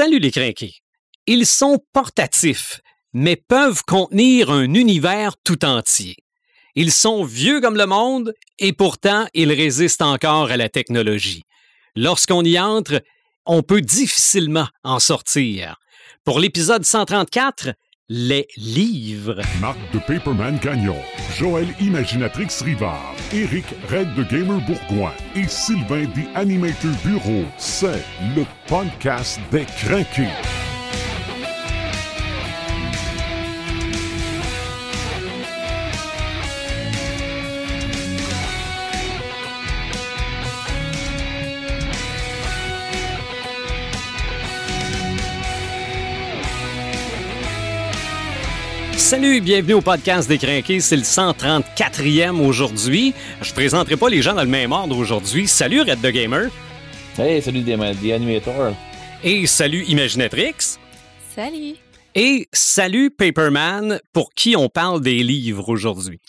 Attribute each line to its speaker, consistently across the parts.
Speaker 1: Salut les crinqués. Ils sont portatifs, mais peuvent contenir un univers tout entier. Ils sont vieux comme le monde et pourtant ils résistent encore à la technologie. Lorsqu'on y entre, on peut difficilement en sortir. Pour l'épisode 134, les livres.
Speaker 2: Marc de Paperman Gagnon, Joël Imaginatrix Rivard, Eric Red de Gamer Bourgoin et Sylvain des Animator Bureau, c'est le podcast des craqués.
Speaker 1: Salut, bienvenue au podcast des Crinqués. C'est le 134e aujourd'hui. Je présenterai pas les gens dans le même ordre aujourd'hui. Salut Red the Gamer.
Speaker 3: Hey, salut des, des animators.
Speaker 1: Et salut Imaginatrix.
Speaker 4: Salut.
Speaker 1: Et salut Paperman, pour qui on parle des livres aujourd'hui.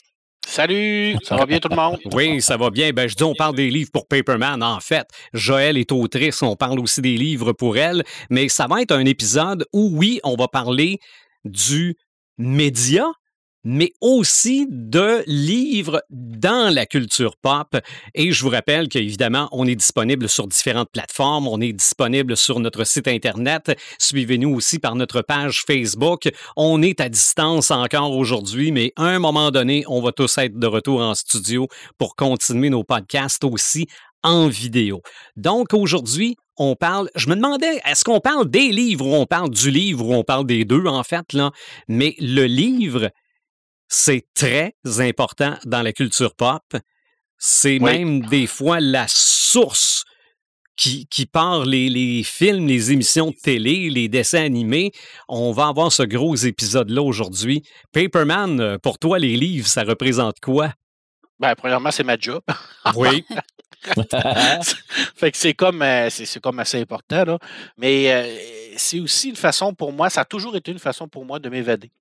Speaker 5: Salut, ça va bien tout le monde?
Speaker 1: Oui, ça va bien. Ben, je dis on parle des livres pour Paperman. En fait, Joël est autrice, on parle aussi des livres pour elle, mais ça va être un épisode où, oui, on va parler du média, mais aussi de livres dans la culture pop. Et je vous rappelle qu'évidemment, on est disponible sur différentes plateformes, on est disponible sur notre site Internet. Suivez-nous aussi par notre page Facebook. On est à distance encore aujourd'hui, mais à un moment donné, on va tous être de retour en studio pour continuer nos podcasts aussi en vidéo. Donc aujourd'hui, on parle, je me demandais, est-ce qu'on parle des livres ou on parle du livre ou on parle des deux en fait, là? Mais le livre, c'est très important dans la culture pop. C'est même des fois la source qui, qui part les, les, films, les émissions de télé, les dessins animés. On va avoir ce gros épisode-là aujourd'hui. Paperman, pour toi, les livres, ça représente quoi?
Speaker 5: Ben, premièrement, c'est ma job.
Speaker 1: Oui.
Speaker 5: fait que c'est comme, euh, c'est, comme assez important, là. Mais euh, c'est aussi une façon pour moi, ça a toujours été une façon pour moi de m'évader.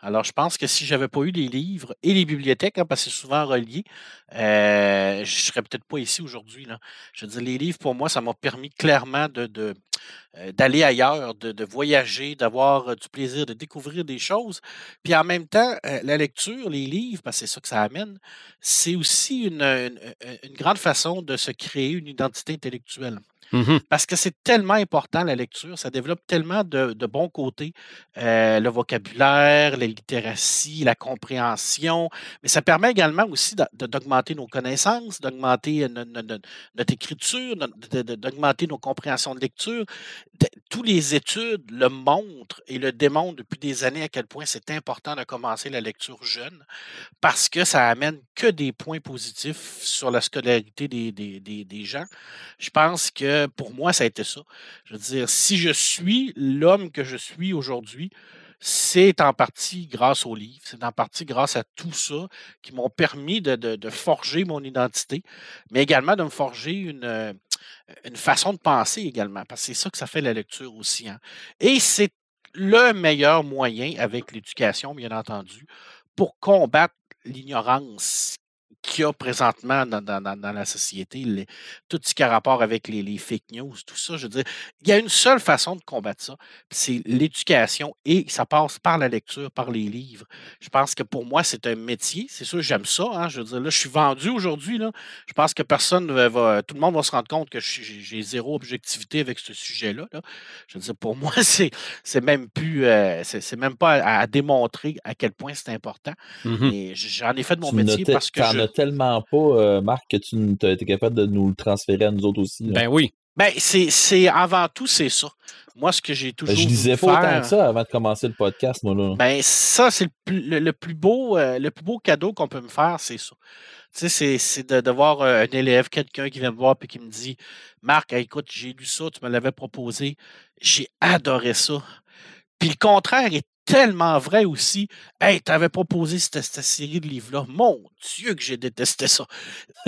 Speaker 5: Alors, je pense que si j'avais pas eu les livres et les bibliothèques, hein, parce que c'est souvent relié, euh, je serais peut-être pas ici aujourd'hui. Je veux dire, les livres, pour moi, ça m'a permis clairement de d'aller ailleurs, de, voyager, d'avoir du plaisir, de découvrir des choses. Puis en même temps, la lecture, les livres, parce que c'est ça que ça amène, c'est aussi une grande façon de se créer une identité intellectuelle.
Speaker 1: Mhm.
Speaker 5: Parce que c'est tellement important, la lecture, ça développe tellement de, bons côtés, euh, le vocabulaire, la littératie, la compréhension, mais ça permet également aussi d'augmenter nos connaissances, d'augmenter euh, no- no- no- notre écriture, d'augmenter nos compréhensions de lecture. Tous les études le montrent et le démontrent depuis des années à quel point c'est important de commencer la lecture jeune, parce que ça amène que des points positifs sur la scolarité des, des- des- des gens. Je pense que pour moi, ça a été ça. Je veux dire, si je suis l'homme que je suis aujourd'hui, c'est en partie grâce aux livres, c'est en partie grâce à tout ça qui m'ont permis de, forger mon identité, mais également de me forger une, euh, une façon de penser également, parce que c'est ça que ça fait la lecture aussi. hein. Et c'est le meilleur moyen avec l'éducation, bien entendu, pour combattre l'ignorance qu'il y a présentement dans, dans- dans- la société, les- tout ce qui a rapport avec les, les fake news, tout ça. Je veux dire, il y a une seule façon de combattre ça, c'est l'éducation et ça passe par la lecture, par les livres. Je pense que pour moi, c'est un métier. C'est sûr, j'aime ça. hein, je veux dire, là, je suis vendu aujourd'hui. là. Je pense que personne va, va- tout le monde va se rendre compte que j'ai zéro objectivité avec ce sujet-là. là. Je veux dire, pour moi, c'est c'est même plus, euh, c'est même pas à, à démontrer à quel point c'est important.
Speaker 1: Mhm.
Speaker 5: Mais j'en ai fait de mon
Speaker 3: Tu
Speaker 5: métier parce que je,
Speaker 3: tellement pas, euh, Marc, que tu t'as été capable de nous le transférer à nous autres aussi. là.
Speaker 1: Ben oui.
Speaker 5: Ben, c'est, avant tout, c'est ça. Moi, ce que j'ai
Speaker 3: Ben,
Speaker 5: toujours
Speaker 3: je lisais
Speaker 5: voulu
Speaker 3: pas autant
Speaker 5: faire,
Speaker 3: que ça avant de commencer le podcast, moi, là.
Speaker 5: ben, ça, c'est le plus, le, le plus beau, euh, le plus beau cadeau qu'on peut me faire, c'est ça. Tu sais, c'est, de, de voir euh, un élève, quelqu'un qui vient me voir et qui me dit Marc, écoute, j'ai lu ça, tu me l'avais proposé, j'ai adoré ça. Puis le contraire est tellement vrai aussi. Hey, t'avais proposé cette, cette série de livres-là. Mon Dieu, que j'ai détesté ça.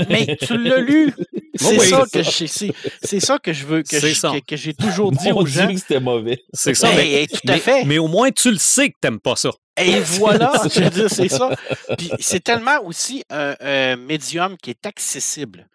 Speaker 5: Mais tu l'as lu. C'est
Speaker 1: oui,
Speaker 5: ça, que j'ai- c'est, c'est ça que je veux, que,
Speaker 1: C'est
Speaker 5: je-
Speaker 1: ça.
Speaker 5: que, que j'ai toujours dit
Speaker 3: Mon
Speaker 5: aux
Speaker 3: Dieu
Speaker 5: gens.
Speaker 3: que c'était mauvais.
Speaker 1: C'est ça. Mais,
Speaker 5: hey, tout à
Speaker 1: mais-
Speaker 5: fait.
Speaker 1: mais au moins, tu le sais que t'aimes pas ça.
Speaker 5: Et voilà, je veux dire, c'est ça. Puis c'est tellement aussi un, un médium qui est accessible.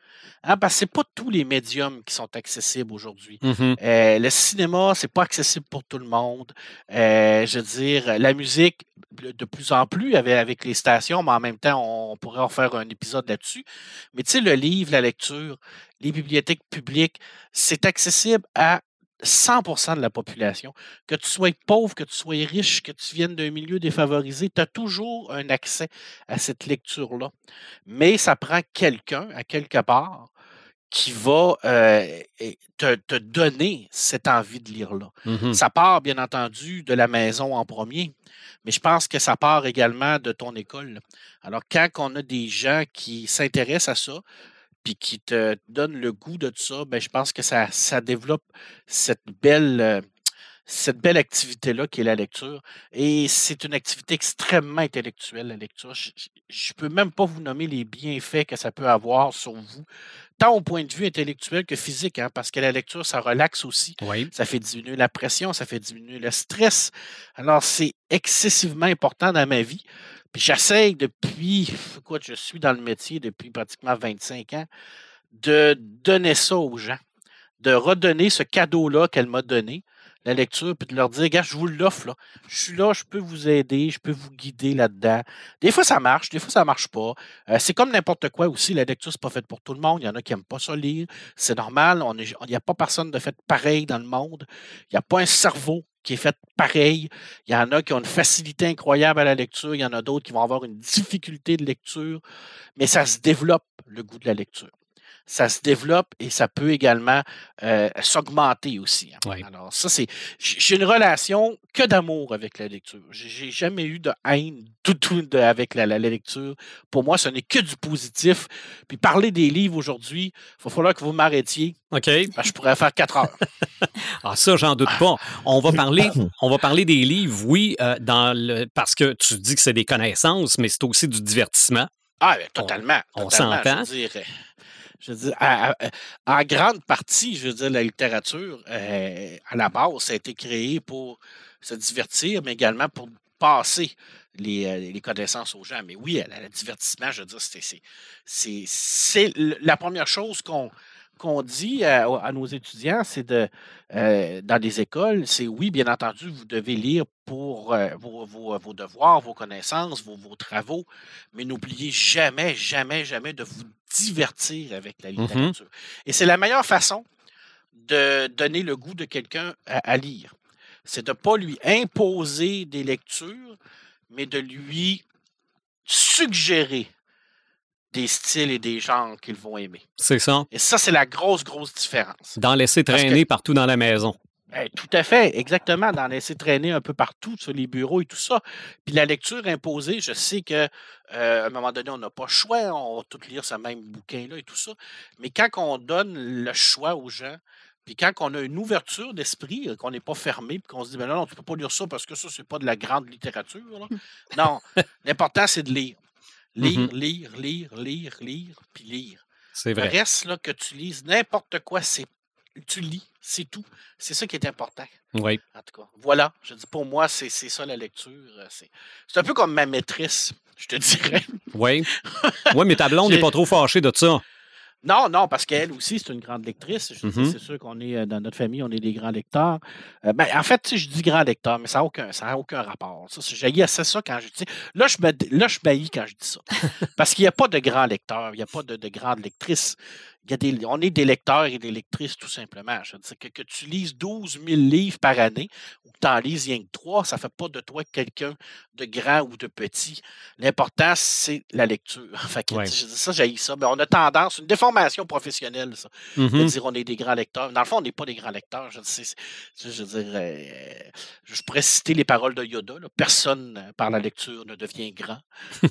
Speaker 5: Hein, parce que pas tous les médiums qui sont accessibles aujourd'hui.
Speaker 1: Mhm.
Speaker 5: Euh, le cinéma, c'est pas accessible pour tout le monde. Euh, je veux dire, la musique, de plus en plus avec, avec les stations, mais en même temps, on pourrait en faire un épisode là-dessus. Mais tu sais, le livre, la lecture, les bibliothèques publiques, c'est accessible à 100% de la population. Que tu sois pauvre, que tu sois riche, que tu viennes d'un milieu défavorisé, tu as toujours un accès à cette lecture-là. Mais ça prend quelqu'un, à quelque part, qui va euh, te, te donner cette envie de lire-là.
Speaker 1: Mhm.
Speaker 5: Ça part, bien entendu, de la maison en premier, mais je pense que ça part également de ton école. Alors, quand on a des gens qui s'intéressent à ça, puis qui te donnent le goût de tout ça, ben, je pense que ça, ça développe cette belle, euh, cette belle activité-là qui est la lecture. Et c'est une activité extrêmement intellectuelle, la lecture. Je ne peux même pas vous nommer les bienfaits que ça peut avoir sur vous, tant au point de vue intellectuel que physique, hein, parce que la lecture, ça relaxe aussi.
Speaker 1: Oui.
Speaker 5: Ça fait diminuer la pression, ça fait diminuer le stress. Alors, c'est excessivement important dans ma vie. Puis j'essaye depuis, écoute, je suis dans le métier depuis pratiquement 25 ans, de donner ça aux gens, de redonner ce cadeau-là qu'elle m'a donné, la lecture, puis de leur dire, gars, je vous l'offre. Je suis là, je peux vous aider, je peux vous guider là-dedans. Des fois, ça marche, des fois, ça marche pas. Euh, c'est comme n'importe quoi aussi. La lecture, c'est pas fait pour tout le monde. Il y en a qui n'aiment pas ça lire. C'est normal. Il n'y a pas personne de fait pareil dans le monde. Il n'y a pas un cerveau qui est fait pareil. Il y en a qui ont une facilité incroyable à la lecture. Il y en a d'autres qui vont avoir une difficulté de lecture. Mais ça se développe, le goût de la lecture. Ça se développe et ça peut également euh, s'augmenter aussi. hein. Alors, ça, c'est. J'ai une relation que d'amour avec la lecture. J'ai jamais eu de haine du tout de- avec la, la- la lecture. Pour moi, ce n'est que du positif. Puis parler des livres aujourd'hui, il va falloir que vous m'arrêtiez.
Speaker 1: OK.
Speaker 5: que je pourrais faire quatre heures.
Speaker 1: Ah, ça, j'en doute pas. On va parler, on va parler des livres, oui, euh, dans le, parce que tu dis que c'est des connaissances, mais c'est aussi du divertissement.
Speaker 5: Ah, ben, totalement.
Speaker 1: on s'entend.
Speaker 5: Je veux dire, euh, en grande partie, je veux dire, la littérature, euh, à la base, ça a été créé pour se divertir, mais également pour passer les, euh, connaissances aux gens. Mais oui, le divertissement, je veux dire, c'est- la première chose qu'on qu'on dit à, à nos étudiants, c'est de euh, dans les écoles, c'est oui, bien entendu, vous devez lire pour euh, vos, vos- vos devoirs, vos connaissances, vos, vos travaux, mais n'oubliez jamais, jamais, jamais de vous divertir avec la littérature. Et c'est la meilleure façon de donner le goût de quelqu'un à, à lire. C'est de ne pas lui imposer des lectures, mais de lui suggérer des styles et des genres qu'ils vont aimer.
Speaker 1: C'est ça.
Speaker 5: Et ça, c'est la grosse, grosse différence.
Speaker 1: D'en laisser
Speaker 5: que-
Speaker 1: traîner partout dans la maison.
Speaker 5: Eh, tout à fait, exactement, d'en laisser traîner un peu partout sur les bureaux et tout ça. Puis la lecture imposée, je sais que euh, à un moment donné, on n'a pas le choix, on va tout lire ce même bouquin-là et tout ça. Mais quand on donne le choix aux gens, puis quand on a une ouverture d'esprit, euh, qu'on n'est pas fermé, puis qu'on se dit, ben non, non, tu ne peux pas lire ça parce que ça, c'est pas de la grande littérature. là. Non, l'important, c'est de lire. Lire,
Speaker 1: Mhm.
Speaker 5: lire, lire, lire, lire, puis lire.
Speaker 1: C'est
Speaker 5: Le
Speaker 1: vrai.
Speaker 5: reste, là, que tu lises n'importe quoi, c'est tu lis, c'est tout. C'est ça qui est important.
Speaker 1: Oui.
Speaker 5: En tout cas, voilà. Je dis pour moi, c'est c'est ça la lecture. euh, C'est c'est un peu comme ma maîtresse, je te dirais.
Speaker 1: Oui. Oui, mais ta blonde n'est pas trop fâchée de ça.
Speaker 5: Non, non, parce qu'elle aussi, c'est une grande lectrice.
Speaker 1: Mhm.
Speaker 5: C'est sûr qu'on est euh, dans notre famille, on est des grands lecteurs. Euh, ben, en fait, je dis grand lecteur, mais ça n'a aucun, ça a aucun rapport. Ça, assez ça quand je dis. Là, je me, là, je baillis quand je dis ça. Parce qu'il n'y a pas de grands lecteurs, il n'y a pas de, de grandes lectrices. Il y a des, on est des lecteurs et des lectrices, tout simplement. Je veux dire que, que tu lises 12 000 livres par année ou que tu en lises rien que 3, ça ne fait pas de toi quelqu'un de grand ou de petit. L'important, c'est la lecture. Fait que,
Speaker 1: Ouais.
Speaker 5: je dis ça, j'ai ça. Mais on a tendance, une déformation professionnelle, ça de
Speaker 1: Mhm.
Speaker 5: dire on est des grands lecteurs. Dans le fond, on n'est pas des grands lecteurs. Je, sais, je veux dire, euh, je pourrais citer les paroles de Yoda. là. Personne, euh, par la lecture, ne devient grand.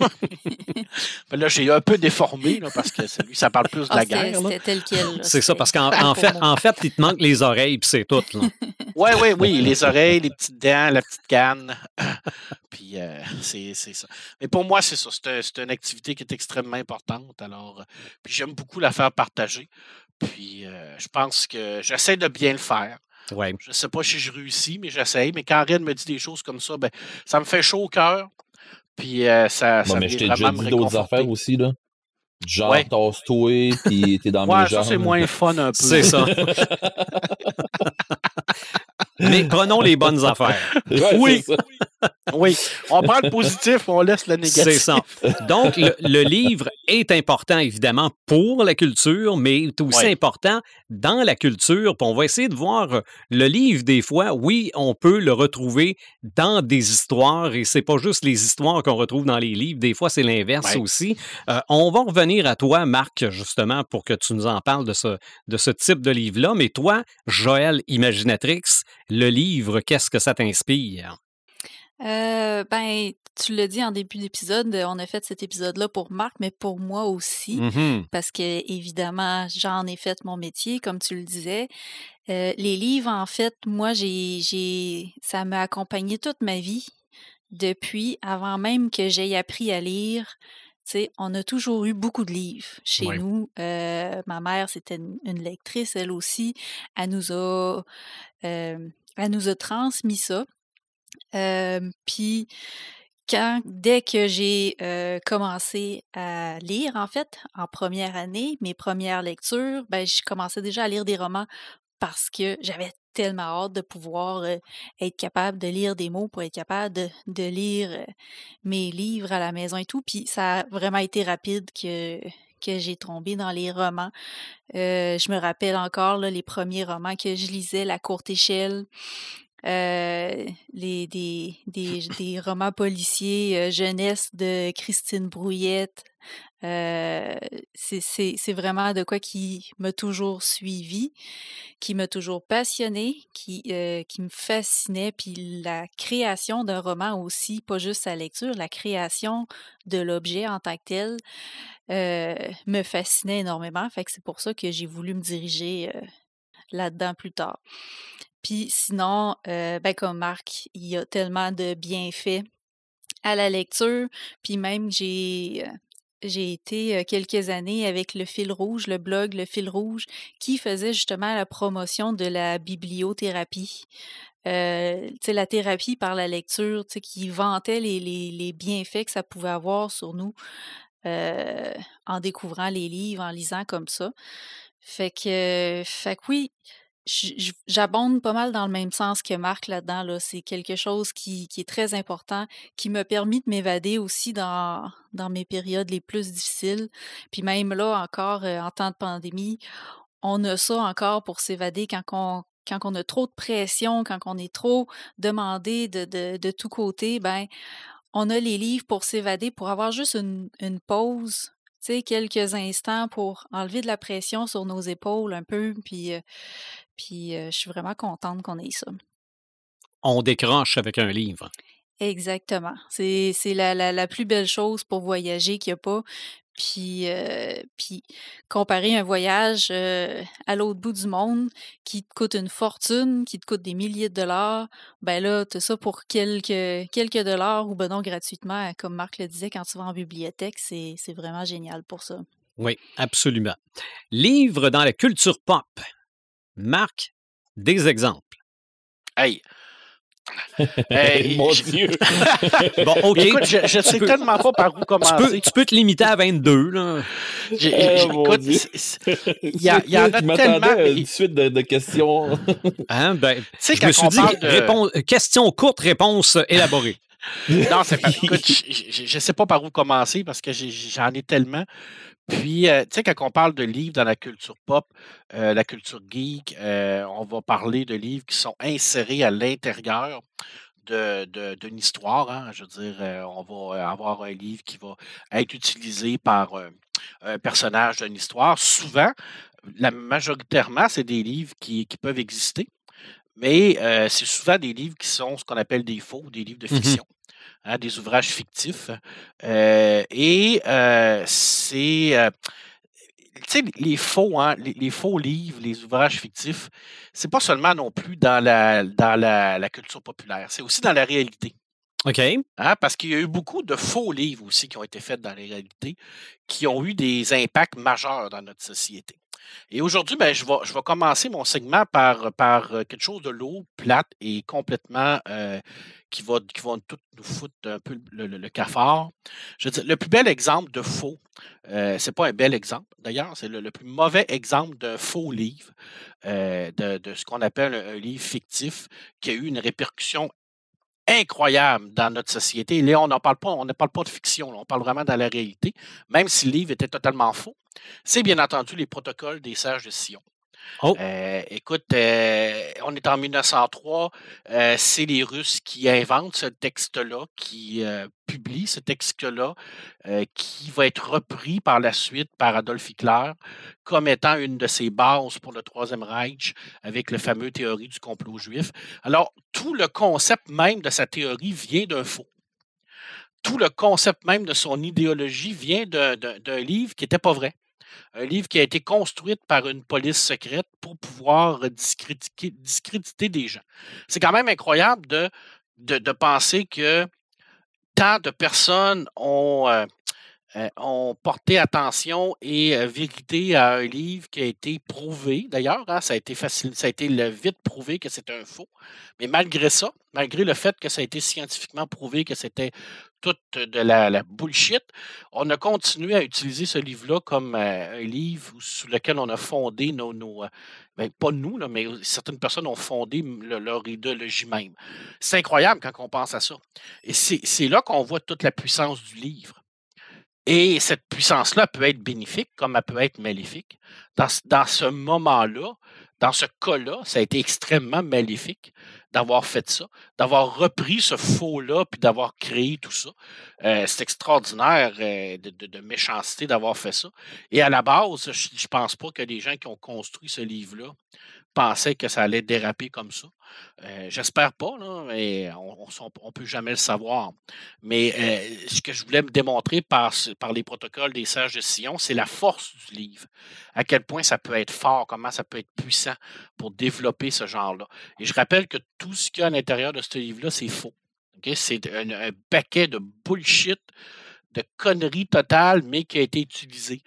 Speaker 5: Mais là, j'ai un peu déformé là, parce que lui, ça parle plus de
Speaker 4: Ah,
Speaker 5: la
Speaker 4: c'était
Speaker 5: guerre. là.
Speaker 4: c'était tel quel.
Speaker 1: C'est ça, parce qu'en en fait, en fait, il te manque les oreilles, puis c'est tout. là.
Speaker 5: Oui, oui, oui. Les oreilles, les petites dents, la petite canne. Puis euh, c'est c'est ça. Mais pour moi, c'est ça. C'est un- c'est une activité qui est extrêmement importante. Alors, euh, puis j'aime beaucoup la faire partager. Puis euh, je pense que j'essaie de bien le faire.
Speaker 1: Ouais.
Speaker 5: Je ne sais pas si je réussis, mais j'essaye. Mais quand Red me dit des choses comme ça, ben, ça me fait chaud au cœur. Puis euh, ça,
Speaker 3: Bon,
Speaker 5: ça
Speaker 3: mais je t'ai déjà
Speaker 5: vraiment me
Speaker 3: dit d'autres affaires aussi, là. Genre,
Speaker 5: Ouais.
Speaker 3: tasse-toi, puis t'es dans
Speaker 5: Ouais,
Speaker 3: mes
Speaker 5: ça,
Speaker 3: jambes.
Speaker 5: c'est moins fun un peu.
Speaker 1: C'est ça. Mais prenons les bonnes affaires.
Speaker 3: Ouais,
Speaker 5: Oui. Oui, on prend le positif, on laisse le négatif.
Speaker 1: C'est ça. Donc, le, le livre est important, évidemment, pour la culture, mais il est aussi important dans la culture. Puis on va essayer de voir euh, le livre, des fois, oui, on peut le retrouver dans des histoires, et c'est pas juste les histoires qu'on retrouve dans les livres, des fois, c'est l'inverse aussi. Euh, on va revenir à toi, Marc, justement, pour que tu nous en parles de ce, de ce type de livre-là. Mais toi, Joël Imaginatrix, le livre, qu'est-ce que ça t'inspire?
Speaker 4: Euh, ben, tu l'as dit en début d'épisode, on a fait cet épisode-là pour Marc, mais pour moi aussi,
Speaker 1: Mhm.
Speaker 4: parce que évidemment, j'en ai fait mon métier, comme tu le disais. Euh, les livres, en fait, moi, j'ai, ça m'a accompagné toute ma vie, depuis avant même que j'aie appris à lire. Tu sais, on a toujours eu beaucoup de livres chez
Speaker 1: Ouais.
Speaker 4: nous. Euh, ma mère, c'était une, une lectrice, elle aussi. Elle nous a, elle nous a transmis ça. Puis quand, dès que j'ai commencé à lire, en fait, en première année, mes premières lectures, ben, je commençais déjà à lire des romans parce que j'avais tellement hâte de pouvoir être capable de lire des mots pour être capable de, lire mes livres à la maison et tout. Puis ça a vraiment été rapide que que j'ai tombé dans les romans. Je me rappelle encore les premiers romans que je lisais, La courte échelle, euh, les, des, des, des romans policiers euh, jeunesse de Christine Brouillette. Euh, c'est- vraiment de quoi qui m'a toujours suivi, qui m'a toujours passionné, qui, qui me fascinait. Puis la création d'un roman aussi, pas juste sa lecture, la création de l'objet en tant que tel me fascinait énormément. Fait que c'est pour ça que j'ai voulu me diriger là-dedans plus tard. Puis sinon, euh, ben comme Marc, il y a tellement de bienfaits à la lecture. Puis même, j'ai euh, j'ai été euh, quelques années avec le fil rouge, le blog Le fil rouge, qui faisait justement la promotion de la bibliothérapie. Euh, la thérapie par la lecture, qui vantait les, les, les bienfaits que ça pouvait avoir sur nous euh, en découvrant les livres, en lisant comme ça. Fait que, fait que oui, j'abonde pas mal dans le même sens que Marc là-dedans. Là. C'est quelque chose qui, est très important, qui m'a permis de m'évader aussi dans, mes périodes les plus difficiles. Puis même là, encore euh, en temps de pandémie, on a ça encore pour s'évader quand on, a trop de pression, quand on est trop demandé de, tous côtés, ben, on a les livres pour s'évader, pour avoir juste une, pause, sais, quelques instants pour enlever de la pression sur nos épaules un peu. Puis, euh, puis euh, je suis vraiment contente qu'on ait ça.
Speaker 1: On décroche avec un livre.
Speaker 4: Exactement. C'est, c'est la, la, la plus belle chose pour voyager qu'il n'y a pas. Puis, euh, puis comparer un voyage euh, à l'autre bout du monde qui te coûte une fortune, qui te coûte des milliers de dollars, ben là, tu as ça pour quelques, quelques dollars ou ben non gratuitement, comme Marc le disait, quand tu vas en bibliothèque, c'est, c'est vraiment génial pour ça.
Speaker 1: Oui, absolument. Livre dans la culture pop. Marc, des exemples.
Speaker 5: Hey. Hey,
Speaker 3: Mon Dieu.
Speaker 1: Bon, OK.
Speaker 5: Écoute, je, je sais
Speaker 1: peux-
Speaker 5: tellement pas par où
Speaker 1: tu,
Speaker 5: commencer.
Speaker 1: peux, tu peux te limiter à 22, là.
Speaker 3: Eh,
Speaker 5: écoute, il y, a- il y en a
Speaker 3: Je m'attendais
Speaker 5: tellement.
Speaker 3: à une suite de, de questions.
Speaker 1: Hein? Ben,
Speaker 5: Tu sais,
Speaker 1: je
Speaker 5: quand
Speaker 1: me suis
Speaker 5: on
Speaker 1: dit,
Speaker 5: parle de-
Speaker 1: réponse- question courte, réponse élaborée.
Speaker 5: Non, c'est pas. Écoute, je- je je sais pas par où commencer parce que j'en ai tellement. Puis, euh, tu sais, quand on parle de livres dans la culture pop, euh, la culture geek, euh, on va parler de livres qui sont insérés à l'intérieur de, de- d'une histoire. hein. Je veux dire, on va avoir un livre qui va être utilisé par un personnage d'une histoire. Souvent, la, majoritairement, c'est des livres qui, qui peuvent exister, mais c'est souvent des livres qui sont ce qu'on appelle des faux, des livres de
Speaker 1: Mhm.
Speaker 5: fiction. Hein, des ouvrages fictifs. Euh, et euh, c'est. euh, tu sais, les faux, hein, les, les faux livres, les ouvrages fictifs, c'est pas seulement non plus dans la, dans la, la culture populaire, c'est aussi dans la réalité.
Speaker 1: OK.
Speaker 5: Hein, parce qu'il y a eu beaucoup de faux livres aussi qui ont été faits dans la réalité, qui ont eu des impacts majeurs dans notre société. Et aujourd'hui, ben, je, vais, je vais commencer mon segment par, par quelque chose de lourd, plate et complètement qui va, qui tout nous foutre un peu le, cafard. Je veux dire, le plus bel exemple de faux, euh, c'est pas un bel exemple d'ailleurs, c'est le, plus mauvais exemple d'un faux livre, euh, de, ce qu'on appelle un, livre fictif qui a eu une répercussion incroyable dans notre société. Là, on n'en parle pas, on ne parle pas de fiction, on parle vraiment dans la réalité, même si le livre était totalement faux. C'est bien entendu les protocoles des sages de Sion. Oh. Euh, écoute, euh, on est en 1903. Euh, c'est les Russes qui inventent ce texte-là, qui publient ce texte-là, qui va être repris par la suite par Adolf Hitler comme étant une de ses bases pour le Troisième Reich avec le fameux théorie du complot juif. Alors, tout le concept même de sa théorie vient d'un faux tout le concept même de son idéologie vient d'un livre qui n'était pas vrai un livre qui a été construit par une police secrète pour pouvoir discréditer, des gens. C'est quand même incroyable de, penser que tant de personnes ont, euh, euh, ont porté attention et euh, vérité à un livre qui a été prouvé. D'ailleurs, hein, ça a été facile, ça a été vite prouvé que c'était un faux. Mais malgré ça, malgré le fait que ça a été scientifiquement prouvé que c'était toute de la, bullshit, on a continué à utiliser ce livre-là comme euh, un livre sous lequel on a fondé nos, nos ben, pas nous, là, mais certaines personnes ont fondé leur idéologie même. C'est incroyable quand on pense à ça. Et c'est là qu'on voit toute la puissance du livre. Et cette puissance-là peut être bénéfique comme elle peut être maléfique. Dans, dans ce moment-là, dans ce cas-là, ça a été extrêmement maléfique d'avoir fait ça, d'avoir repris ce faux-là, puis d'avoir créé tout ça. Euh, c'est extraordinaire euh, de, méchanceté d'avoir fait ça. Et à la base, je ne pense pas que les gens qui ont construit ce livre-là pensait que ça allait déraper comme ça. Euh, j'espère pas, mais on ne peut jamais le savoir. Mais euh, ce que je voulais me démontrer par, les protocoles des sages de Sion, c'est la force du livre. À quel point ça peut être fort, comment ça peut être puissant pour développer ce genre-là. Et je rappelle que tout ce qu'il y a à l'intérieur de ce livre-là, c'est faux. C'est un, un, paquet de bullshit, de conneries totales, mais qui a été utilisé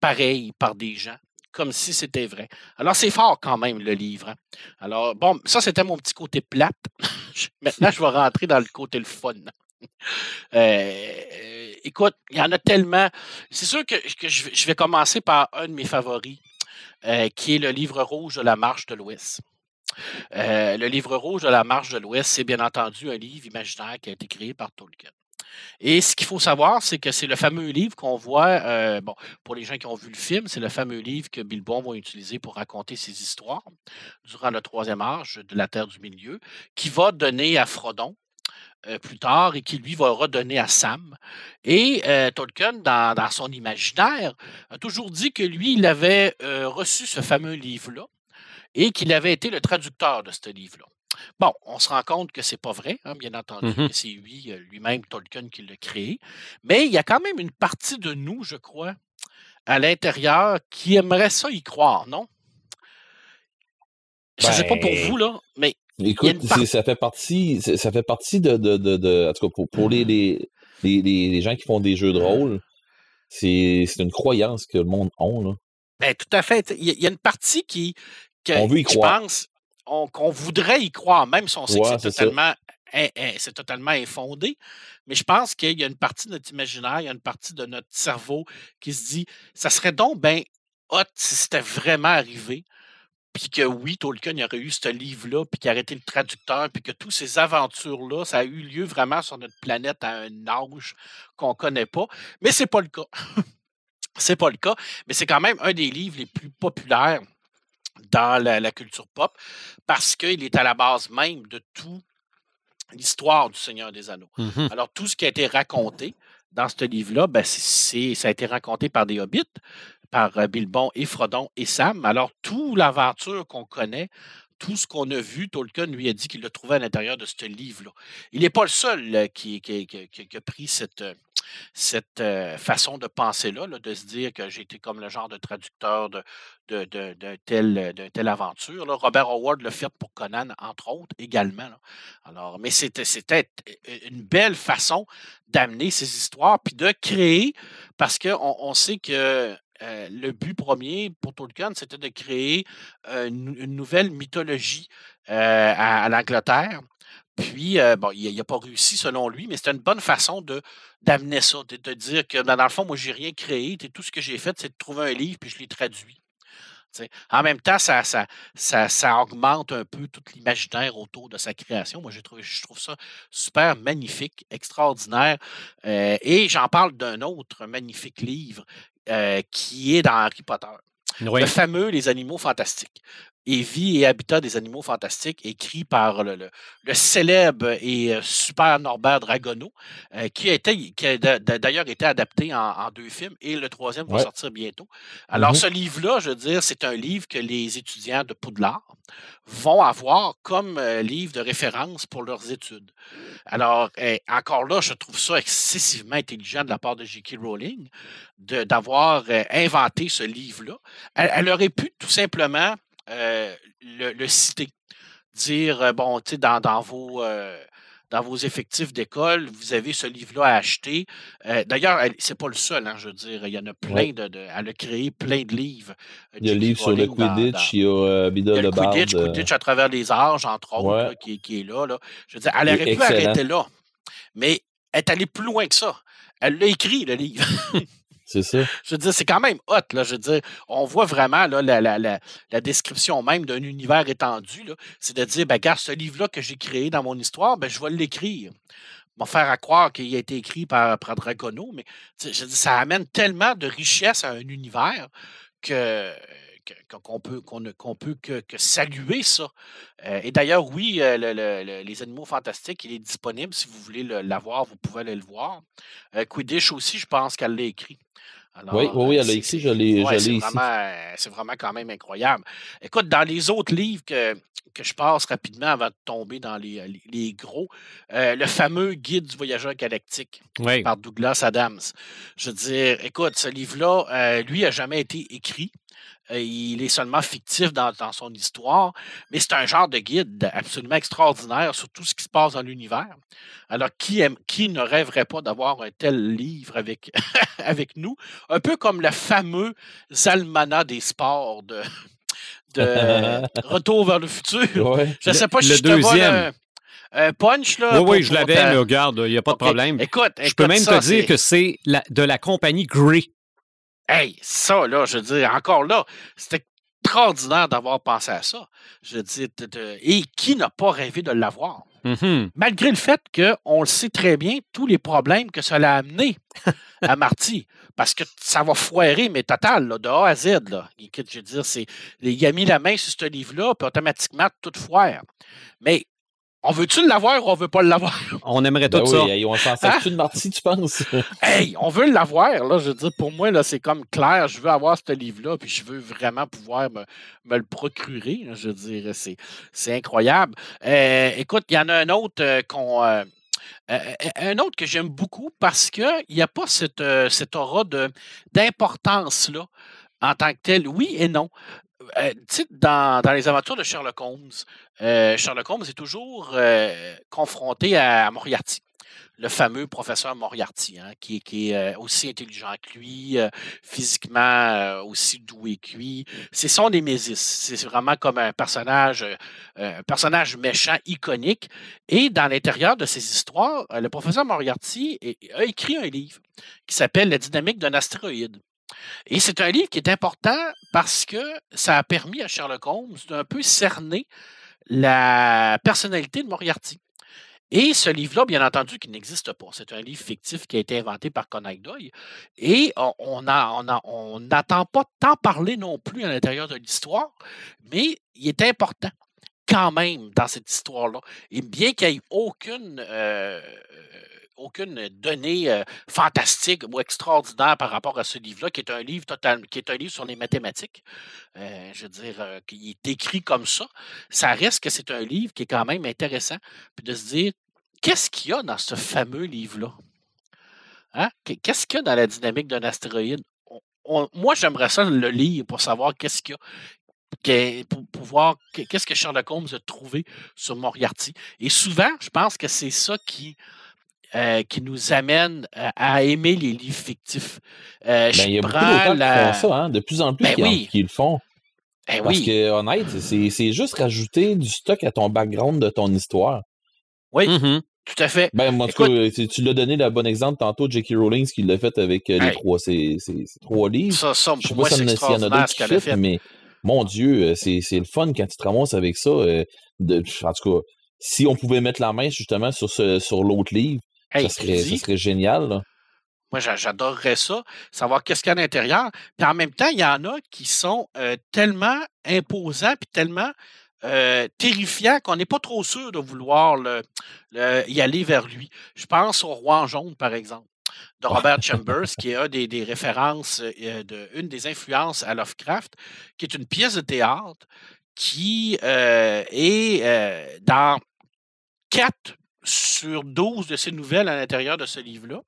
Speaker 5: pareil par des gens comme si c'était vrai. Alors, c'est fort quand même, le livre. Hein. Alors, bon, ça, c'était mon petit côté plate. Maintenant, je vais rentrer dans le côté le fun. Euh, écoute, il y en a tellement. C'est sûr que, je, vais commencer par un de mes favoris, euh, qui est le livre rouge de la Marche de l'Ouest. Euh, le livre rouge de la Marche de l'Ouest, c'est bien entendu un livre imaginaire qui a été créé par Tolkien. Et ce qu'il faut savoir, c'est que c'est le fameux livre qu'on voit, euh, pour les gens qui ont vu le film, c'est le fameux livre que Bilbon va utiliser pour raconter ses histoires durant le troisième âge de la Terre du Milieu, qui va donner à Frodon, euh, plus tard et qui lui va redonner à Sam. Et euh, Tolkien, dans, son imaginaire, a toujours dit que lui, il avait reçu ce fameux livre-là et qu'il avait été le traducteur de ce livre-là. Bon, on se rend compte que c'est pas vrai, hein, bien entendu, mmh c'est lui, euh, lui-même, Tolkien, qui l'a créé. Mais il y a quand même une partie de nous, je crois, à l'intérieur, qui aimerait ça y croire, non? Je ne sais pas pour vous, là, mais.
Speaker 3: Écoute, ça fait partie, ça fait partie de, de, en tout cas, pour, les, les, les, gens qui font des jeux de rôle, c'est une croyance que le monde a, là.
Speaker 5: Ben, tout à fait. Il y, a une partie qui, on veut y croire. pense qu'on voudrait y croire, même si on sait que c'est totalement, c'est totalement infondé. Mais je pense qu'il y a une partie de notre imaginaire, il y a une partie de notre cerveau qui se dit ça serait donc bien hot si c'était vraiment arrivé. Puis que oui, Tolkien aurait eu ce livre-là, puis qu'il aurait été le traducteur, puis que toutes ces aventures-là, ça a eu lieu vraiment sur notre planète à un âge qu'on ne connaît pas. Mais c'est pas le cas. c'est pas le cas. Mais c'est quand même un des livres les plus populaires dans la, culture pop parce qu'il est à la base même de toute l'histoire du Seigneur des Anneaux. Mmh Alors, tout ce qui a été raconté dans ce livre-là, ben, ça a été raconté par des hobbits, par euh, Bilbon et Frodon et Sam. Alors, toute l'aventure qu'on connaît, tout ce qu'on a vu, Tolkien lui a dit qu'il le trouvait à l'intérieur de ce livre-là. Il n'est pas le seul euh, qui, a pris cette, euh, cette façon de penser-là, de se dire que j'étais comme le genre de traducteur de, tel, telle aventure. Robert Howard l'a fait pour Conan, entre autres, également. Alors, mais c'était, une belle façon d'amener ces histoires, puis de créer, parce qu'on on sait que euh, le but premier pour Tolkien, c'était de créer une, nouvelle mythologie à, l'Angleterre. Puis, bon, il n'a pas réussi selon lui, mais c'était une bonne façon de d'amener ça, de, dire que dans le fond, moi, j'ai rien créé. Tout ce que j'ai fait, c'est de trouver un livre, puis je l'ai traduit. En même temps, ça, ça, ça, augmente un peu tout l'imaginaire autour de sa création. Moi, je trouve, ça super magnifique, extraordinaire. Euh, et j'en parle d'un autre magnifique livre euh, qui est dans Harry Potter. Le fameux Les Animaux Fantastiques et Vie et Habitat des animaux fantastiques, écrit par le, célèbre et euh, super Norbert Dragono, euh, qui a, été, qui a d'ailleurs été adapté en, deux films, et le troisième va sortir bientôt. Alors, mm-hmm. ce livre-là, je veux dire, c'est un livre que les étudiants de Poudlard vont avoir comme euh, livre de référence pour leurs études. Alors, eh, encore là, je trouve ça excessivement intelligent de la part de J.K. Rowling d'avoir inventé ce livre-là. elle, aurait pu tout simplement euh, le, citer. Dire, euh, bon, tu sais, dans, dans, vos. Euh, dans vos effectifs d'école, vous avez ce livre-là à acheter. D'ailleurs, c'est pas le seul, hein, je veux dire. Il y en a plein de, Elle a créé plein de livres.
Speaker 3: Il y a le livre sur le Quidditch, il y a Bida de
Speaker 5: Quidditch, Quidditch à travers les âges, entre autres, qui, qui, est là, là, Je veux dire, elle aurait pu arrêter là. Mais elle est allée plus loin que ça. Elle l'a écrit, le livre. Je veux dire, c'est quand même hot. Là, je veux dire, on voit vraiment là, la, la, la, description même d'un univers étendu. C'est de dire, ben, regarde, ce livre-là que j'ai créé dans mon histoire, ben, je vais l'écrire. M'en faire à croire qu'il a été écrit par, par Dragono, mais je dis, ça amène tellement de richesse à un univers que qu'on peut, qu'on peut que, que, saluer ça. Euh, et d'ailleurs, oui, euh, le, les Animaux Fantastiques, il est disponible. Si vous voulez l'avoir, vous pouvez aller le voir. Euh, Quidditch aussi, je pense qu'elle l'a écrit.
Speaker 3: oui, oui, elle l'a écrit, je l'ai ici.
Speaker 5: C'est vraiment quand même incroyable. Écoute, dans les autres livres que, que je passe rapidement avant de tomber dans les, les, gros, le fameux Guide du voyageur galactique par Douglas Adams. Je veux dire, écoute, ce livre-là, lui, n'a jamais été écrit. Euh, il est seulement fictif dans, son histoire, mais c'est un genre de guide absolument extraordinaire sur tout ce qui se passe dans l'univers. Alors, qui, qui ne rêverait pas d'avoir un tel livre avec, avec nous? Un peu comme le fameux Almanach des sports de, de Retour vers le futur. Je ne sais pas si je te un punch, là.
Speaker 1: Oui, oui, je l'avais, mais regarde, il n'y a pas de problème.
Speaker 5: Écoute,
Speaker 1: je peux même te dire que c'est de la compagnie Grey.
Speaker 5: Hey, ça, là, je veux dire, encore là, c'était extraordinaire d'avoir pensé à ça. Je veux dire, et qui n'a pas rêvé de l'avoir?
Speaker 1: Mm-hmm.
Speaker 5: Malgré le fait qu'on le sait très bien, tous les problèmes que ça l'a amené à Marty. Parce que ça va foirer, mais total, là, de A à Z. Là. je veux dire, c'est, il a mis la main sur ce livre-là, puis automatiquement, tout foire. Mais on veut-tu l'avoir ou on veut pas l'avoir?
Speaker 1: On aimerait tout ben ça.
Speaker 3: on s'en hein? de Marty, tu penses?
Speaker 5: hey, on veut l'avoir, là. Je veux dire, pour moi, là, c'est comme clair. Je veux avoir ce livre-là, puis je veux vraiment pouvoir me, le procurer. Je veux dire, c'est, c'est incroyable. Euh, écoute, il y en a un autre euh, qu'on. Euh, un autre que j'aime beaucoup parce qu'il n'y a pas cette, cette aura de, d'importance-là en tant que tel. Oui et non. Euh, dans, dans, les aventures de Sherlock Holmes, euh, Sherlock Holmes est toujours euh, confronté à Moriarty, le fameux professeur Moriarty, hein, qui, qui, est aussi intelligent que lui, physiquement aussi doué que lui. C'est son némésis. C'est vraiment comme un personnage, un personnage méchant, iconique. Et dans l'intérieur de ces histoires, le professeur Moriarty a écrit un livre qui s'appelle La dynamique d'un astéroïde. Et c'est un livre qui est important parce que ça a permis à Sherlock Holmes d'un peu cerner la personnalité de Moriarty. Et ce livre-là, bien entendu, qui n'existe pas. C'est un livre fictif qui a été inventé par Conan Doyle. Et on n'attend pas tant parler non plus à l'intérieur de l'histoire, mais il est important quand même dans cette histoire-là. Et bien qu'il n'y ait aucune euh, aucune donnée euh, fantastique ou extraordinaire par rapport à ce livre-là, qui est un livre total, qui est un livre sur les mathématiques. Euh, je veux dire, euh, qui est écrit comme ça. Ça reste que c'est un livre qui est quand même intéressant. Puis de se dire, qu'est-ce qu'il y a dans ce fameux livre-là? Hein? Qu'est-ce qu'il y a dans la dynamique d'un astéroïde? moi, j'aimerais ça le lire pour savoir qu'est-ce qu'il y a pour, voir qu'est-ce que Sherlock Holmes a trouvé sur Moriarty. Et souvent, je pense que c'est ça qui, euh, qui nous amène à, à aimer les livres fictifs. Euh,
Speaker 3: Ben,
Speaker 5: je
Speaker 3: il y a beaucoup
Speaker 5: prends
Speaker 3: d'auteurs
Speaker 5: la-
Speaker 3: qui font ça, hein, de plus en plus
Speaker 5: Ben
Speaker 3: qui, en-
Speaker 5: oui.
Speaker 3: qui le font.
Speaker 5: Eh
Speaker 3: Parce
Speaker 5: oui,
Speaker 3: que, honnête, c'est c'est juste rajouter du stock à ton background de ton histoire.
Speaker 5: oui,
Speaker 1: Mhm.
Speaker 5: tout à fait.
Speaker 3: Ben, moi, en tout
Speaker 5: Écoute-
Speaker 3: cas, tu, tu l'as donné le bon exemple tantôt, J.K. Rowling, ce qu'il l'a fait avec euh, les trois, ces, ces- ces trois livres.
Speaker 5: Ça, ça,
Speaker 3: Je sais pas
Speaker 5: moi,
Speaker 3: s'il
Speaker 5: c'est
Speaker 3: y en a- d'autres qui
Speaker 5: fait.
Speaker 3: mais mon Dieu, euh, c'est c'est le fun quand tu te ramasses avec ça. euh, de, en tout cas, si on pouvait mettre la main justement sur, ce, sur l'autre livre,
Speaker 5: Hey,
Speaker 3: ça, serait, ça
Speaker 5: dis,
Speaker 3: serait génial. là.
Speaker 5: Moi, j'a- j'adorerais ça, savoir qu'est-ce qu'il y a à l'intérieur. Puis en même temps, il y en a qui sont euh, tellement imposants puis tellement euh, terrifiants qu'on n'est pas trop sûr de vouloir le- le- y aller vers lui. Je pense au Roi en jaune, par exemple, de Robert Chambers, qui est un des, des références, euh, de, une des influences à Lovecraft, qui est une pièce de théâtre qui euh, est dans 4 sur 12 de ces nouvelles à l'intérieur de ce livre-là.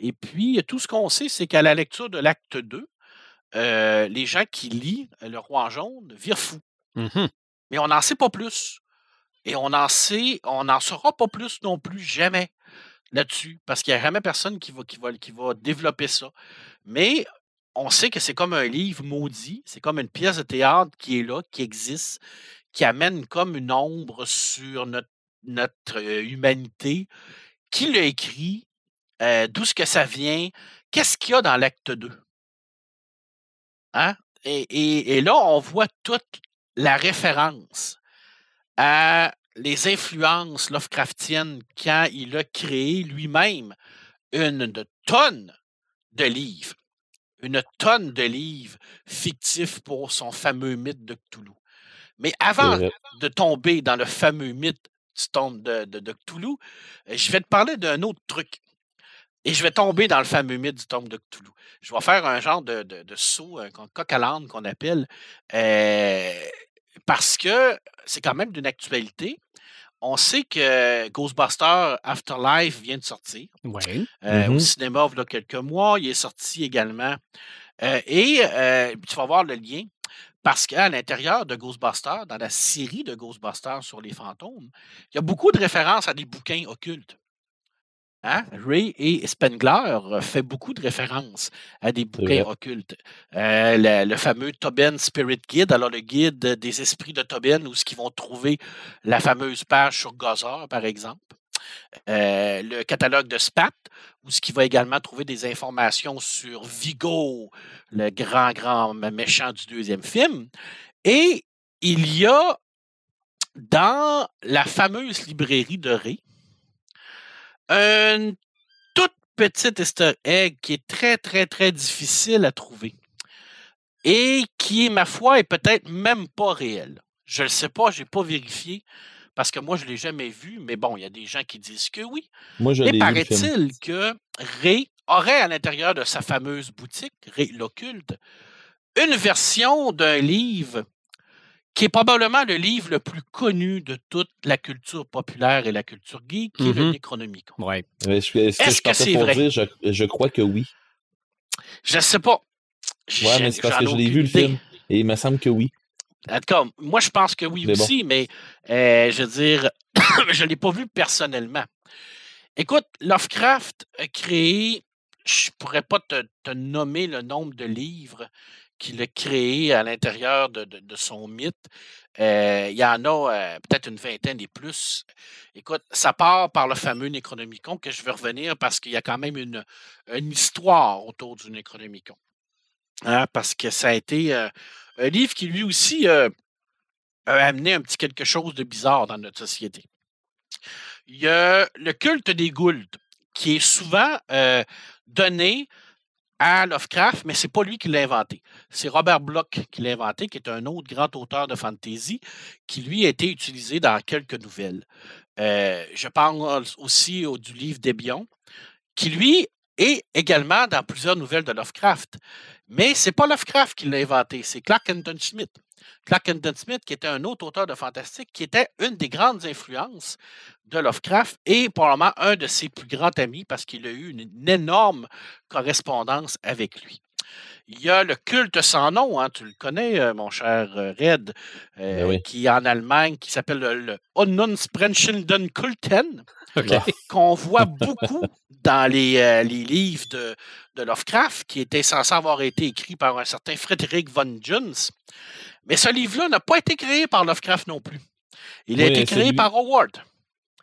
Speaker 5: Et puis, tout ce qu'on sait, c'est qu'à la lecture de l'acte 2, euh, les gens qui lisent Le Roi en jaune virent fous.
Speaker 1: Mhm.
Speaker 5: Mais on n'en sait pas plus. Et on en sait, on n'en saura pas plus non plus jamais là-dessus, parce qu'il n'y a jamais personne qui va, qui, va, qui va développer ça. Mais on sait que c'est comme un livre maudit, c'est comme une pièce de théâtre qui est là, qui existe, qui amène comme une ombre sur notre, notre humanité. Qui l'a écrit? Euh, D'où est-ce que ça vient? Qu'est-ce qu'il y a dans l'acte 2? Hein? Et, et- et là, on voit toute la référence à les influences Lovecraftiennes quand il a créé lui-même une tonne de livres, une tonne de livres fictifs pour son fameux mythe de Cthulhu. Mais avant de tomber dans le fameux mythe du tombe de, de, de Cthulhu, je vais te parler d'un autre truc. Et je vais tomber dans le fameux mythe du tombe de Cthulhu. Je vais faire un genre de, de, de saut, un co- coq à l'âne qu'on appelle, euh, parce que c'est quand même d'une actualité. On sait que Ghostbusters Afterlife vient de sortir
Speaker 1: Ouais.
Speaker 5: euh, au
Speaker 3: Mhm.
Speaker 5: cinéma il y a quelques mois. Il est sorti également. Euh, et tu vas voir le lien. Parce qu'à l'intérieur de Ghostbusters, dans la série de Ghostbusters sur les fantômes, il y a beaucoup de références à des bouquins occultes. Hein? Ray et Spengler euh, fait beaucoup de références à des bouquins occultes. Euh, le, le fameux Tobin Spirit Guide, alors le guide des esprits de Tobin, où ce qu'ils vont trouver la fameuse page sur Gozer, par exemple. Euh, le catalogue de Spat, où ce qui va également trouver des informations sur Vigo, le grand, grand méchant du deuxième film. Et il y a dans la fameuse librairie de Ray, une toute petite easter egg qui est très, très, très difficile à trouver. Et qui, ma foi, est peut-être même pas réel. Je ne le sais pas, je n'ai pas vérifié, parce que moi, je ne l'ai jamais vu, mais bon, il y a des gens qui disent que oui.
Speaker 3: Moi, je
Speaker 5: Mais
Speaker 3: le
Speaker 5: paraît-il que Ray aurait à l'intérieur de sa fameuse boutique, Ray l'occulte, une version d'un livre qui est probablement le livre le plus connu de toute la culture populaire et la culture geek, qui est le
Speaker 1: Mhm.
Speaker 5: Necronomicon.
Speaker 1: Ouais.
Speaker 3: Ce
Speaker 5: Est-ce que
Speaker 3: partais
Speaker 5: c'est
Speaker 3: pour
Speaker 5: vrai?
Speaker 3: dire, je, je crois que oui.
Speaker 5: Je ne sais pas.
Speaker 3: Ouais, mais c'est parce que je l'ai vu, le film. Et il me semble que oui.
Speaker 5: En tout cas, moi, je pense que oui
Speaker 3: bon.
Speaker 5: aussi, mais euh, je veux dire, je ne l'ai pas vu personnellement. Écoute, Lovecraft a créé, je ne pourrais pas te, te nommer le nombre de livres qu'il a créés à l'intérieur de, de- de son mythe. Euh, il y en a euh, peut-être une vingtaine et plus. Écoute, ça part par le fameux Necronomicon que je vais revenir parce qu'il y a quand même une, une histoire autour du Necronomicon. Hein, parce que ça a été euh, un livre qui lui aussi euh, a amené un petit quelque chose de bizarre dans notre société. Il y a le culte des Gould, qui est souvent euh, donné à Lovecraft, mais c'est pas lui qui l'a inventé. C'est Robert Bloch qui l'a inventé, qui est un autre grand auteur de fantasy, qui lui a été utilisé dans quelques nouvelles. Je parle aussi au- du livre d'Ebion, qui lui est également dans plusieurs nouvelles de Lovecraft. Mais c'est pas Lovecraft qui l'a inventé, c'est Clark Smith. Clark Kenton Smith, qui était un autre auteur de fantastique, qui était une des grandes influences de Lovecraft et probablement un de ses plus grands amis parce qu'il a eu une énorme correspondance avec lui. Il y a le culte sans nom, hein, tu le connais, euh, mon cher euh, Red, euh,
Speaker 3: Ben oui.
Speaker 5: qui est en Allemagne, qui s'appelle le, le Kulten, qu'on voit beaucoup dans les, euh, les livres de, de Lovecraft, qui était censé avoir été écrit par un certain Frederick von Jones. Mais ce livre-là n'a pas été créé par Lovecraft non plus. Il a
Speaker 3: Oui,
Speaker 5: été créé par Howard.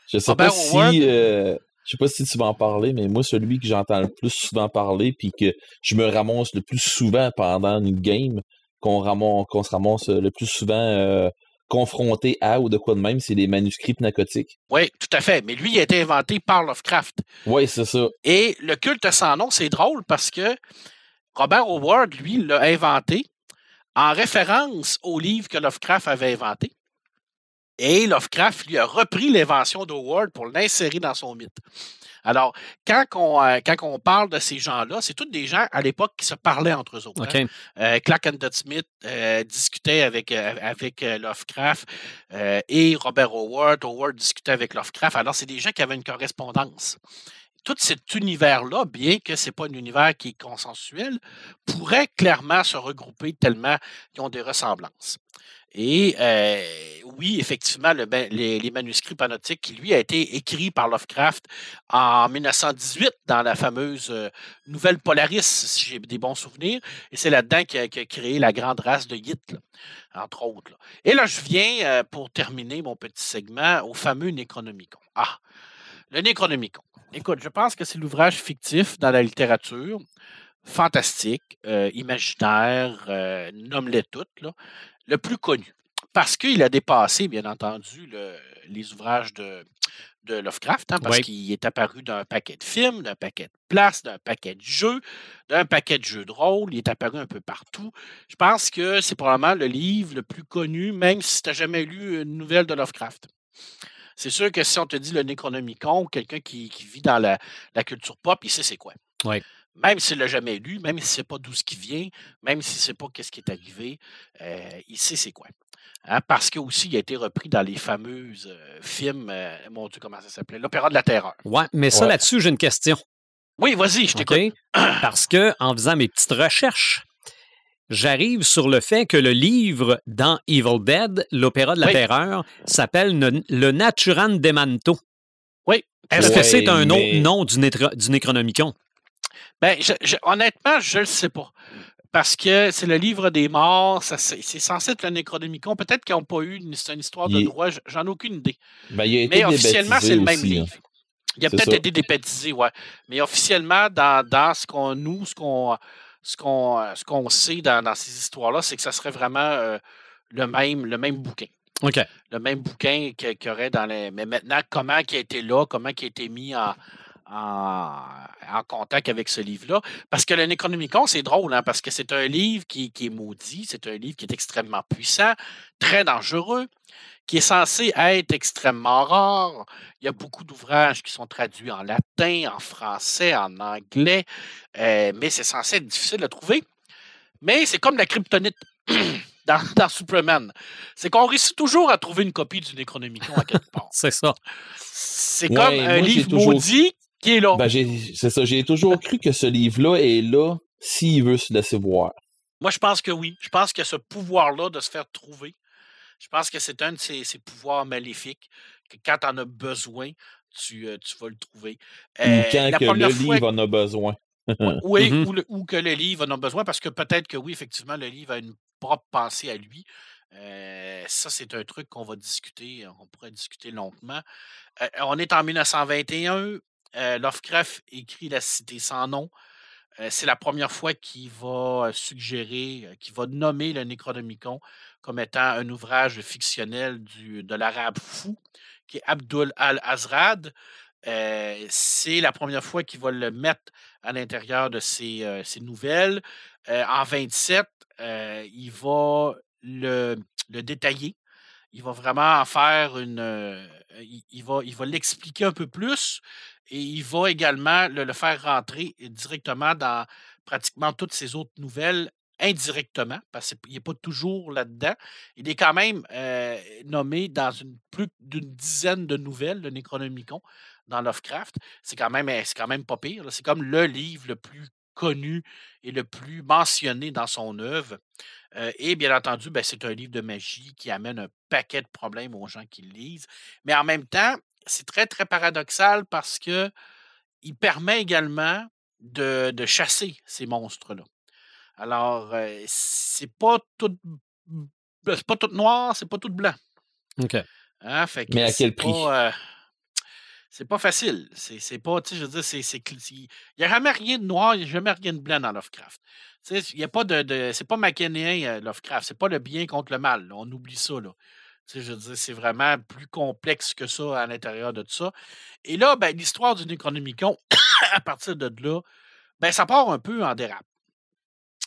Speaker 3: Je sais
Speaker 5: Robert
Speaker 3: pas si.
Speaker 5: Howard.
Speaker 3: euh, je sais pas si tu vas en parler, mais moi, celui que j'entends le plus souvent parler, puis que je me ramasse le plus souvent pendant une game, qu'on ramasse, qu'on se ramasse le plus souvent euh, confronté à ou de quoi de même, c'est les manuscrits pnacotiques.
Speaker 5: Oui, tout à fait. Mais lui, il a été inventé par Lovecraft.
Speaker 3: Oui, c'est ça.
Speaker 5: Et le culte sans nom, c'est drôle parce que Robert Howard, lui, l'a inventé en référence au livre que Lovecraft avait inventé. Et Lovecraft lui a repris l'invention d'Howard pour l'insérer dans son mythe. Alors, quand on, euh, quand on parle de ces gens-là, c'est tous des gens à l'époque qui se parlaient entre eux autres. hein. Euh, Clark and Smith euh, discutait avec, avec Lovecraft et Robert Howard. Howard discutait avec Lovecraft. Alors, c'est des gens qui avaient une correspondance. Tout cet univers-là, bien que ce n'est pas un univers qui est consensuel, pourrait clairement se regrouper tellement qu'ils ont des ressemblances. Et euh, oui, effectivement, le ben- les, manuscrits panotiques, qui lui a été écrit par Lovecraft en 1918 dans la fameuse euh, Nouvelle Polaris, si j'ai des bons souvenirs. Et c'est là-dedans qu'il a, qu'il a créé la grande race de Yit, entre autres. Et là, je viens, euh, pour terminer mon petit segment, au fameux Necronomicon. Ah, le Necronomicon. Écoute, je pense que c'est l'ouvrage fictif dans la littérature, fantastique, imaginaire, euh, nomme-les toutes, le plus connu. Parce qu'il a dépassé, bien entendu, le- les ouvrages de, de Lovecraft, hein, parce
Speaker 1: Oui.
Speaker 5: qu'il est apparu d'un paquet de films, d'un paquet de places, d'un paquet de jeux, d'un paquet de jeux de rôle. Il est apparu un peu partout. Je pense que c'est probablement le livre le plus connu, même si tu n'as jamais lu une nouvelle de Lovecraft. C'est sûr que si on te dit le Necronomicon, quelqu'un qui, qui vit dans la, la culture pop, il sait c'est quoi.
Speaker 1: Oui.
Speaker 5: Même s'il ne l'a jamais lu, même s'il ne sait pas d'où ce qui vient, même s'il ne sait pas qu'est-ce qui est arrivé, euh, il sait c'est quoi. Hein, parce que aussi, il a été repris dans les fameuses euh, films, euh, mon Dieu, comment ça s'appelait? L'Opéra de la Terreur.
Speaker 1: Ouais, mais ça
Speaker 3: Ouais.
Speaker 1: là-dessus, j'ai une question.
Speaker 5: Oui, vas-y, je t'écoute.
Speaker 1: Parce que, en faisant mes petites recherches, j'arrive sur le fait que le livre dans Evil Dead, l'Opéra de la
Speaker 5: Oui.
Speaker 1: Terreur, s'appelle Le Naturan Demanto.
Speaker 5: Oui.
Speaker 1: Est-ce que c'est un autre nom du Necronomicon?
Speaker 5: Ben, je- je- honnêtement, je ne le sais pas. Parce que c'est le livre des morts, ça, c'est c'est censé être le Necronomicon. Peut-être qu'ils n'ont pas eu une, une histoire de
Speaker 3: Il
Speaker 5: droit, j'en ai aucune idée.
Speaker 3: Ben, il a été
Speaker 5: Mais officiellement, c'est le même
Speaker 3: aussi,
Speaker 5: livre. Il a
Speaker 3: C'est
Speaker 5: peut-être
Speaker 3: ça.
Speaker 5: été débaptisé, ouais. Mais officiellement, dans, dans ce qu'on nous, ce qu'on ce qu'on ce qu'on sait dans, dans ces histoires-là, c'est que ça serait vraiment euh, le même le même bouquin.
Speaker 1: OK.
Speaker 5: Le même bouquin qu'il y aurait dans les. Mais maintenant, comment qui a été là, comment qui a été mis en, en, en contact avec ce livre-là. Parce que le Necronomicon, c'est drôle, hein, parce que c'est un livre qui, qui est maudit, c'est un livre qui est extrêmement puissant, très dangereux, qui est censé être extrêmement rare. Il y a beaucoup d'ouvrages qui sont traduits en latin, en français, en anglais, euh, mais c'est censé être difficile à trouver. Mais c'est comme la kryptonite dans, dans Superman. C'est qu'on réussit toujours à trouver une copie du Necronomicon à quelque part.
Speaker 1: C'est ça.
Speaker 5: C'est
Speaker 3: Ouais,
Speaker 5: comme un livre
Speaker 3: toujours-
Speaker 5: maudit qui est là?
Speaker 3: Ben, c'est ça, j'ai toujours cru que ce livre-là est là s'il veut se laisser voir.
Speaker 5: Moi, je pense que oui. Je pense que ce pouvoir-là de se faire trouver, je pense que c'est un de ces, ces pouvoirs maléfiques que quand tu en as besoin, tu, euh, tu vas le trouver.
Speaker 3: Ou
Speaker 5: Euh,
Speaker 3: quand
Speaker 5: la
Speaker 3: que le
Speaker 5: fois-
Speaker 3: livre en a besoin.
Speaker 5: Oui,
Speaker 1: Mhm.
Speaker 5: ou, le- ou que le livre en a besoin, parce que peut-être que oui, effectivement, le livre a une propre pensée à lui. Euh, ça, c'est un truc qu'on va discuter, on pourrait discuter longuement. On est en 1921. Euh, Lovecraft écrit La Cité sans nom. Euh, c'est la première fois qu'il va euh, suggérer, qu'il va nommer le Necronomicon comme étant un ouvrage fictionnel de l'arabe fou, qui est Abdul al-Azrad. C'est la première fois qu'il va le mettre à l'intérieur de ses, nouvelles. En 27, euh, il va le, le détailler. Il va vraiment en faire une. il va l'expliquer un peu plus et il va également le, faire rentrer directement dans pratiquement toutes ses autres nouvelles indirectement, parce qu'il n'est pas toujours là-dedans. Il est quand même euh, nommé dans plus d'une dizaine de nouvelles, le Necronomicon, dans Lovecraft. C'est quand même, c'est quand même pas pire. C'est comme le livre le plus connu et le plus mentionné dans son œuvre. Euh, et bien entendu, ben, c'est un livre de magie qui amène un paquet de problèmes aux gens qui le lisent. Mais en même temps, c'est très, très paradoxal parce que il permet également de, de chasser ces monstres-là. Alors, euh, c'est pas tout c'est pas tout noir, c'est pas tout blanc.
Speaker 1: OK.
Speaker 5: Hein, fait que
Speaker 3: Mais à quel prix?
Speaker 5: pas, euh, c'est pas facile. C'est c'est pas, tu sais, je veux dire, c'est, il n'y a jamais rien de noir, il n'y a jamais rien de blanc dans Lovecraft. Tu sais, il y a pas de, de- c'est pas machiavénien, euh, Lovecraft. C'est pas le bien contre le mal. là. On oublie ça, là. Je veux dire, c'est vraiment plus complexe que ça à l'intérieur de tout ça. Et là, ben, l'histoire du Necronomicon, à partir de là, ben, ça part un peu en dérape.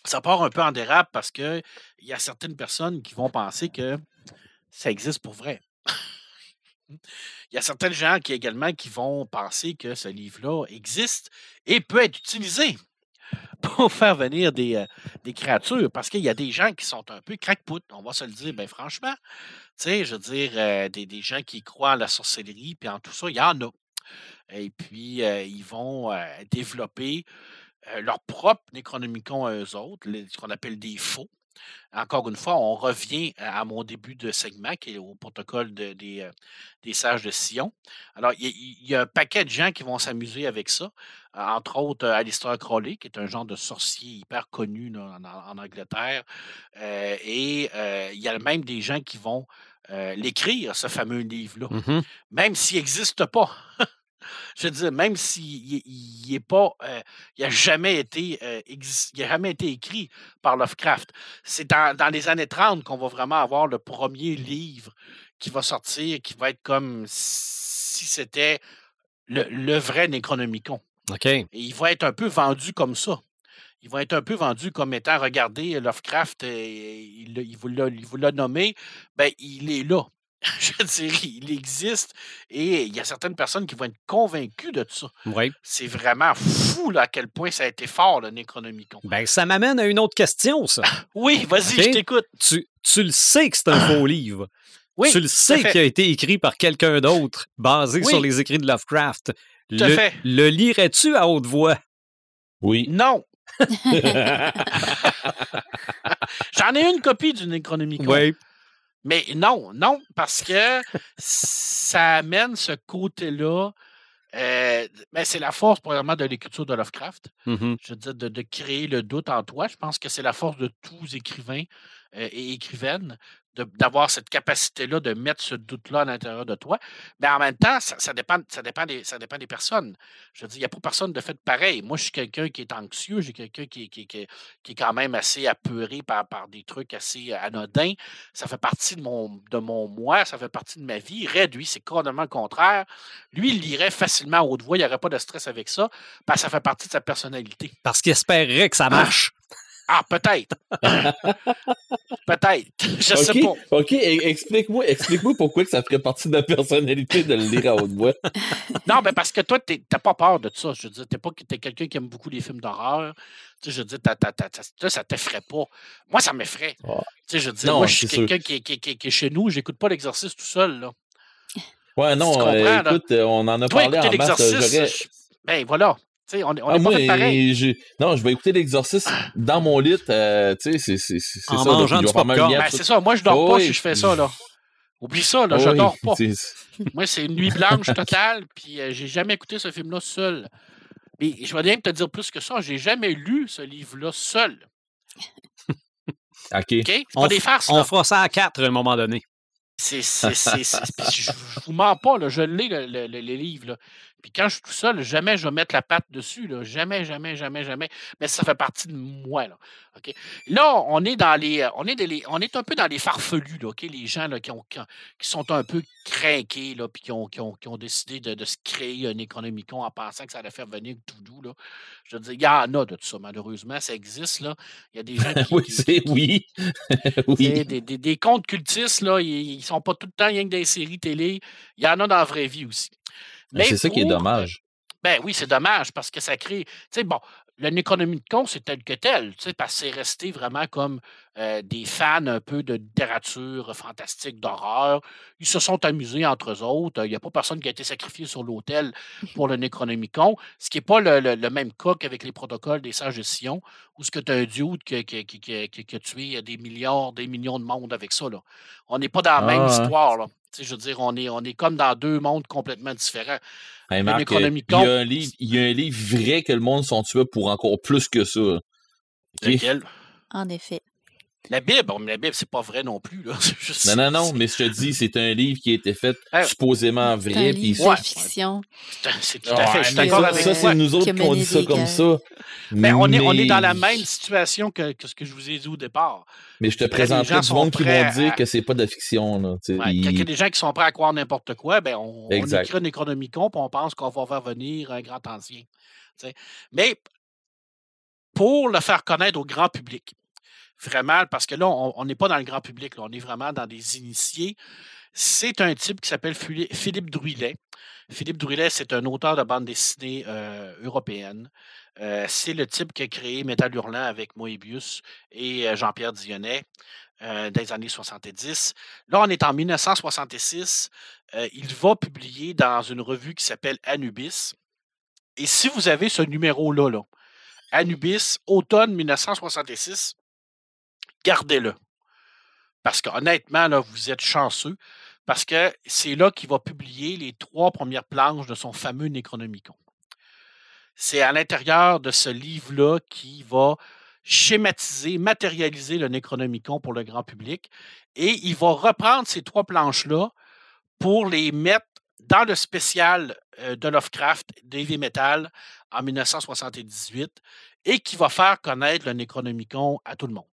Speaker 5: Ça part un peu en dérape parce que il y a certaines personnes qui vont penser que ça existe pour vrai. Il y a certains gens qui également qui vont penser que ce livre-là existe et peut être utilisé pour faire venir des, euh, des créatures parce qu'il y a des gens qui sont un peu crackpot, on va se le dire, ben franchement. Tu sais, je veux dire, euh, des, gens qui croient en la sorcellerie, puis en tout ça, il y en a. Et puis, euh, ils vont développer leur propre Necronomicon à eux autres, ce qu'on appelle des faux. Encore une fois, on revient à mon début de segment, qui est au protocole de- des, des sages de Sion. Alors, il y, a- il y a un paquet de gens qui vont s'amuser avec ça, entre autres Alistair Crowley, qui est un genre de sorcier hyper connu là, en, en Angleterre. Euh, et euh, il y a même des gens qui vont euh, l'écrire, ce fameux livre-là,
Speaker 1: Mhm.
Speaker 5: même s'il n'existe pas. Je veux dire, même s'il n'est pas, euh, il n'a jamais été, euh, il a jamais été écrit par Lovecraft. C'est dans, dans les années 30 qu'on va vraiment avoir le premier livre qui va sortir, qui va être comme si c'était le, le vrai Necronomicon.
Speaker 1: OK.
Speaker 5: Et il va être un peu vendu comme ça. Il va être un peu vendu comme étant, regardez, Lovecraft, euh, il, l'a- il vous l'a il vous l'a nommé, ben, il est là. Je veux dire, il existe et il y a certaines personnes qui vont être convaincues de ça.
Speaker 1: Oui.
Speaker 5: C'est vraiment fou là, à quel point ça a été fort, le Necronomicon.
Speaker 1: Ben, ça m'amène à une autre question, ça.
Speaker 5: Oui, vas-y, je t'écoute.
Speaker 1: Tu, tu le sais que c'est un faux livre.
Speaker 5: Oui,
Speaker 1: tu le sais qu'il a été écrit par quelqu'un d'autre, basé
Speaker 5: Oui.
Speaker 1: sur les écrits de Lovecraft.
Speaker 5: Tout à
Speaker 1: le,
Speaker 5: fait.
Speaker 1: le lirais-tu à haute voix?
Speaker 3: Oui.
Speaker 5: Non. J'en ai une copie du Necronomicon.
Speaker 1: Oui.
Speaker 5: Mais non, non, parce que ça amène ce côté-là. euh, ben, c'est la force, probablement, de l'écriture de Lovecraft.
Speaker 1: Mhm.
Speaker 5: Je veux dire, de, de créer le doute en toi. Je pense que c'est la force de tous écrivains euh, et écrivaines d'avoir cette capacité-là de mettre ce doute-là à l'intérieur de toi. Mais en même temps, ça, ça dépend, ça, dépend des, ça dépend des personnes. Je veux dire, il n'y a pas personne de fait pareil. Moi, je suis quelqu'un qui est anxieux, j'ai quelqu'un qui, qui, qui, qui est quand même assez apeuré par, par des trucs assez anodins. Ça fait partie de mon, de mon moi, ça fait partie de ma vie. Red, lui, c'est complètement le contraire. Lui, il lirait facilement à haute voix, il n'y aurait pas de stress avec ça, parce que ça fait partie de sa personnalité.
Speaker 1: Parce qu'il espérait que ça marche.
Speaker 5: Ah, peut-être. peut-être. Je sais
Speaker 3: OK,
Speaker 5: pas.
Speaker 3: OK, e- explique-moi explique-moi pourquoi que ça ferait partie de la personnalité de le lire à haute voix.
Speaker 5: Non, ben parce que toi, t'as pas peur de ça. Je veux dire, t'es pas t'es quelqu'un qui aime beaucoup les films d'horreur. Tu sais, je veux dire, t'as- ça t'effraie pas. Moi, ça m'effraie.
Speaker 3: Ah.
Speaker 5: Tu sais, je veux dire,
Speaker 3: Non,
Speaker 5: moi, je suis quelqu'un qui, est- qui, qui qui est chez nous, j'écoute pas l'exorciste tout seul, là.
Speaker 3: Ouais, non, euh, écoute, euh, on en a
Speaker 5: Toi,
Speaker 3: parlé en masse. euh,
Speaker 5: ben voilà. Tu sais, on
Speaker 3: Ah,
Speaker 5: est
Speaker 3: moi,
Speaker 5: pas fait pareil.
Speaker 3: j'ai- non, je vais écouter l'exorciste dans mon lit. euh, tu sais, c'est c'est- c'est- c'est
Speaker 1: En
Speaker 3: ça. là,
Speaker 1: mangeant du
Speaker 3: je
Speaker 1: popcorn.
Speaker 5: Ben, c'est ça. Moi, je dors
Speaker 3: Oh,
Speaker 5: pas
Speaker 3: oui.
Speaker 5: si je fais ça, là. Oublie ça, là.
Speaker 3: Oh,
Speaker 5: je
Speaker 3: oui,
Speaker 5: dors pas. Moi, c'est une nuit blanche totale, puis euh, j'ai jamais écouté ce film-là seul. Mais je vais même te dire plus que ça, j'ai jamais lu ce livre-là seul.
Speaker 3: OK.
Speaker 1: On
Speaker 5: des farces,
Speaker 1: On fera ça à quatre à un moment donné.
Speaker 5: C'est, je, je vous mens pas, là, je lis le, le- le- les livres. Là. Puis quand je suis tout seul, jamais je vais mettre la patte dessus. Là. Jamais, jamais, jamais, jamais. Mais ça fait partie de moi. Là, là on est dans les. On est, dans les- on est un peu dans les farfelus, là? Les gens là, qui, ont, qui, ont- qui sont un peu craqués, là, puis qui ont, qui, ont, qui ont décidé de, de se créer un économicon en pensant que ça allait faire venir tout doux. Là. Je veux dire, il y en a de tout ça, malheureusement. Ça existe. Là. Il y a des gens qui.
Speaker 3: oui, c'est oui. oui.
Speaker 5: Des, des, des contes cultistes, là, ils, ils sont pas tout le temps rien que des séries télé. Il y en a dans la vraie vie aussi.
Speaker 3: C'est ça qui est dommage.
Speaker 5: Ben oui, c'est dommage parce que ça crée. Tu sais, bon, le Necronomicon, c'est tel que tel, parce que c'est resté vraiment comme euh, des fans un peu de littérature fantastique, d'horreur. Ils se sont amusés entre eux autres. Il n'y a pas personne qui a été sacrifié sur l'autel pour le Necronomicon, ce qui n'est pas le, même cas qu'avec les protocoles des sages de Sion, où ce que tu as un dude qui, qui, a tué des milliards, des millions de monde avec ça. Là. On n'est pas dans la même ah, histoire. Là. Je veux dire, on est, on est comme dans deux mondes complètement différents.
Speaker 3: Euh, il, y a un livre, il y a un livre vrai que le monde sont tués pour encore plus que ça.
Speaker 5: Lequel?
Speaker 4: En effet.
Speaker 5: La Bible, la Bible, c'est pas vrai non plus. Là.
Speaker 3: non, non, non, mais je te dis, c'est un livre qui a été fait supposément vrai. C'est
Speaker 4: un livre de fiction.
Speaker 5: C'est tout à fait. je suis d'accord avec
Speaker 3: ça. c'est nous autres qui ont dit ça comme ça.
Speaker 5: Mais, on, est, on est dans la même situation que, ce que je vous ai dit au départ.
Speaker 3: Mais je te présenterai du monde qui vont dire que c'est pas de la fiction. Là,
Speaker 5: il... y a des gens qui sont prêts à croire n'importe quoi, ben on, on écrit un économicon et on pense qu'on va faire venir un grand ancien. Mais pour le faire connaître au grand public, vraiment, parce que là, on n'est pas dans le grand public, on est vraiment dans des initiés. C'est un type qui s'appelle Philippe Druillet. Philippe Druillet, c'est un auteur de bande dessinée euh, européenne. Euh, c'est le type qui a créé Métal Hurlant avec Moebius et euh, Jean-Pierre Dionnet dans les années 70. Là, on est en 1966. il va publier dans une revue qui s'appelle Anubis. Et si vous avez ce numéro-là, là, Anubis, automne 1966, gardez-le. Parce qu'honnêtement, là, vous êtes chanceux, parce que c'est là qu'il va publier les trois premières planches de son fameux Necronomicon. C'est à l'intérieur de ce livre-là qui va schématiser, matérialiser le Necronomicon pour le grand public. Et il va reprendre ces trois planches-là pour les mettre dans le spécial euh, de Lovecraft d'Heavy Metal en 1978 et qui va faire connaître le Necronomicon à tout le monde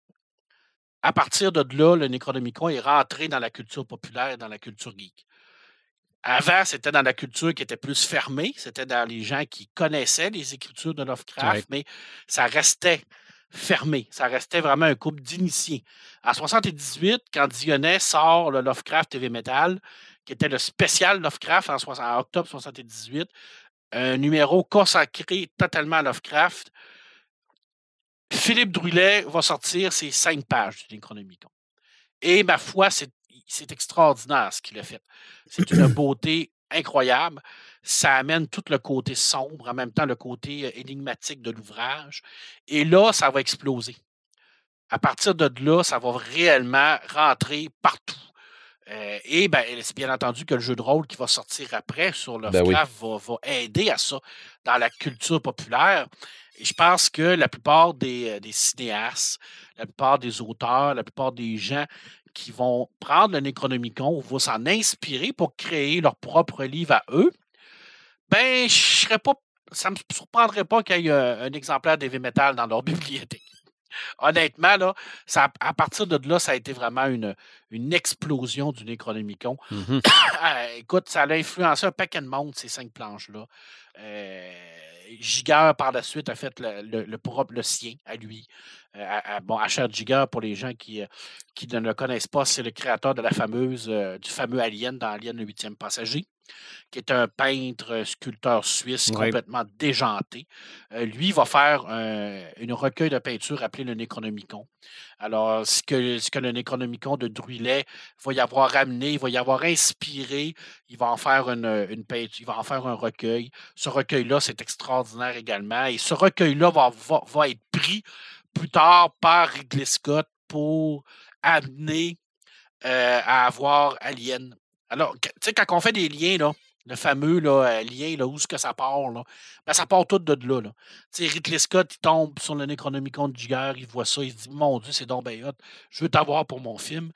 Speaker 5: à partir de là, le Necronomicon est rentré dans la culture populaire, dans la culture geek. Avant, c'était dans la culture qui était plus fermée, c'était dans les gens qui connaissaient les écritures de Lovecraft, mais ça restait fermé. Ça restait vraiment un couple d'initiés. En 78, quand Dionnet sort le Lovecraft TV Metal, qui était le spécial Lovecraft en, en octobre 78, un numéro consacré totalement à Lovecraft, Philippe Druillet va sortir ses cinq pages du Necronomicon. Et ma foi, c'est extraordinaire ce qu'il a fait. C'est une beauté incroyable. Ça amène tout le côté sombre, en même temps le côté euh, énigmatique de l'ouvrage. Et là, ça va exploser. À partir de là, ça va réellement rentrer partout. Euh, et ben, c'est bien entendu que le jeu de rôle qui va sortir après sur le ben va, va, aider à ça dans la culture populaire. Je pense que la plupart des, euh, cinéastes, la plupart des auteurs, la plupart des gens qui vont prendre le Necronomicon vont s'en inspirer pour créer leur propre livre à eux, ben, je serais pas, ça ne me surprendrait pas qu'il y ait un, un exemplaire d'Heavy Metal dans leur bibliothèque honnêtement, là, ça, à partir de là, ça a été vraiment une, une explosion du Necronomicon. Mmh ah, écoute, ça a influencé un paquet de monde, ces cinq planches-là. Euh, Giger, par la suite, a fait le, le, propre, le sien à lui. Euh, à, bon, pour les gens qui, euh, qui ne le connaissent pas, c'est le créateur de la fameuse, du fameux Alien dans Alien le huitième passager qui est un peintre euh, sculpteur suisse complètement déjanté. Euh, lui va faire un, une recueil de peinture appelé le Necronomicon. Alors, ce que, ce que le Necronomicon de Druillet va y avoir amené, il va y avoir inspiré, il va en faire une, une peinture, il va en faire un recueil. Ce recueil-là, c'est extraordinaire également. Et ce recueil-là va, va, être pris plus tard par Ridley Scott pour amener euh, à avoir Alien alors, tu sais, quand on fait des liens, là, le fameux là, euh, lien, là, où est-ce que ça part, là, ben, ça part tout de là. là. Tu sais, Ridley Scott, il tombe sur le Necronomicon de Giger, il voit ça, il se dit Mon Dieu, c'est donc bien hot, je veux t'avoir pour mon film.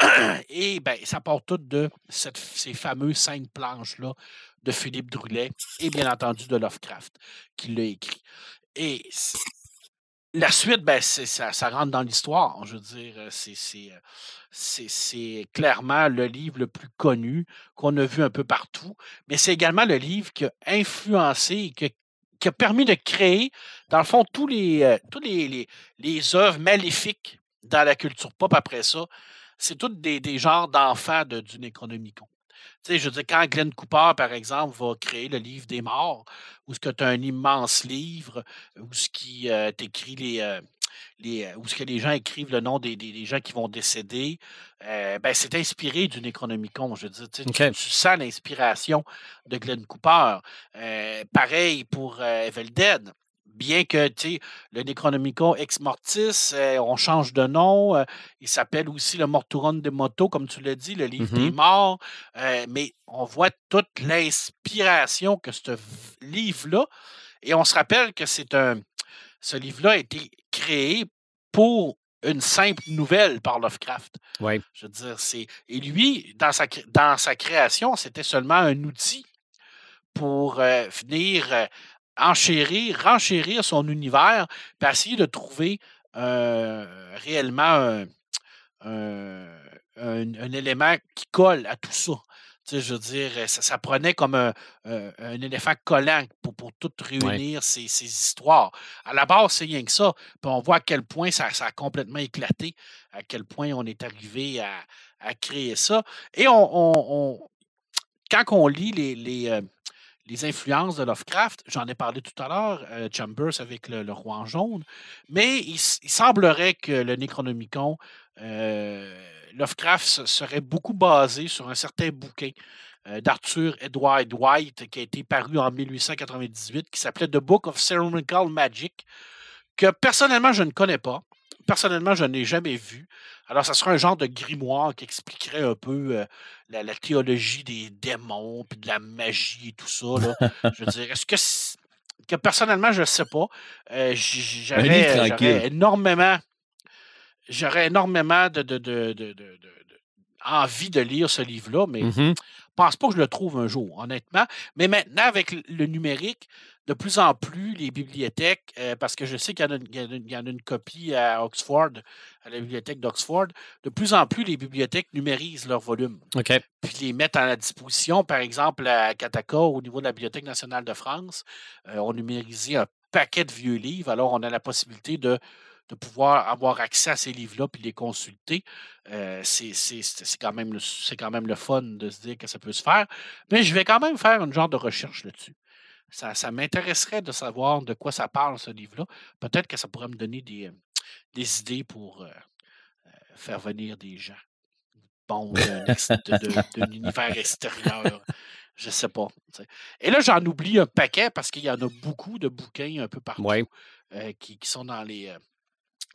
Speaker 5: Et ben, ça part tout de ces fameux cinq planches-là de Philippe Drulet et bien entendu de Lovecraft qui l'a écrit. Et la suite, ben, ça, ça rentre dans l'histoire. Je veux dire, euh, c'est euh, c'est clairement le livre le plus connu qu'on a vu un peu partout, mais c'est également le livre qui a influencé qui a, permis de créer, dans le fond, tous les, euh, tous les, les, œuvres maléfiques dans la culture pop après ça. C'est toutes des, des genres d'enfants de, du Necronomicon. Tu sais, je veux dire, quand Glenn Cooper, par exemple, va créer le livre des morts, où ce que tu as un immense livre, où ce qui euh, t'écrit les, euh, les, où ce que les gens écrivent le nom des, des- des gens qui vont décéder, euh, ben, c'est inspiré du Necronomicon. Je veux dire, tu, sens l'inspiration de Glenn Cooper. Euh, pareil pour euh, Evil Dead. Bien que le Necronomicon Ex Mortis, euh, on change de nom. euh, il s'appelle aussi le Morturon de Moto, comme tu l'as dit, le livre des morts. euh, mais on voit toute l'inspiration que ce livre-là. Et on se rappelle que c'est un. Ce livre-là a été créé pour une simple nouvelle par Lovecraft.
Speaker 1: Ouais.
Speaker 5: Je veux dire, c'est. Et lui, dans sa, dans sa création, c'était seulement un outil pour venir enchérir, renchérir son univers, puis essayer de trouver euh, réellement un, un- un- un élément qui colle à tout ça. Tu sais, je veux dire, ça, ça prenait comme un, éléphant collant pour, pour tout réunir ces, histoires. À la base, c'est rien que ça. Puis on voit à quel point ça, ça a complètement éclaté, à quel point on est arrivé à, à créer ça. Et on, on- on- quand on lit les, les, euh, les influences de Lovecraft, j'en ai parlé tout à l'heure, euh, Chambers avec le, roi en jaune, mais il, semblerait que le Necronomicon, euh, Lovecraft se- serait beaucoup basé sur un certain bouquin euh, d'Arthur Edward White qui a été paru en 1898, qui s'appelait The Book of Ceremonial Magic, que personnellement je ne connais pas. Personnellement, je n'ai jamais vu. Alors, ça serait un genre de grimoire qui expliquerait un peu euh, la, la théologie des démons, puis de la magie et tout ça. là. je veux dire, est-ce que, que personnellement, je ne sais pas. Euh, J'aurais
Speaker 3: tranquille.
Speaker 5: énormément, j'aurais énormément de, de- de- de- envie de lire ce livre-là, mais
Speaker 1: Mhm.
Speaker 5: je pense pas que je le trouve un jour, honnêtement. Mais maintenant, avec le- numérique, de plus en plus, les bibliothèques, euh, parce que je sais qu'il y, en a une- y y en a copie à Oxford, à la bibliothèque d'Oxford, de plus en plus, les bibliothèques numérisent leurs volumes,
Speaker 1: OK.
Speaker 5: puis les mettent à la disposition. Par exemple, à Cataka, au niveau de la Bibliothèque nationale de France, euh, on numérisait un paquet de vieux livres. Alors, on a la possibilité de, de pouvoir avoir accès à ces livres-là puis les consulter. Euh, c'est quand, même le- quand même le fun de se dire que ça peut se faire. Mais je vais quand même faire une genre de recherche là-dessus. Ça, ça m'intéresserait de savoir de quoi ça parle, ce livre-là. Peut-être que ça pourrait me donner des, euh, des idées pour euh, faire venir des gens bons d'un univers extérieur. Je sais pas. Et là, j'en oublie un paquet parce qu'il y en a beaucoup de bouquins un peu partout
Speaker 1: Ouais.
Speaker 5: euh, qui, qui sont dans les,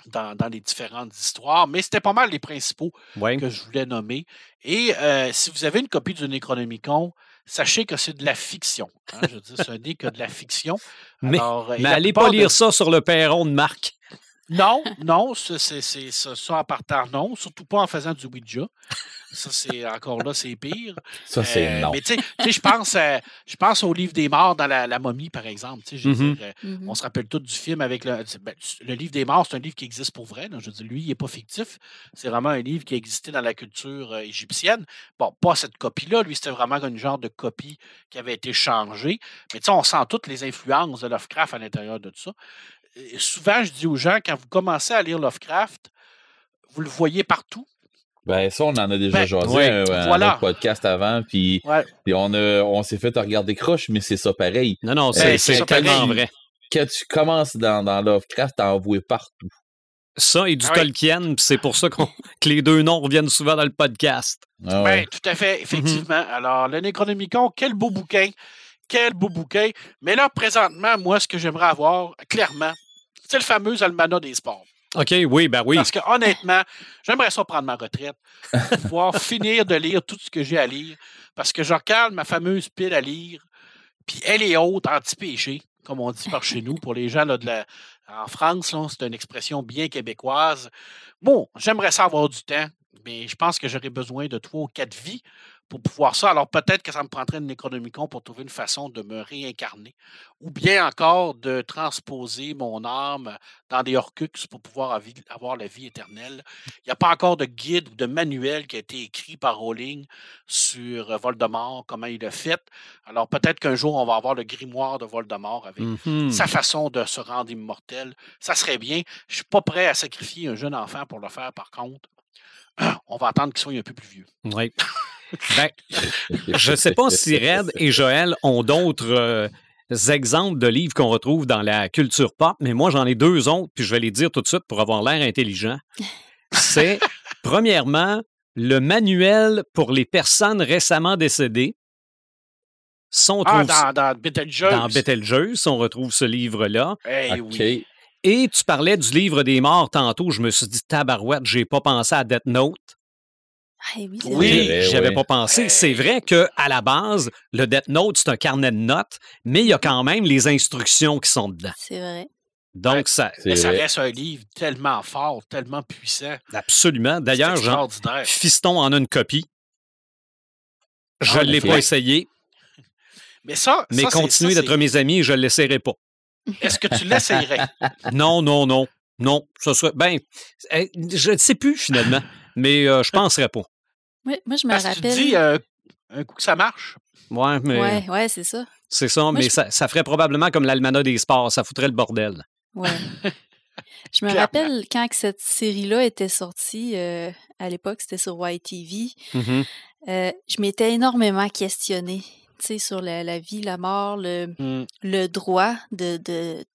Speaker 5: dans, dans les différentes histoires. Mais c'était pas mal les principaux
Speaker 1: Ouais.
Speaker 5: que je voulais nommer. Et euh, si vous avez une copie du Necronomicon, sachez que c'est de la fiction. hein. Je veux dire, ce n'est que de la fiction.
Speaker 1: Mais-
Speaker 5: Alors, euh,
Speaker 1: Mais allez pas
Speaker 5: de-
Speaker 1: lire ça sur le perron de Marc.
Speaker 5: Non, non, ça, c'est ça, ça en partant, non. Surtout pas en faisant du Ouija. Ça, c'est encore là, c'est pire.
Speaker 3: Ça, c'est
Speaker 5: Euh,
Speaker 3: non.
Speaker 5: Mais tu sais- je pense, euh, je pense au livre des morts dans la, la momie, par exemple. Tu sais, je veux dire, euh,
Speaker 4: Mhm.
Speaker 5: on se rappelle tout du film avec le, ben, le livre des morts, c'est un livre qui existe pour vrai. là. Je veux dire, lui, il n'est pas fictif. C'est vraiment un livre qui existait dans la culture euh, égyptienne. Bon, pas cette copie-là. Lui, c'était vraiment une genre de copie qui avait été changée. Mais tu sais, on sent toutes les influences de Lovecraft à l'intérieur de tout ça. Et souvent, je dis aux gens, quand vous commencez à lire Lovecraft, vous le voyez partout.
Speaker 3: Ben, ça, on en a déjà
Speaker 5: Ben,
Speaker 3: jasé
Speaker 1: ouais,
Speaker 3: un,
Speaker 5: voilà.
Speaker 3: podcast avant, puis
Speaker 5: Ouais.
Speaker 3: on, a- on s'est fait regarder croche, mais c'est ça pareil.
Speaker 1: Non, non,
Speaker 5: Ben,
Speaker 1: c'est
Speaker 5: c'est
Speaker 1: c'est
Speaker 5: ça,
Speaker 1: tellement vrai.
Speaker 3: Quand tu commences dans, dans Lovecraft, t'en vois partout.
Speaker 1: Ça et du
Speaker 5: Ah oui.
Speaker 1: Tolkien, puis c'est pour ça qu'on- que les deux noms reviennent souvent dans le podcast.
Speaker 3: Ah ouais.
Speaker 5: Ben, tout à fait, effectivement. Alors, le Necronomicon, quel beau bouquin. Quel beau bouquin. Mais là, présentement, moi, ce que j'aimerais avoir, clairement, c'est le fameux almanach des sports.
Speaker 1: OK, oui, ben oui.
Speaker 5: Parce que honnêtement, j'aimerais ça prendre ma retraite, pour pouvoir finir de lire tout ce que j'ai à lire. Parce que je regarde ma fameuse pile à lire, puis elle est haute, anti-péché, comme on dit par chez nous. Pour les gens là, de la, en France, c'est une expression bien québécoise. Bon, j'aimerais ça avoir du temps, mais je pense que j'aurais besoin de trois ou quatre vies pour pouvoir ça. Alors peut-être que ça me prendrait une Necronomicon pour trouver une façon de me réincarner. Ou bien encore de transposer mon âme dans des Horcrux pour pouvoir avoir la vie éternelle. Il n'y a pas encore de guide ou de manuel qui a été écrit par Rowling sur euh, Voldemort, comment il l'a fait. Alors peut-être qu'un jour, on va avoir le grimoire de Voldemort avec
Speaker 1: Mhm.
Speaker 5: sa façon de se rendre immortel. Ça serait bien. Je suis pas prêt à sacrifier un jeune enfant pour le faire, par contre. On va attendre qu'il soit un peu plus vieux.
Speaker 1: Oui. Ben, je ne sais pas si Red et Joël ont d'autres euh, exemples de livres qu'on retrouve dans la culture pop, mais moi, j'en ai deux autres, puis je vais les dire tout de suite pour avoir l'air intelligent. C'est, premièrement, le manuel pour les personnes récemment décédées.
Speaker 5: Ah, dans, dans Betelgeuse.
Speaker 1: dans Betelgeuse, on retrouve ce livre-là.
Speaker 5: Eh
Speaker 3: OK.
Speaker 5: oui.
Speaker 1: Et tu parlais du livre des morts tantôt. Je me suis dit, tabarouette, j'ai pas pensé à Death Note.
Speaker 4: Ah oui, c'est
Speaker 5: Oui.
Speaker 4: vrai.
Speaker 3: vrai,
Speaker 1: j'y avais
Speaker 3: ouais.
Speaker 1: pas pensé. C'est vrai que à la base, le Death Note, c'est un carnet de notes, mais il y a quand même les instructions qui sont dedans.
Speaker 4: C'est vrai.
Speaker 1: Donc,
Speaker 5: Ouais.
Speaker 1: ça,
Speaker 5: Mais ça reste un livre tellement fort, tellement puissant.
Speaker 1: absolument. D'ailleurs. Fiston en a une copie. Je
Speaker 5: Ah,
Speaker 1: ne l'ai
Speaker 3: ok.
Speaker 1: pas essayé,
Speaker 5: Mais ça,
Speaker 1: mais
Speaker 5: ça,
Speaker 1: continuez d'être mes amis, je ne l'essayerai pas.
Speaker 5: Est-ce que tu l'essayerais?
Speaker 1: Non, non, non. Non, ce serait. Ben, euh, je ne sais plus finalement, mais euh, je penserais pas.
Speaker 4: Oui, moi, je me
Speaker 5: Parce que tu
Speaker 4: rappelle.
Speaker 5: dis euh, un coup que ça marche.
Speaker 1: Ouais, mais
Speaker 4: Ouais, ouais, c'est ça.
Speaker 1: c'est ça, mais
Speaker 4: je-
Speaker 1: ça, ça ferait probablement comme l'almanach des sports, ça foutrait le bordel.
Speaker 4: Ouais. Je me rappelle quand que cette série-là était sortie, euh, à l'époque, c'était sur YTV.
Speaker 1: Mhm.
Speaker 4: euh, je m'étais énormément questionnée, tu sais, sur la, la vie, la mort, le,
Speaker 5: Hmm.
Speaker 4: le droit de, de,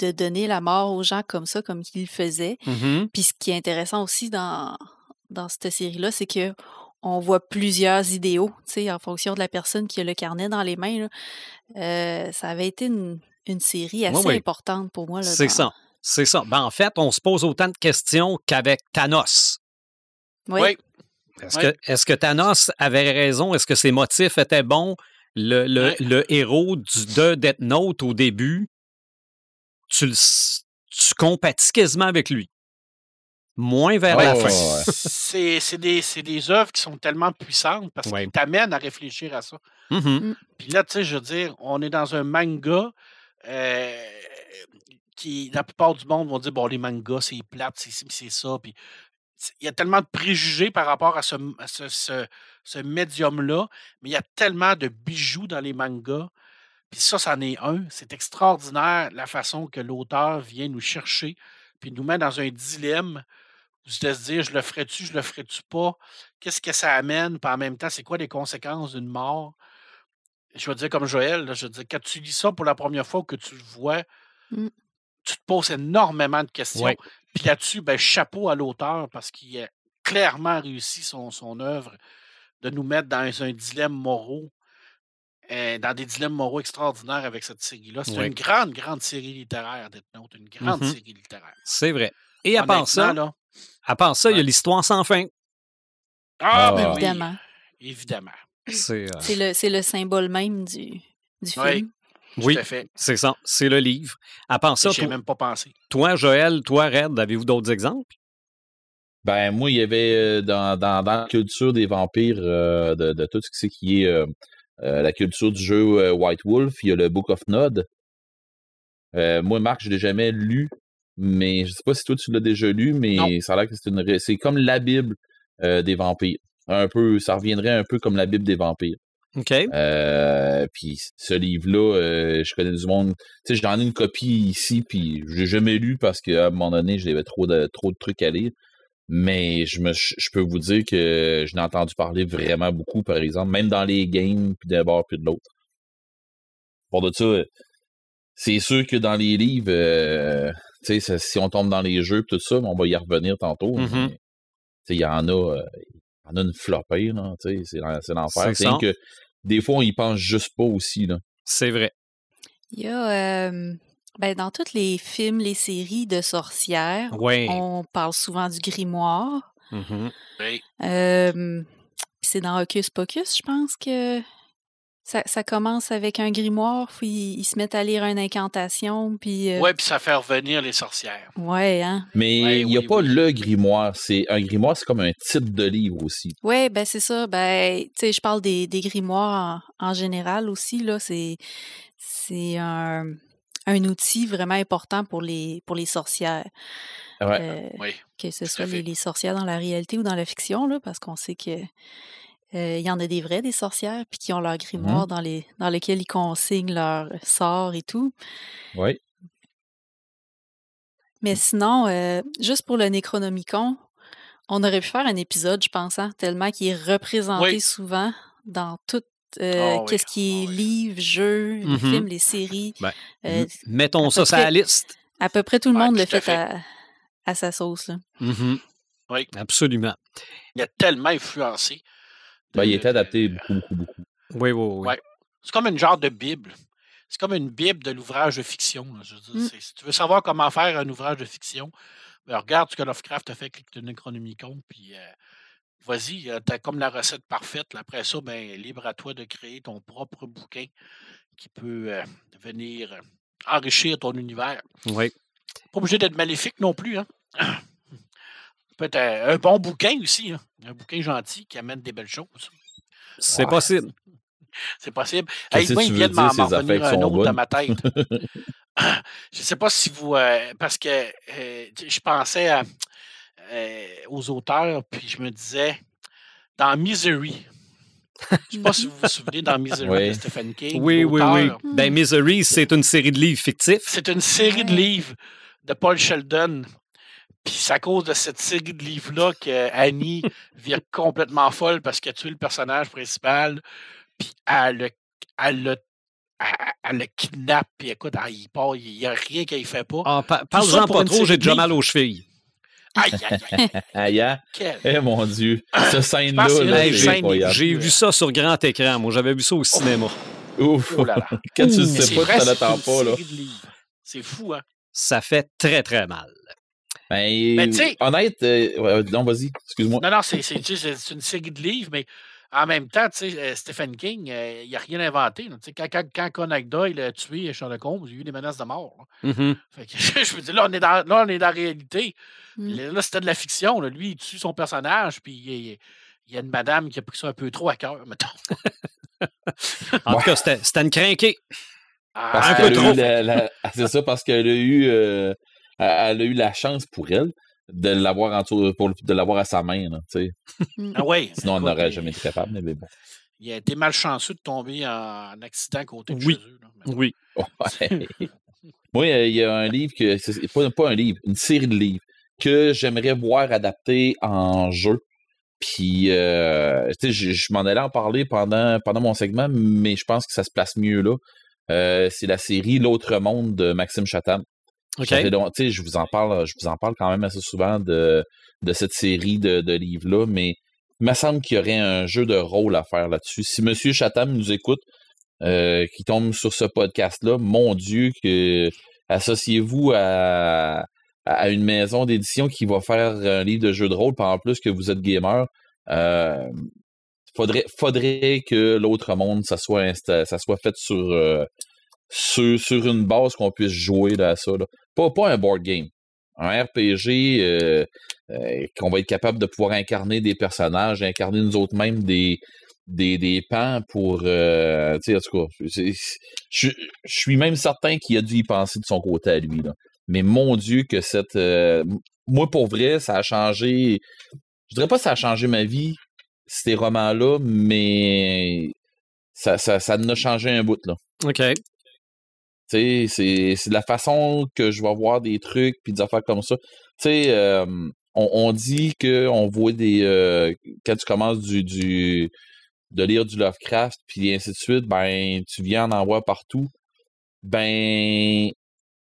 Speaker 4: de donner la mort aux gens comme ça, comme qu'ils le faisaient.
Speaker 1: Mhm.
Speaker 4: Puis ce qui est intéressant aussi dans, dans cette série-là, c'est que on voit plusieurs idéaux, tu sais, en fonction de la personne qui a le carnet dans les mains. là. Euh, ça avait été une, une série assez
Speaker 1: oui.
Speaker 4: importante pour moi.
Speaker 1: C'est
Speaker 4: dans-
Speaker 1: ça. C'est ça. Ben, en fait, on se pose autant de questions qu'avec Thanos.
Speaker 4: Oui.
Speaker 5: Oui.
Speaker 1: Est-ce que, Thanos avait raison? Est-ce que ses motifs étaient bons? Le, le,
Speaker 5: Ouais.
Speaker 1: le héros du, de Death Note au début, tu, le s- tu compatis quasiment avec lui. Moins vers la fin.
Speaker 5: C'est c'est des, c'est des œuvres qui sont tellement puissantes parce
Speaker 1: Ouais.
Speaker 5: qu'elles t'amènent à réfléchir à ça.
Speaker 1: Mhm.
Speaker 5: Puis là, tu sais, je veux dire, on est dans un manga euh, qui, la plupart du monde vont dire, bon, les mangas, c'est plate, c'est ci, c'est ça. Puis il y a tellement de préjugés par rapport à ce, à ce, ce- ce médium-là, mais il y a tellement de bijoux dans les mangas. Puis ça, c'en est un. C'est extraordinaire la façon que l'auteur vient nous chercher, puis nous met dans un dilemme de se dire, je le ferai-tu, je le ferai-tu pas? Qu'est-ce que ça amène? Puis en même temps, c'est quoi les conséquences d'une mort? Je veux dire, comme Joël, là, je veux dire, quand tu lis ça pour la première fois ou que tu le vois,
Speaker 4: Mm.
Speaker 5: tu te poses énormément de questions.
Speaker 1: Ouais.
Speaker 5: Puis là-dessus, ben, chapeau à l'auteur parce qu'il a clairement réussi son, son œuvre de nous mettre dans un dilemme moraux, euh, dans des dilemmes moraux extraordinaires avec cette série-là. C'est
Speaker 1: Ouais.
Speaker 5: une grande, grande série littéraire, Death Note, une grande
Speaker 1: Mhm.
Speaker 5: série littéraire.
Speaker 1: C'est vrai. Et à part ça,
Speaker 5: là,
Speaker 1: à part ça, il y a l'histoire sans fin.
Speaker 5: ah,
Speaker 3: Ah.
Speaker 5: ben oui,
Speaker 4: Évidemment.
Speaker 5: évidemment.
Speaker 1: C'est, euh,
Speaker 4: C'est le, c'est le symbole même du, du
Speaker 5: Oui.
Speaker 4: film.
Speaker 5: Tout
Speaker 1: oui,
Speaker 5: à fait.
Speaker 1: c'est ça. C'est le livre. À part ça, toi,
Speaker 5: même pas pensé.
Speaker 1: toi, Joël, toi, Red, avez-vous d'autres exemples?
Speaker 3: Ben, moi, il y avait euh, dans, dans, dans la culture des vampires, euh, de, de tout ce qui, est euh, euh, la culture du jeu euh, White Wolf, il y a le Book of Nod. Euh, moi, Marc, je l'ai jamais lu, mais je sais pas si toi tu l'as déjà lu, mais
Speaker 5: Non.
Speaker 3: ça a l'air que c'est une c'est comme la Bible euh, des vampires. Un peu, ça reviendrait un peu comme la Bible des vampires.
Speaker 1: OK.
Speaker 3: Euh, puis ce livre-là, euh, je connais du monde. Tu sais, j'en ai une copie ici, puis j'ai jamais lu parce qu'à un moment donné, j'avais trop de trop de trucs à lire. Mais je me, je je peux vous dire que je n'ai entendu parler vraiment beaucoup, par exemple, même dans les games, puis d'un bord puis de l'autre. Pour de ça, c'est sûr que dans les livres, tu sais, si on tombe dans les jeux, tout ça, on va y revenir tantôt. Sais, il y en a, euh, il y en a une flopée, là, tu sais, c'est l'en- c'est l'enfer.
Speaker 1: C'est
Speaker 3: que des fois, on y pense juste pas aussi, là.
Speaker 1: C'est vrai.
Speaker 4: Il y a, euh, ben, dans tous les films, les séries de sorcières, on parle souvent du grimoire.
Speaker 5: Oui.
Speaker 4: Euh, puis c'est dans Hocus Pocus, je pense que ça, ça commence avec un grimoire, puis ils, se mettent à lire une incantation, puis... euh,
Speaker 5: Ouais, puis ça fait revenir les sorcières.
Speaker 4: ouais, hein?
Speaker 3: Mais
Speaker 5: Ouais,
Speaker 3: il n'y a
Speaker 5: oui,
Speaker 3: pas
Speaker 5: oui.
Speaker 3: le grimoire. C'est un grimoire, c'est comme un type de livre aussi.
Speaker 4: Ouais, ben c'est ça. Ben, tu sais, je parle des, des grimoires en, en général aussi, là. C'est, c'est un, un outil vraiment important pour les, pour les sorcières.
Speaker 3: Ouais.
Speaker 4: Euh,
Speaker 5: Oui.
Speaker 4: que ce soit les, les sorcières dans la réalité ou dans la fiction, là, parce qu'on sait que euh, il y en a des vraies, des sorcières, puis qui ont leur grimoire dans, les, dans lequel ils consignent leurs sorts et tout.
Speaker 3: Oui.
Speaker 4: Mais sinon, euh, juste pour le Necronomicon, On aurait pu faire un épisode, je pense, hein, tellement qu'il est représenté
Speaker 5: Oui.
Speaker 4: souvent dans tout euh,
Speaker 5: Ah
Speaker 4: qu'est-ce qui est
Speaker 5: ah oui.
Speaker 4: livre, jeu, les
Speaker 1: Mhm.
Speaker 4: films, les séries.
Speaker 1: Ben,
Speaker 4: Euh,
Speaker 1: Mettons ça sur la liste.
Speaker 4: à peu près tout le monde le
Speaker 5: tout
Speaker 4: fait à, à sa sauce. là.
Speaker 5: Oui.
Speaker 1: Absolument.
Speaker 5: Il a tellement influencé.
Speaker 3: Ben, il est adapté beaucoup, beaucoup, beaucoup.
Speaker 1: Oui, oui, oui.
Speaker 5: Ouais. C'est comme une genre de Bible. C'est comme une Bible de l'ouvrage de fiction. là. Je veux dire,
Speaker 4: Mm.
Speaker 5: Si tu veux savoir comment faire un ouvrage de fiction, ben, regarde ce que Lovecraft a fait avec le Necronomicon, puis euh, vas-y, tu as comme la recette parfaite. là. Après ça, ben, libre à toi de créer ton propre bouquin qui peut euh, venir euh, enrichir ton univers.
Speaker 1: Oui.
Speaker 5: Pas obligé d'être maléfique non plus. Hein? Peut-être un, bon bouquin aussi. hein. Un bouquin gentil qui amène des belles choses.
Speaker 1: C'est
Speaker 3: Ouais.
Speaker 1: possible.
Speaker 5: C'est possible. Hey, moi, il vient de m'en revenir un autre dans ma tête. je ne sais pas si vous. euh, parce que euh, je pensais à, euh, aux auteurs, puis je me disais, dans Misery, je ne sais pas si vous vous souvenez dans Misery
Speaker 3: Oui.
Speaker 5: de Stephen King.
Speaker 1: Oui, oui, oui. Ben, Misery, c'est une série de livres fictifs.
Speaker 5: C'est une série de livres de Paul Sheldon. Puis c'est à cause de cette série de livres-là que Annie vire complètement folle parce qu'elle a tué le personnage principal. Puis elle le, elle le, elle- elle le kidnappe. Puis écoute, elle, il part, il n'y a rien qu'elle ne fait pas.
Speaker 1: Ah, pa- Parle-en pas trop, j'ai déjà mal aux chevilles.
Speaker 5: Aïe, aïe, aïe.
Speaker 3: Aïe, hein?
Speaker 5: quel-
Speaker 3: Eh mon Dieu. Ce scène-là, là,
Speaker 1: j'ai-
Speaker 5: scène
Speaker 1: vu
Speaker 5: euh,
Speaker 1: ça sur grand écran. Moi, j'avais vu ça au cinéma.
Speaker 3: Ouf.
Speaker 5: Oh là là.
Speaker 3: Quand tu
Speaker 5: Mais
Speaker 3: sais pas, tu t'en
Speaker 5: c'est
Speaker 3: attends
Speaker 5: une
Speaker 3: pas.
Speaker 5: C'est fou, hein?
Speaker 1: Ça fait très, très mal.
Speaker 3: Ben,
Speaker 5: Mais tu sais-
Speaker 3: honnête, euh, non, vas-y, excuse-moi.
Speaker 5: Non, non, c'est une série de livres, mais en même temps, tu sais, euh, Stephen King, euh, il n'a rien inventé. là. Tu sais, Quand, quand, quand Conan Doyle a tué Sherlock Holmes, il y a eu des menaces de mort.
Speaker 1: Mhm.
Speaker 5: Fait que, je veux dire, là, on est dans, là, on est dans la réalité.
Speaker 4: Mm.
Speaker 5: Là, c'était de la fiction. là. Lui, il tue son personnage, puis il, il- il y a une madame qui a pris ça un peu trop à cœur, mettons.
Speaker 1: En
Speaker 3: Ouais.
Speaker 1: tout cas, c'était c'était une crinquée.
Speaker 5: Ah,
Speaker 1: un peu trop.
Speaker 3: eu la- la- c'est ça, parce qu'elle a eu euh, elle a eu la chance pour elle de l'avoir en dessous- pour de l'avoir à sa main, là, sais.
Speaker 5: ah ouais,
Speaker 3: Sinon, elle
Speaker 5: écoute,
Speaker 3: n'aurait jamais été capable, mais bon.
Speaker 5: Il a été malchanceux de tomber en, en accident à côté de
Speaker 1: Oui.
Speaker 5: chez eux. là. Mais
Speaker 1: Oui.
Speaker 3: Ouais. Moi, il y a un livre que c'est pas, pas un livre, une série de livres que j'aimerais voir adapté en jeu. Puis, euh, tu sais, je, je m'en allais en parler pendant, pendant mon segment, mais je pense que ça se place mieux là. Euh, c'est la série L'autre monde de Maxime Chatham.
Speaker 1: OK.
Speaker 3: Ça fait long- tu sais, je vous en parle, je vous en parle quand même assez souvent de, de cette série de, de livres-là, mais il me semble qu'il y aurait un jeu de rôle à faire là-dessus. Si M. Chatham nous écoute, euh, qui tombe sur ce podcast-là, mon Dieu, que associez-vous à, à une maison d'édition qui va faire un livre de jeu de rôle, puis en plus que vous êtes gamer. Euh, faudrait, faudrait que l'autre monde, ça soit, ça soit fait sur, euh, sur, sur une base qu'on puisse jouer à ça. Pas, un board game. Un RPG euh, euh, qu'on va être capable de pouvoir incarner des personnages, incarner nous autres mêmes des, des, pans pour. euh, tu en tout cas, je, suis même certain qu'il a dû y penser de son côté à lui. Mais mon Dieu, que cette. moi, pour vrai, ça a changé. Je dirais pas que ça a changé ma vie, ces romans-là, mais ça, ça, ça a changé un bout, là.
Speaker 1: OK.
Speaker 3: C'est c'est de la façon que je vais voir des trucs puis des affaires comme ça. Tu sais, on, dit qu'on voit des... euh, quand tu commences du, du de lire du Lovecraft puis ainsi de suite, ben, tu viens en envoie partout. Ben,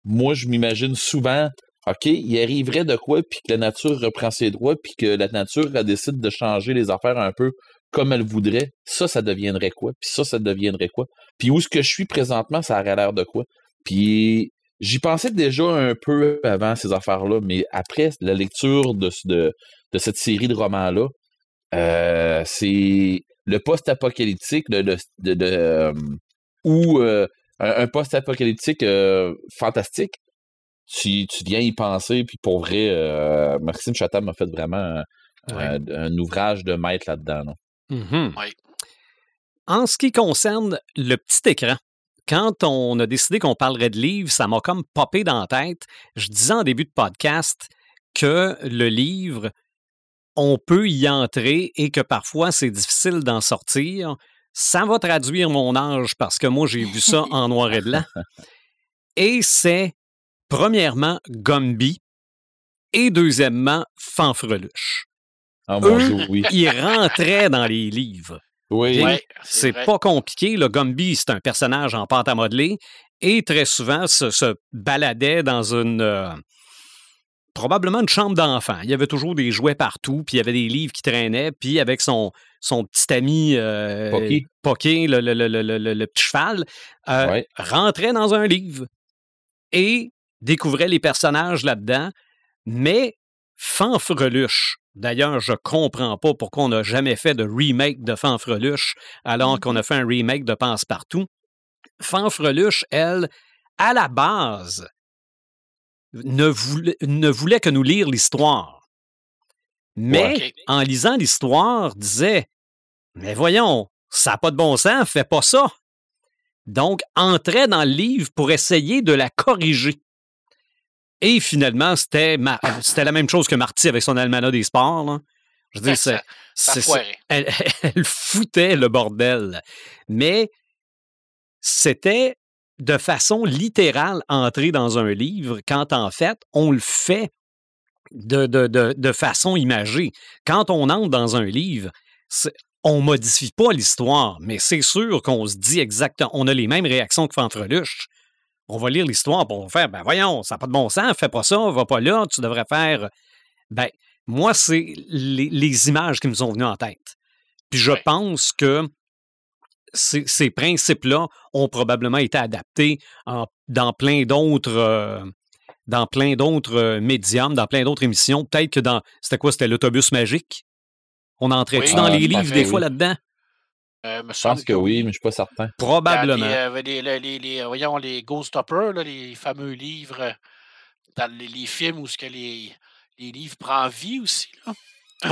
Speaker 3: moi, je m'imagine souvent, OK, il arriverait de quoi puis que la nature reprend ses droits puis que la nature décide de changer les affaires un peu comme elle voudrait. Ça, ça deviendrait quoi? Puis ça, ça deviendrait quoi? Puis où est-ce que je suis présentement, ça aurait l'air de quoi? Puis j'y pensais déjà un peu avant ces affaires-là, mais après la lecture de, ce- de, de cette série de romans-là, euh, c'est le post-apocalyptique, de, de, euh, ou euh, un, un post-apocalyptique fantastique. Tu, tu viens y penser, puis pour vrai, euh, Maxime Chatham m'a fait vraiment
Speaker 1: Ouais.
Speaker 3: un- un ouvrage de maître là-dedans.
Speaker 5: Oui.
Speaker 1: En ce qui concerne le petit écran, quand on a décidé qu'on parlerait de livres, ça m'a comme popé dans la tête. Je disais en début de podcast que le livre, on peut y entrer et que parfois c'est difficile d'en sortir. Ça va traduire mon âge parce que moi j'ai vu ça en noir et blanc. Et c'est premièrement Gumby et deuxièmement Fanfreluche.
Speaker 3: Ah, mon
Speaker 1: Eux,
Speaker 3: Dieu, oui.
Speaker 1: ils rentraient dans les livres.
Speaker 3: Oui.
Speaker 5: Ouais,
Speaker 1: C'est pas compliqué. Le Gumby, c'est un personnage en pâte à modeler et très souvent se, se baladait dans une. euh, probablement une chambre d'enfant. Il y avait toujours des jouets partout, puis il y avait des livres qui traînaient, puis avec son, son petit ami euh,
Speaker 3: Pocky.
Speaker 1: Pocky, le, le- le- le- le- le- le petit cheval, euh,
Speaker 3: Ouais.
Speaker 1: rentrait dans un livre et découvrait les personnages là-dedans, mais fanfreluche. D'ailleurs, je comprends pas pourquoi on n'a jamais fait de remake de Fanfreluche alors qu'on a fait un remake de Passe-Partout. Fanfreluche, elle, à la base, ne voulait, ne voulait que nous lire l'histoire. Mais en lisant l'histoire, disait Mais voyons, ça n'a pas de bon sens, fais pas ça. Donc, entrait dans le livre pour essayer de la corriger. Et finalement, c'était ma- la même chose que Marty avec son almanach des sports. là. Je veux dire,
Speaker 5: Ça- ça
Speaker 1: elle, elle foutait le bordel. Mais c'était de façon littérale entrer dans un livre quand en fait, on le fait de, de, de, de façon imagée. Quand on entre dans un livre, on modifie pas l'histoire, mais c'est sûr qu'on se dit exactement, on a les mêmes réactions que Fanfreluche. On va lire l'histoire pour faire, ben voyons, ça n'a pas de bon sens, fais pas ça, va pas là, tu devrais faire. Ben, moi, c'est les, les images qui me sont venues en tête. Puis je
Speaker 5: Ouais.
Speaker 1: pense que ces, ces principes-là ont probablement été adaptés en- dans plein d'autres. euh, dans plein d'autres euh, médiums, dans plein d'autres émissions. Peut-être que dans. C'était quoi? C'était l'autobus magique? On entrait-tu
Speaker 5: Oui.
Speaker 1: dans les livres
Speaker 3: fait,
Speaker 1: des
Speaker 3: oui.
Speaker 1: fois là-dedans?
Speaker 5: Euh, me
Speaker 3: Je pense que oui, mais je suis pas certain.
Speaker 1: Probablement.
Speaker 5: Il y avait les, les, les- les- voyons, les Ghost Hoppers, là, les fameux livres dans les, les films où ce que les, les livres prennent vie aussi. Là.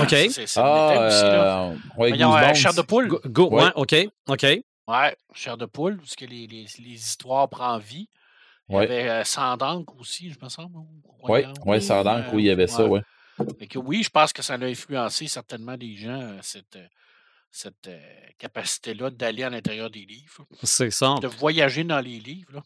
Speaker 1: OK.
Speaker 5: C'est,
Speaker 3: Ah,
Speaker 5: thème aussi. Là.
Speaker 3: euh, ouais,
Speaker 5: Voyons, euh, chair de poule.
Speaker 1: Go, go-
Speaker 3: Ouais.
Speaker 1: ouais, OK, OK.
Speaker 5: Ouais, chair de poule, où ce que les, les, les histoires prennent vie. Il y
Speaker 3: Ouais.
Speaker 5: avait euh, Sang d'encre aussi, je me semble. ou
Speaker 3: Oui, ouais, Sardank,
Speaker 5: euh,
Speaker 3: oui, il y avait ça,
Speaker 5: que oui, je pense que ça a influencé certainement des gens, cette, euh, cette euh, capacité-là d'aller à l'intérieur des livres,
Speaker 1: C'est ça.
Speaker 5: de voyager dans les livres. là.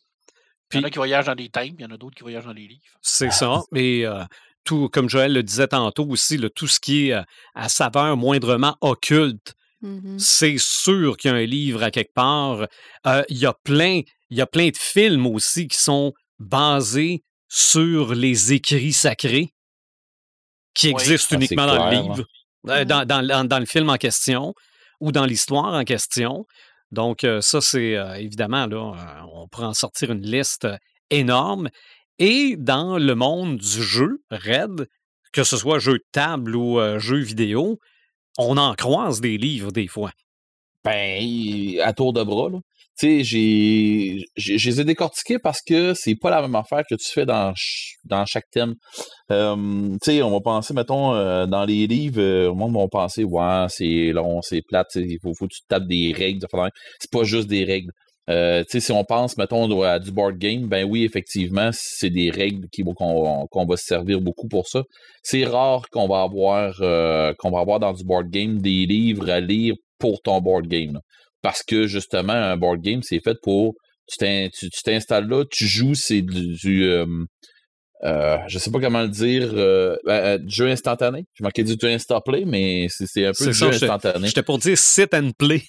Speaker 5: Il y en
Speaker 1: Puis-
Speaker 5: a qui voyagent dans des thèmes, il y en a d'autres qui voyagent dans les livres.
Speaker 1: C'est ça. Et euh, tout, comme Joël le disait tantôt aussi, là, tout ce qui est euh, à saveur moindrement occulte,
Speaker 4: Mhm.
Speaker 1: c'est sûr qu'il y a un livre à quelque part. Euh, Il y a plein, il y a plein de films aussi qui sont basés sur les écrits sacrés qui
Speaker 5: Oui,
Speaker 1: existent uniquement dans le livre, dans, dans- dans- dans le film en question ou dans l'histoire en question. Donc, euh, ça, c'est euh, évidemment, là, euh, on pourrait en sortir une liste énorme. Et dans le monde du jeu, Red, que ce soit jeu de table ou jeu vidéo, on en croise des livres des fois.
Speaker 3: Ben, à tour de bras, là. Tu sais, j'ai, je les ai décortiqués parce que c'est pas la même affaire que tu fais dans, dans chaque thème. Tu sais, on va penser, mettons, euh, dans les livres, euh, le monde va penser, ouais, c'est long, c'est plate, il faut, faut que tu tapes des règles. C'est pas juste des règles. Euh, si on pense, mettons, à du board game, ben oui, effectivement, c'est des règles qu'on, va se servir beaucoup pour ça. C'est rare qu'on va euh, qu'on va avoir dans du board game des livres à lire pour ton board game. Parce que justement, un board game, c'est fait pour. Tu, t'in- tu, tu t'installes là, tu joues, c'est du. du, euh, euh, je sais pas comment le dire. euh, ben, euh, du jeu instantané. Je manquais du jeu insta-play, mais c'est, un peu
Speaker 1: C'est
Speaker 3: du
Speaker 1: ça,
Speaker 3: jeu
Speaker 1: je-
Speaker 3: instantané.
Speaker 1: J'étais pour dire sit and play.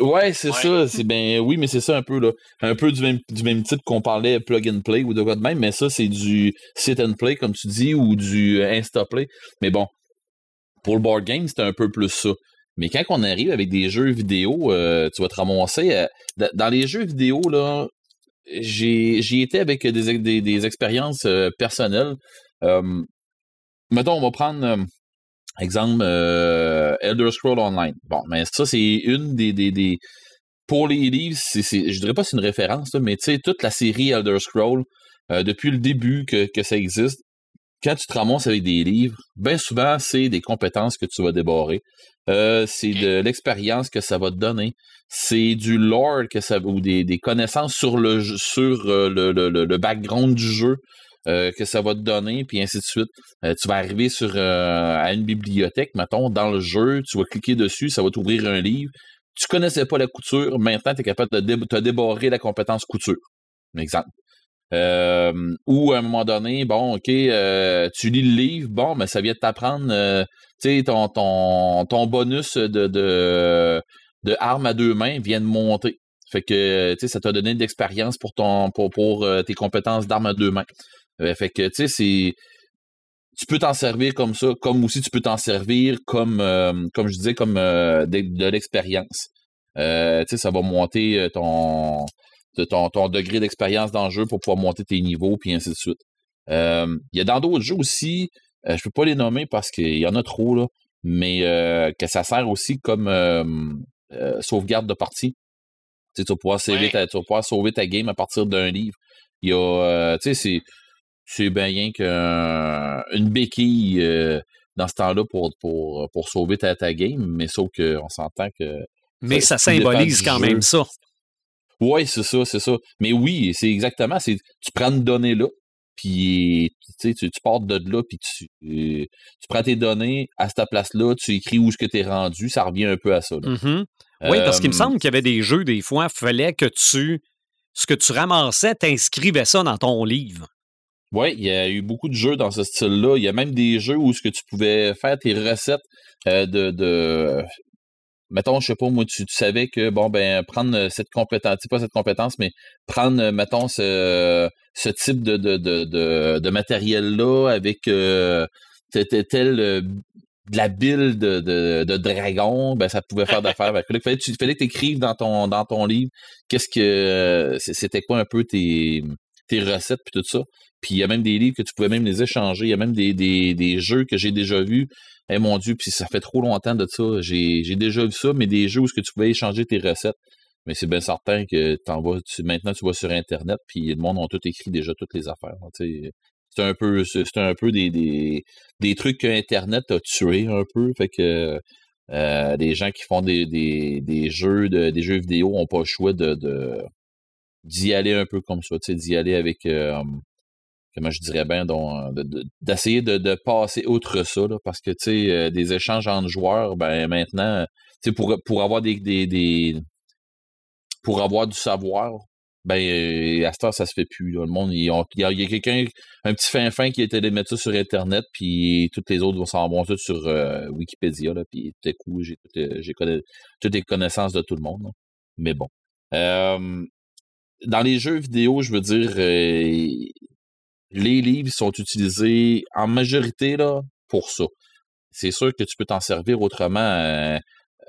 Speaker 3: Ouais, c'est
Speaker 5: Ouais.
Speaker 3: ça. C'est ben oui, mais c'est ça un peu là. Un peu du même du même type qu'on parlait plug and play ou de quoi de même, mais ça c'est du sit and play comme tu dis ou du insta play. Mais bon, pour le board game c'est un peu plus ça. Mais quand on arrive avec des jeux vidéo, euh, tu vas te ramasser euh, dans les jeux vidéo là. J'y étais avec des, des, expériences euh, personnelles. Mettons, on va prendre Exemple, Elder Scroll Online. Bon, mais ça, c'est une des, des, des. Pour les livres, c'est, c'est- je dirais pas c'est une référence, mais tu sais, toute la série Elder Scroll, depuis le début que, que ça existe, quand tu te ramasses avec des livres, bien souvent, c'est des compétences que tu vas débarrer. Euh, c'est de l'expérience que ça va te donner. C'est du lore que ça ou des, des connaissances sur le sur euh, le, le, le- le background du jeu euh, que ça va te donner, puis ainsi de suite. Tu vas arriver sur à une bibliothèque, mettons, dans le jeu, tu vas cliquer dessus, ça va t'ouvrir un livre. Tu connaissais pas la couture, maintenant tu es capable de dé- te débarrer la compétence couture. Un exemple. ou à un moment donné, bon, OK, tu lis le livre, bon, mais ça vient de t'apprendre, tu sais, ton, ton, ton bonus de, de, de armes à deux mains vient de monter. Fait que, tu sais, ça t'a donné de l'expérience pour ton, pour, pour tes compétences d'armes à deux mains. fait que, tu sais, c'est, tu peux t'en servir comme ça, comme aussi tu peux t'en servir comme, comme je disais, comme de, l'expérience. Euh, tu sais, ça va monter ton, ton, ton degré d'expérience dans le jeu pour pouvoir monter tes niveaux, puis ainsi de suite. Il y a dans d'autres jeux aussi, je peux pas les nommer parce qu'il y en a trop, là, mais que ça sert aussi comme sauvegarde de partie. Tu, vas pouvoir sauver ta, tu vas pouvoir sauver ta game à partir d'un livre. Il y a, tu sais, c'est c'est bien rien qu'une béquille dans ce temps-là pour, pour, pour sauver ta, ta game, mais sauf qu'on s'entend que.
Speaker 1: Mais ça, symbolise quand même ça.
Speaker 3: Oui, c'est ça, c'est ça. Mais oui, c'est exactement. C'est, tu prends une donnée là, puis tu, tu pars de là, puis tu, tu prends tes données à cette place-là, tu écris où est-ce que tu es rendu, ça revient un peu à ça.
Speaker 1: Mm-hmm. Oui, parce qu'il me semble qu'il y avait des jeux, des fois, il fallait que tu. Ce que tu ramassais, t'inscrivais ça dans ton livre.
Speaker 3: Oui, il y a eu beaucoup de jeux dans ce style-là. Il y a même des jeux où ce que tu pouvais faire tes recettes euh, de, de mettons, je sais pas, moi, tu, savais que, bon, ben, prendre cette compétence, pas cette compétence, mais prendre, mettons, ce, type de, matériel-là avec euh, tel, euh, de la bile de, de, dragon, ben, ça pouvait faire d'affaires. il fallait, tu, fallait que tu écrives dans ton, dans ton livre qu'est-ce que, c'était quoi un peu tes, tes recettes puis tout ça. Puis il y a même des livres que tu pouvais même les échanger. Il y a même des, des, des jeux que j'ai déjà vus. Eh mon Dieu, puis ça fait trop longtemps de ça. J'ai déjà vu ça, mais des jeux où que tu pouvais échanger tes recettes. Mais c'est bien certain que maintenant tu vas sur Internet, puis le monde a tout écrit déjà toutes les affaires. C'est un peu, un peu des, des, des trucs que Internet a tué un peu. Fait que euh, les gens qui font des, des, des jeux de, des jeux vidéo n'ont pas le choix de, d'y aller un peu comme ça, d'y aller avec euh, comment je dirais bien, d'essayer de, passer outre ça, parce que, tu sais, euh, des échanges entre joueurs, ben maintenant, tu sais, pour, pour avoir des, des, pour avoir du savoir, ben, à ce temps, ça se fait plus. Le monde, il y a, quelqu'un, un petit fin fin qui a été de mettre ça sur Internet, puis toutes les autres vont s'en vont sur euh, Wikipédia, là, puis tout à coup, j'ai toutes les connaissances de tout le monde. Mais bon. dans les jeux vidéo, je veux dire, euh, les livres sont utilisés en majorité pour ça. C'est sûr que tu peux t'en servir autrement.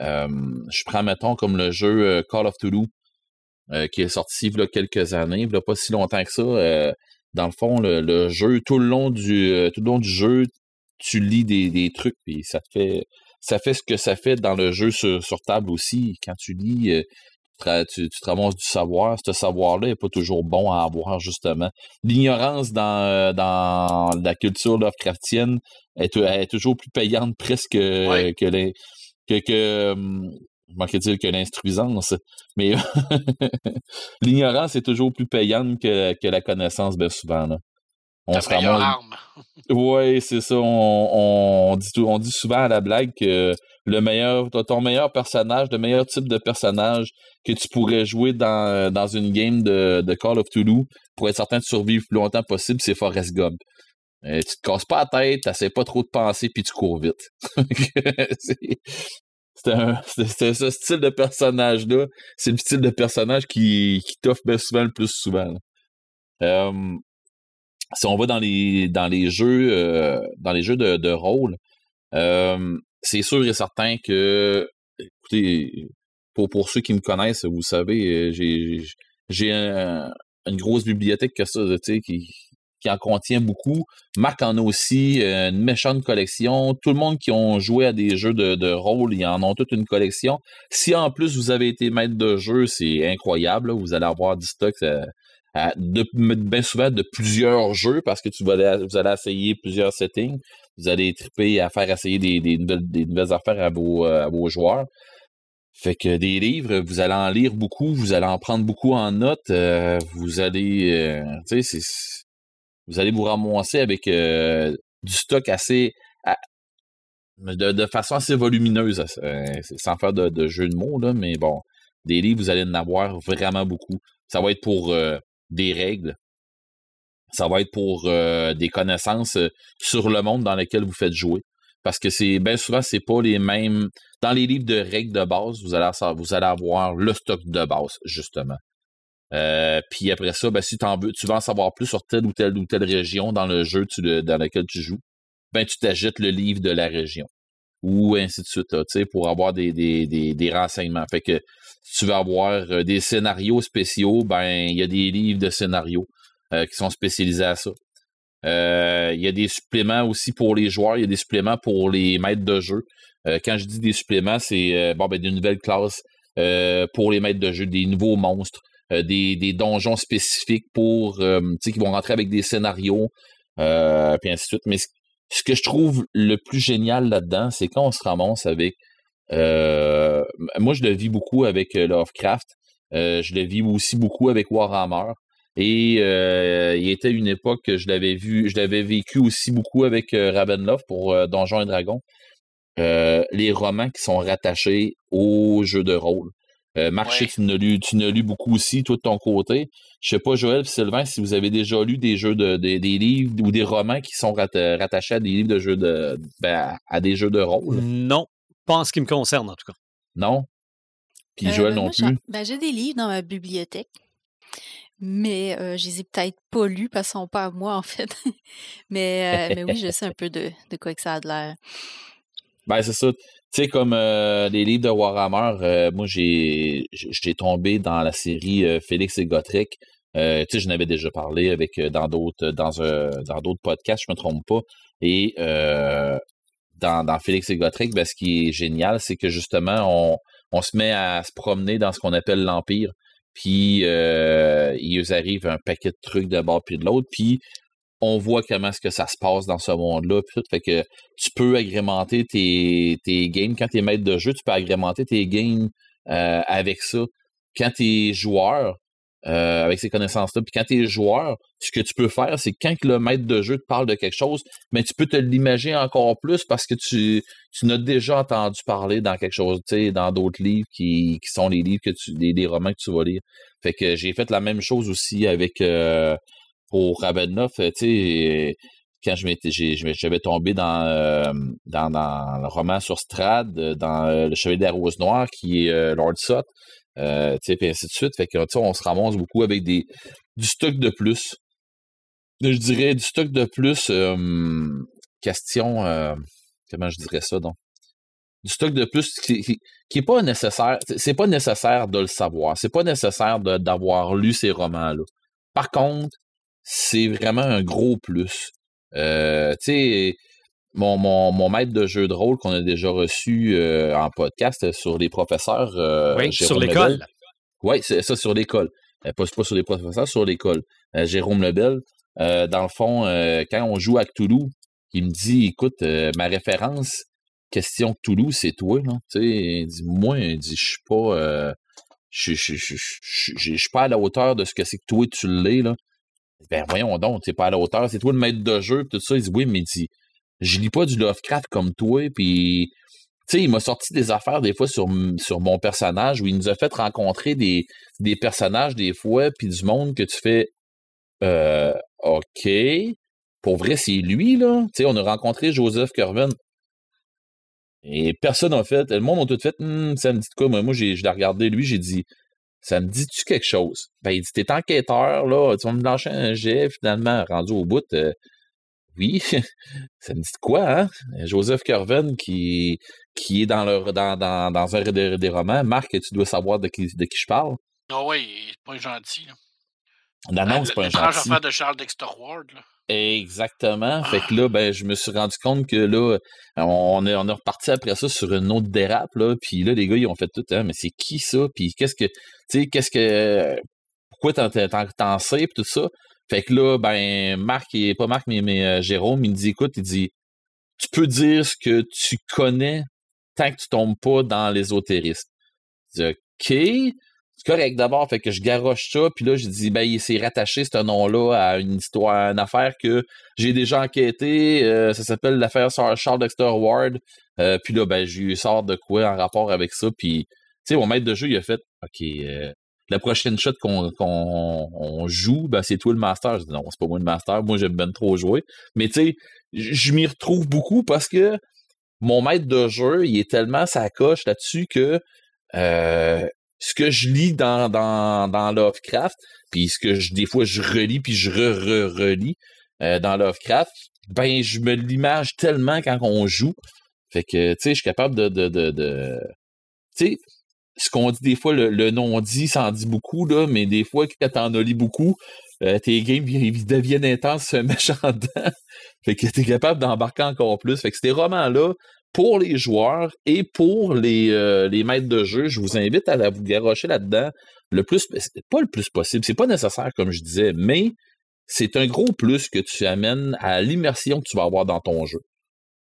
Speaker 3: Euh, je prends, mettons, comme le jeu euh, Call of Duty, euh, qui est sorti il y a quelques années, il n'y a pas si longtemps que ça. dans le fond, le, jeu, tout le long du tout le long du jeu, tu lis des, des trucs, puis ça te fait ça fait ce que ça fait dans le jeu sur, sur table aussi. Quand tu lis, tu, tu du savoir. Ce savoir-là n'est pas toujours bon à avoir, justement. L'ignorance dans, euh, dans la culture Lovecraftienne est, est toujours plus payante presque que, que, que hum, que l'instruisance, mais l'ignorance est toujours plus payante que, que la connaissance, bien souvent. Là.
Speaker 5: On se arme.
Speaker 3: Oui, c'est ça. On, on, dit, on dit souvent à la blague que le meilleur, ton meilleur personnage, le meilleur type de personnage que tu pourrais jouer dans, euh, dans une game de, de Call of Duty pour être certain de survivre le plus longtemps possible, c'est Forrest Gump. Euh, tu te casses pas la tête, t'essaies pas trop de penser, puis tu cours vite. c'est ce style de personnage-là, c'est le style de personnage qui, qui t'offre souvent le plus souvent. Si on va dans les jeux euh, dans les jeux de, rôle, c'est sûr et certain que, écoutez, pour, ceux qui me connaissent, vous savez, euh, j'ai, une grosse bibliothèque que ça, qui, en contient beaucoup. Marc en a aussi euh, une méchante collection. Tout le monde qui ont joué à des jeux de, de rôle, ils en ont toute une collection. Si en plus vous avez été maître de jeu, c'est incroyable. Vous allez avoir du stock de, bien souvent de plusieurs jeux parce que tu vas vous allez essayer plusieurs settings. Vous allez triper à faire essayer des, nouvelles, affaires à vos, euh, à vos joueurs. Fait que des livres, vous allez en lire beaucoup, vous allez en prendre beaucoup en note, euh, vous allez, euh, vous allez vous ramasser avec du stock assez, de, façon assez volumineuse, sans faire de, de, jeu de mots mais bon, des livres, vous allez en avoir vraiment beaucoup. Ça va être pour des règles, Ça va être pour des connaissances sur le monde dans lequel vous faites jouer. Parce que c'est bien souvent, c'est pas les mêmes. Dans les livres de règles de base, vous allez, avoir le stock de base, justement. puis après ça, ben, si en tu veux en savoir plus sur telle ou telle ou telle région dans le jeu dans lequel tu joues, ben tu t'ajoutes le livre de la région. Ou ainsi de suite, pour avoir des, des, des, renseignements. Fait que si tu veux avoir des scénarios spéciaux, ben il y a des livres de scénarios qui sont spécialisés à ça. il y a des suppléments aussi pour les joueurs, il y a des suppléments pour les maîtres de jeu. quand je dis des suppléments, c'est bon, ben, des nouvelles classes pour les maîtres de jeu, des nouveaux monstres, des, des, donjons spécifiques pour qui vont rentrer avec des scénarios, puis ainsi de suite. Ce que je trouve le plus génial là-dedans, c'est quand on se ramasse avec. Euh, moi, je le vis beaucoup avec euh, Lovecraft. Euh, je le vis aussi beaucoup avec Warhammer. Et il était une époque que je l'avais vu, je l'avais vécu aussi beaucoup avec Ravenloft pour Donjons et Dragons. les romans qui sont rattachés aux jeux de rôle. Euh, Marché, tu n'as lu, lu beaucoup aussi, toi de ton côté. Je sais pas, Joël et Sylvain, si vous avez déjà lu des jeux de, des livres ou des romans qui sont rattachés à des livres de jeux de ben, à des jeux de rôle?
Speaker 1: Non, pas en ce qui me concerne en tout cas.
Speaker 3: Non? Puis euh, Joël ben, non plus?
Speaker 4: Ben, j'ai des livres dans ma bibliothèque. Mais euh, je les ai peut-être pas lus parce qu'ils sont pas à moi, en fait. mais, mais oui, je sais un peu de, de quoi que ça a de l'air.
Speaker 3: Ben, c'est ça. Tu sais, comme euh, les livres de Warhammer, euh, moi, j'ai, tombé dans la série euh, Félix et Gotrek. tu sais, je n'avais déjà parlé avec dans d'autres dans dans podcasts, je me trompe pas. Et dans, Félix et Gotrek, ben, ce qui est génial, c'est que justement, on, on se met à se promener dans ce qu'on appelle l'Empire. Puis ils arrivent un paquet de trucs de bord puis de l'autre. Puis on voit comment est-ce que ça se passe dans ce monde-là. Fait que tu peux agrémenter tes, tes games. Quand tu es maître de jeu, tu peux agrémenter tes games euh, avec ça. Quand tu es joueur, euh, avec ces connaissances-là, puis quand tu es joueur, ce que tu peux faire, c'est quand le maître de jeu te parle de quelque chose, mais tu peux te l'imaginer encore plus parce que tu, tu n'as déjà entendu parler dans quelque chose, tu sais, dans d'autres livres qui, sont les livres que tu, des, romans que tu vas lire. Fait que j'ai fait la même chose aussi avec euh, pour Ravenloft, tu sais, quand j'avais tombé dans, euh, dans, dans, le roman sur Strad, dans euh, Le Chevalier de la Rose Noire, qui est euh, Lord Sot, tu sais, puis ainsi de suite. Fait que, on se ramasse beaucoup avec des, du stock de plus. Je dirais du stock de plus, question, comment je dirais ça, donc? Du stock de plus qui, qui, pas nécessaire, c'est pas nécessaire de le savoir, c'est pas nécessaire d'avoir lu ces romans-là. Par contre, c'est vraiment un gros plus. Euh, tu sais, mon, mon, mon, maître de jeu de rôle qu'on a déjà reçu euh, en podcast sur les professeurs. Euh,
Speaker 1: oui, sur l'école.
Speaker 3: Oui, c'est ça, sur l'école. pas, pas sur les professeurs, sur l'école. Jérôme Lebel, dans le fond, quand on joue à Cthulhu, il me dit écoute, ma référence, question Cthulhu, c'est toi. Là. Tu sais, il dit moi, il dit je suis pas. je suis pas à la hauteur de ce que c'est que toi tu l'es. Là. Ben voyons donc, t'es pas à la hauteur, c'est toi le maître de jeu, tout ça. Il dit oui, mais il dit, je lis pas du Lovecraft comme toi, puis tu sais, il m'a sorti des affaires des fois sur, mon personnage où il nous a fait rencontrer des, personnages des fois, puis du monde que tu fais euh, OK. Pour vrai, c'est lui, là. Tu sais, on a rencontré Joseph Kervin. Et personne n'a fait. Le monde a tout fait. Hum, ça me dit quoi? Moi, moi je l'ai regardé, lui, j'ai dit ça me dit-tu quelque chose? Ben, il dit, t'es enquêteur, là, tu vas me lâcher un jet, finalement, rendu au bout. Euh, oui, ça me dit quoi, hein? Joseph Kerven qui, qui est dans, le, dans, dans, dans un des, des, romans. Marc, tu dois savoir de qui, de qui je parle.
Speaker 5: Ah oui, il est pas gentil, là.
Speaker 3: Non, non, c'est pas un gentil.
Speaker 5: affaire de Charles Dexter Ward, là.
Speaker 3: Exactement. Fait que là, ben, je me suis rendu compte que là, on est, on est reparti après ça sur une autre dérape, là. Puis là, les gars, ils ont fait tout, hein, mais c'est qui ça? Puis qu'est-ce que, tu sais, qu'est-ce que, pourquoi t'en sais, puis tout ça? Fait que là, ben, Marc, et pas Marc, mais, mais euh, Jérôme, il me dit, écoute, il dit, tu peux dire ce que tu connais tant que tu tombes pas dans l'ésotérisme. Je dis, OK correct d'abord, fait que je garoche ça, puis là, je dis, ben, il s'est rattaché ce nom-là à une histoire, à une affaire que j'ai déjà enquêté, euh, ça s'appelle l'affaire Charles Dexter Ward, euh, puis là, ben, je lui sors de quoi en rapport avec ça, puis, tu sais, mon maître de jeu, il a fait, OK, euh, la prochaine shot qu'on on, joue, ben, c'est toi le master. Je dis non, c'est pas moi le master, moi j'aime bien trop jouer. Mais tu sais, je m'y retrouve beaucoup parce que mon maître de jeu, il est tellement sa coche là-dessus que ce que je lis dans, dans, dans Lovecraft, puis ce que je, des fois je relis puis je re-re-relis euh, dans Lovecraft, ben je me l'image tellement quand on joue. Fait que, tu sais, je suis capable de... de, de, de tu sais, ce qu'on dit des fois, le, non-dit, ça en dit beaucoup, là, mais des fois, quand t'en as lu beaucoup, euh, tes games deviennent intenses, un méchant dedans. fait que t'es capable d'embarquer encore plus. Fait que ces romans-là, pour les joueurs et pour les, euh, les maîtres de jeu, je vous invite à, vous garocher là-dedans le plus, pas le plus possible, c'est pas nécessaire comme je disais, mais c'est un gros plus que tu amènes à l'immersion que tu vas avoir dans ton jeu.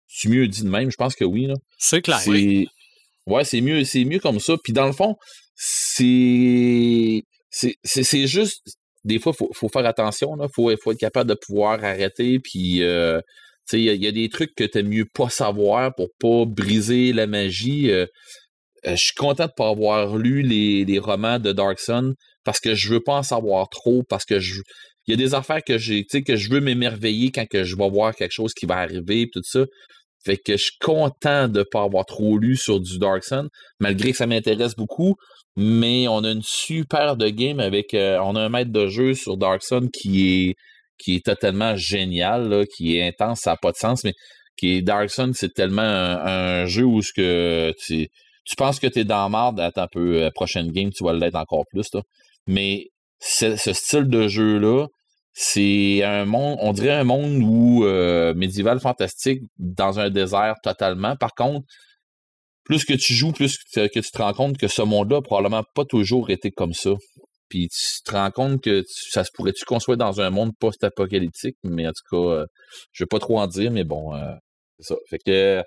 Speaker 3: Tu mieux dit de même, je pense que oui.
Speaker 1: C'est clair.
Speaker 3: Ouais, c'est mieux, c'est mieux comme ça. Puis dans le fond, c'est. C'est juste. Des fois, il faut, faut, faire attention. Il faut, faut, être capable de pouvoir arrêter. Puis, euh, il y, a des trucs que tu mieux pas savoir pour pas briser la magie. Euh, euh, je suis content de pas avoir lu les, romans de Dark Sun parce que je veux pas en savoir trop. Parce que je. Il y a des affaires que j'ai, que je veux m'émerveiller quand je vais voir quelque chose qui va arriver, tout ça. Fait que je suis content de ne pas avoir trop lu sur du Dark Sun, malgré que ça m'intéresse beaucoup. Mais on a une super de game avec. Euh, on a un maître de jeu sur Dark Sun qui est, qui est totalement génial, qui est intense, ça n'a pas de sens, mais qui Dark Sun, c'est tellement un, jeu où ce que tu, penses que tu es dans marde, attends un peu, la euh, prochaine game, tu vas l'être encore plus. Mais ce style de jeu-là, c'est un monde, on dirait un monde où euh, médiéval fantastique dans un désert totalement. Par contre, plus que tu joues, plus que, tu te rends compte que ce monde-là probablement pas toujours été comme ça. Puis tu te rends compte que ça se pourrait-tu construire dans un monde post-apocalyptique, mais en tout cas, euh, je vais pas trop en dire, mais bon, euh, c'est ça. Fait que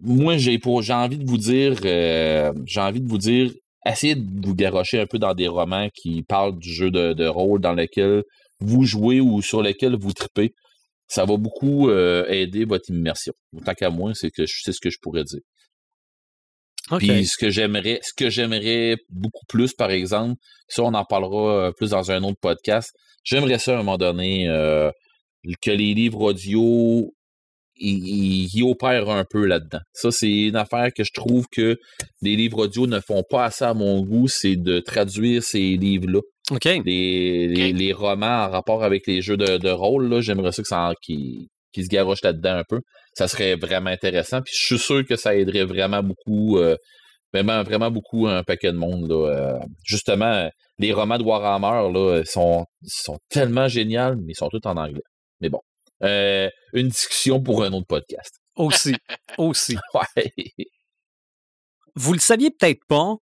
Speaker 3: moi, j'ai pour j'ai envie de vous dire, j'ai envie de vous dire, essayez de vous garrocher un peu dans des romans qui parlent du jeu de, rôle dans lequel vous jouez ou sur lequel vous tripez. Ça va beaucoup euh, aider votre immersion. Tant qu'à moi, c'est que c'est ce que je pourrais dire. Puis ce que j'aimerais, ce que j'aimerais beaucoup plus, par exemple, ça on en parlera euh, plus dans un autre podcast. J'aimerais ça à un moment donné euh, que les livres audio il, opère un peu là-dedans. Ça, c'est une affaire que je trouve que les livres audio ne font pas assez à mon goût, c'est de traduire ces livres-là.
Speaker 1: OK.
Speaker 3: Les, les, romans en rapport avec les jeux de, de rôle, j'aimerais ça que ça qui, qui se garoche là-dedans un peu. Ça serait vraiment intéressant. Puis je suis sûr que ça aiderait vraiment beaucoup, euh, vraiment, vraiment beaucoup un paquet de monde. Là. Euh, justement, les romans de Warhammer là, sont, sont tellement géniaux, mais ils sont tous en anglais. Mais bon. Euh, une discussion pour un autre podcast.
Speaker 1: Aussi, aussi.
Speaker 3: Ouais.
Speaker 1: Vous le saviez peut-être pas,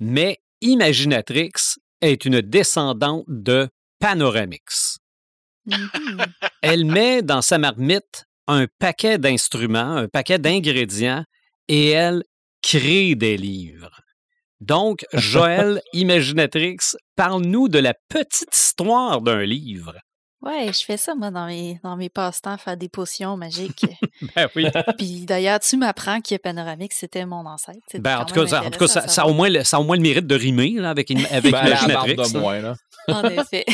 Speaker 1: mais Imaginatrix est une descendante de Panoramix. Mm-hmm. Elle met dans sa marmite un paquet d'instruments, un paquet d'ingrédients, et elle crée des livres. Donc, Joël Imaginatrix, parle-nous de la petite histoire d'un livre.
Speaker 4: Ouais, je fais ça, moi, dans mes, dans mes passe-temps, faire des potions magiques.
Speaker 1: ben oui.
Speaker 4: Puis d'ailleurs, tu m'apprends que Panoramique, c'était mon ancêtre.
Speaker 1: Ben, en tout cas, ça, en tout cas ça, ça, a au moins le, ça a au moins le mérite de rimer là, avec, une, avec ben,
Speaker 3: de moins, là.
Speaker 4: En effet.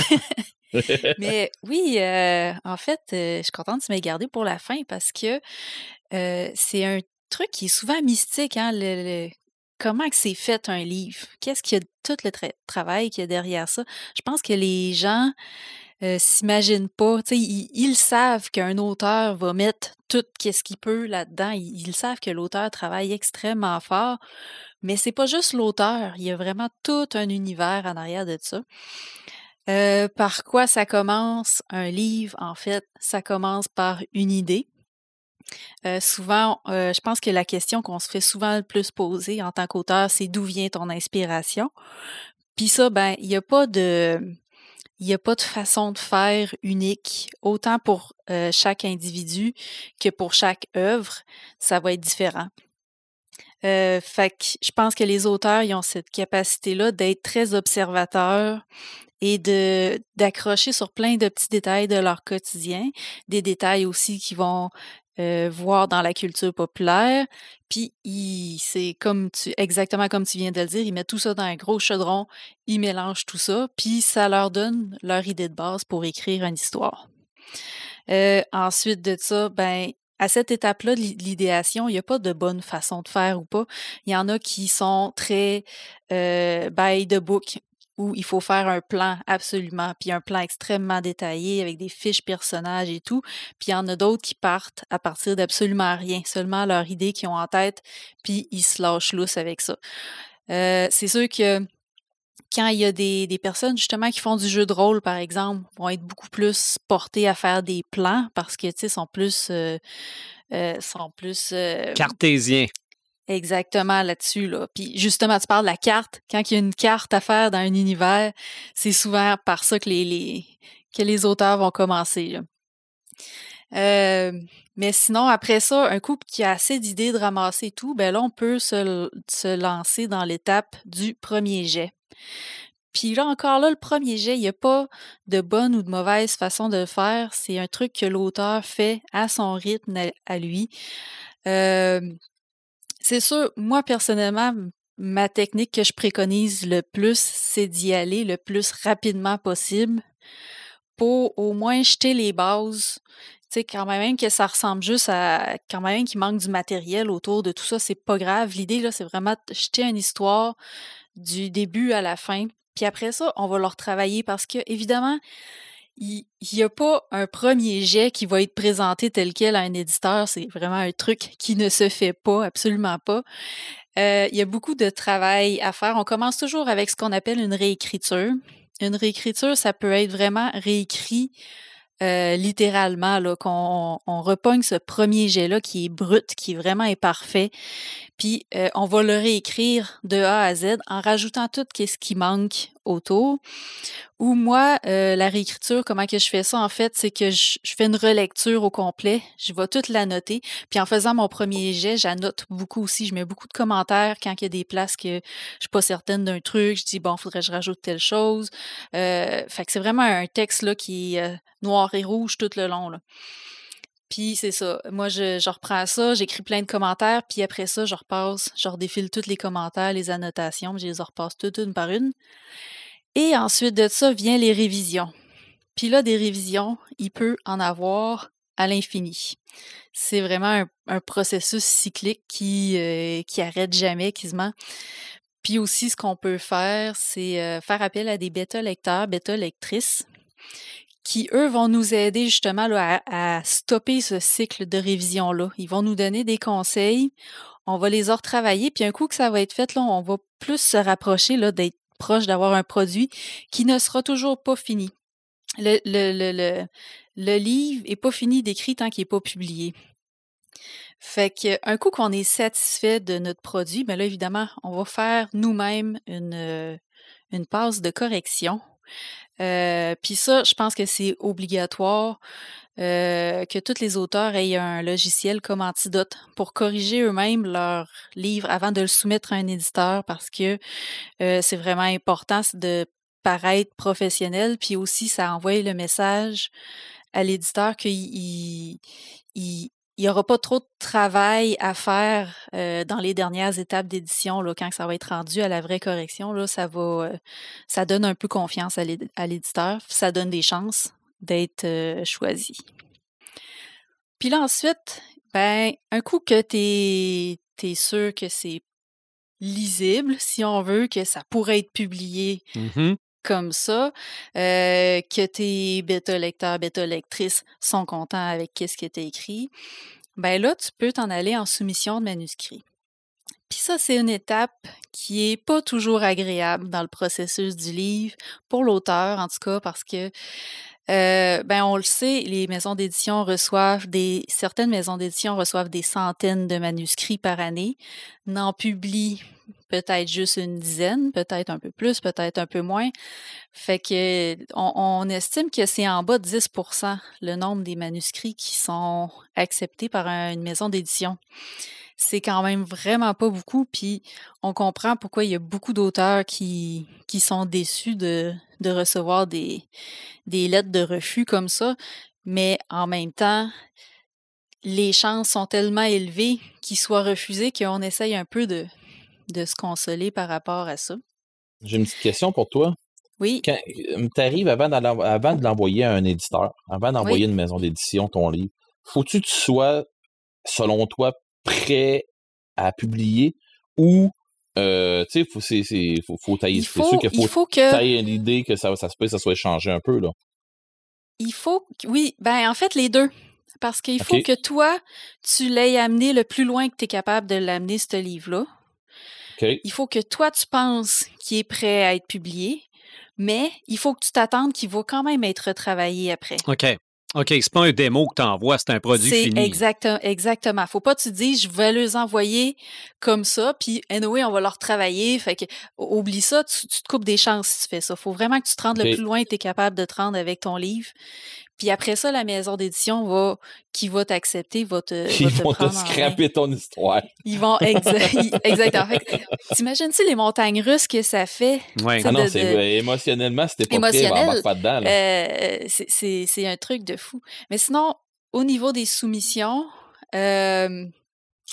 Speaker 4: Mais oui, euh, en fait, euh, je suis contente de tu m'aies gardé pour la fin parce que euh, c'est un truc qui est souvent mystique, hein, comment que c'est fait un livre? Qu'est-ce qu'il y a, tout le travail qu'il y a derrière ça? Je pense que les gens s'imaginent pas. Ils, ils, savent qu'un auteur va mettre tout ce qu'il peut là-dedans. Ils, savent que l'auteur travaille extrêmement fort, mais c'est pas juste l'auteur. Il y a vraiment tout un univers en arrière de ça. Euh, par quoi ça commence un livre? En fait, ça commence par une idée. Euh, souvent, je pense que la question qu'on se fait souvent le plus poser en tant qu'auteur, c'est d'où vient ton inspiration? Puis ça, ben, il n'y a pas de, il a pas de façon de faire unique, autant pour euh, chaque individu que pour chaque œuvre, ça va être différent. Euh, fait que je pense que les auteurs ils ont cette capacité-là d'être très observateurs et de d'accrocher sur plein de petits détails de leur quotidien, des détails aussi qui vont euh, voir dans la culture populaire. Puis c'est comme tu exactement comme tu viens de le dire, ils mettent tout ça dans un gros chaudron, ils mélangent tout ça, puis ça leur donne leur idée de base pour écrire une histoire. Euh, ensuite de ça, ben à cette étape-là de l'idéation, il n'y a pas de bonne façon de faire ou pas. Il y en a qui sont très euh, by the book où il faut faire un plan absolument, puis un plan extrêmement détaillé avec des fiches personnages et tout. Puis il y en a d'autres qui partent à partir d'absolument rien, seulement leur idée qu'ils ont en tête, puis ils se lâchent lousse avec ça. Euh, c'est sûr que quand il y a des, des, personnes justement qui font du jeu de rôle, par exemple, vont être beaucoup plus portées à faire des plans parce que tu sais, sont plus euh, euh, sont plus euh,
Speaker 1: cartésiens.
Speaker 4: Exactement là-dessus. Là. Puis justement, tu parles de la carte. Quand il y a une carte à faire dans un univers, c'est souvent par ça que les, les, que les auteurs vont commencer. Euh, mais sinon, après ça, un couple qui a assez d'idées de ramasser tout, ben là, on peut se, se lancer dans l'étape du premier jet. Puis là, encore là, le premier jet, il n'y a pas de bonne ou de mauvaise façon de le faire. C'est un truc que l'auteur fait à son rythme à lui. C'est sûr, moi personnellement, ma technique que je préconise le plus, c'est d'y aller le plus rapidement possible pour au moins jeter les bases. Tu sais, quand même que ça ressemble juste à quand même qu'il manque du matériel autour de tout ça, c'est pas grave. L'idée là, c'est vraiment de jeter une histoire du début à la fin. Puis après ça, on va leur travailler parce que évidemment, il n'y a pas un premier jet qui va être présenté tel quel à un éditeur. C'est vraiment un truc qui ne se fait pas, absolument pas. Euh, il y a beaucoup de travail à faire. On commence toujours avec ce qu'on appelle une réécriture. Une réécriture, ça peut être vraiment réécrit euh, littéralement, qu'on on repogne ce premier jet-là qui est brut, qui est vraiment imparfait. Puis on va le réécrire de A à Z en rajoutant tout ce qui manque autour. Ou moi, la réécriture, comment que je fais ça en fait, c'est que je, fais une relecture au complet, je vais toute la noter, puis en faisant mon premier jet, j'annote beaucoup aussi, je mets beaucoup de commentaires quand il y a des places que je suis pas certaine d'un truc, je dis bon, faudrait que je rajoute telle chose. Euh, fait que c'est vraiment un texte là qui est noir et rouge tout le long là. Puis c'est ça. Moi, je, reprends ça, j'écris plein de commentaires, puis après ça, je repasse, je redéfile tous les commentaires, les annotations, je les repasse toutes une par une. Et ensuite de ça, vient les révisions. Puis là, des révisions, il peut en avoir à l'infini. C'est vraiment un, processus cyclique qui, euh, qui arrête jamais, quasiment. Puis aussi, ce qu'on peut faire, c'est euh, faire appel à des bêta-lecteurs, bêta-lectrices qui, eux, vont nous aider justement à, stopper ce cycle de révision-là. Ils vont nous donner des conseils, on va les retravailler, puis un coup que ça va être fait, là, on va plus se rapprocher d'être proche d'avoir un produit qui ne sera toujours pas fini. Le, le, le, le, livre n'est pas fini d'écrit tant qu'il n'est pas publié. Fait qu'un coup qu'on est satisfait de notre produit, bien là, évidemment, on va faire nous-mêmes une, une passe de correction euh, Puis ça, je pense que c'est obligatoire euh, que tous les auteurs aient un logiciel comme antidote pour corriger eux-mêmes leur livre avant de le soumettre à un éditeur parce que euh, c'est vraiment important de paraître professionnel. Puis aussi, ça envoie le message à l'éditeur qu'il il, il n'y aura pas trop de travail à faire euh, dans les dernières étapes d'édition, quand ça va être rendu à la vraie correction. Là, ça va, euh, ça donne un peu confiance à l'éditeur, ça donne des chances d'être euh, choisi. Puis là, ensuite, ben, un coup que tu es, es, sûr que c'est lisible, si on veut, que ça pourrait être publié
Speaker 1: mmh
Speaker 4: comme ça, euh, que tes bêta-lecteurs, bêta-lectrices sont contents avec ce qui était écrit, ben là, tu peux t'en aller en soumission de manuscrit. Puis ça, c'est une étape qui est pas toujours agréable dans le processus du livre, pour l'auteur en tout cas, parce que euh, ben on le sait, les maisons d'édition reçoivent des certaines maisons d'édition reçoivent des centaines de manuscrits par année, n'en publient peut-être juste une dizaine, peut-être un peu plus, peut-être un peu moins. Fait que on, estime que c'est en bas de 10% le nombre des manuscrits qui sont acceptés par une maison d'édition. C'est quand même vraiment pas beaucoup, puis on comprend pourquoi il y a beaucoup d'auteurs qui, qui sont déçus de, de recevoir des, des lettres de refus comme ça, mais en même temps, les chances sont tellement élevées qu'il soit refusé qu'on essaye un peu de, de se consoler par rapport à ça.
Speaker 3: J'ai une petite question pour toi.
Speaker 4: Oui.
Speaker 3: Quand tu arrives avant, avant de l'envoyer à un éditeur, avant d'envoyer une maison d'édition ton livre, faut-tu que tu sois, selon toi, prêt à publier ou euh, tu sais, faut, c'est, faut, faut tailler.
Speaker 4: Il faut, qu'il faut, faut que...
Speaker 3: tailler l'idée que ça, ça se peut que ça soit échangé un peu, là.
Speaker 4: Il faut, oui, ben en fait, les deux. Parce qu'il faut que toi, tu l'aies amené le plus loin que tu es capable de l'amener, ce livre-là. Il faut que toi, tu penses qu'il est prêt à être publié, mais il faut que tu t'attendes qu'il va quand même être retravaillé après.
Speaker 1: OK. OK, c'est pas un démo que tu envoies, c'est un produit fini.
Speaker 4: Exact, exactement. Faut pas que tu dises je vais les envoyer comme ça, puis anyway, on va leur travailler. Fait que oublie ça, tu, te coupes des chances si tu fais ça. Faut vraiment que tu te rendes le plus loin que tu es capable de te rendre avec ton livre. Puis après ça, la maison d'édition va, qui va t'accepter, va te.
Speaker 3: Ils
Speaker 4: va
Speaker 3: vont te, scraper ton histoire.
Speaker 4: Ils vont, exactement. T'imagines-tu les montagnes russes que ça fait?
Speaker 3: Oui. Ah non, c'est émotionnellement, c'était pas Émotionnel, prêt, pas dedans.
Speaker 4: Euh, c'est un truc de fou. Mais sinon, au niveau des soumissions, euh,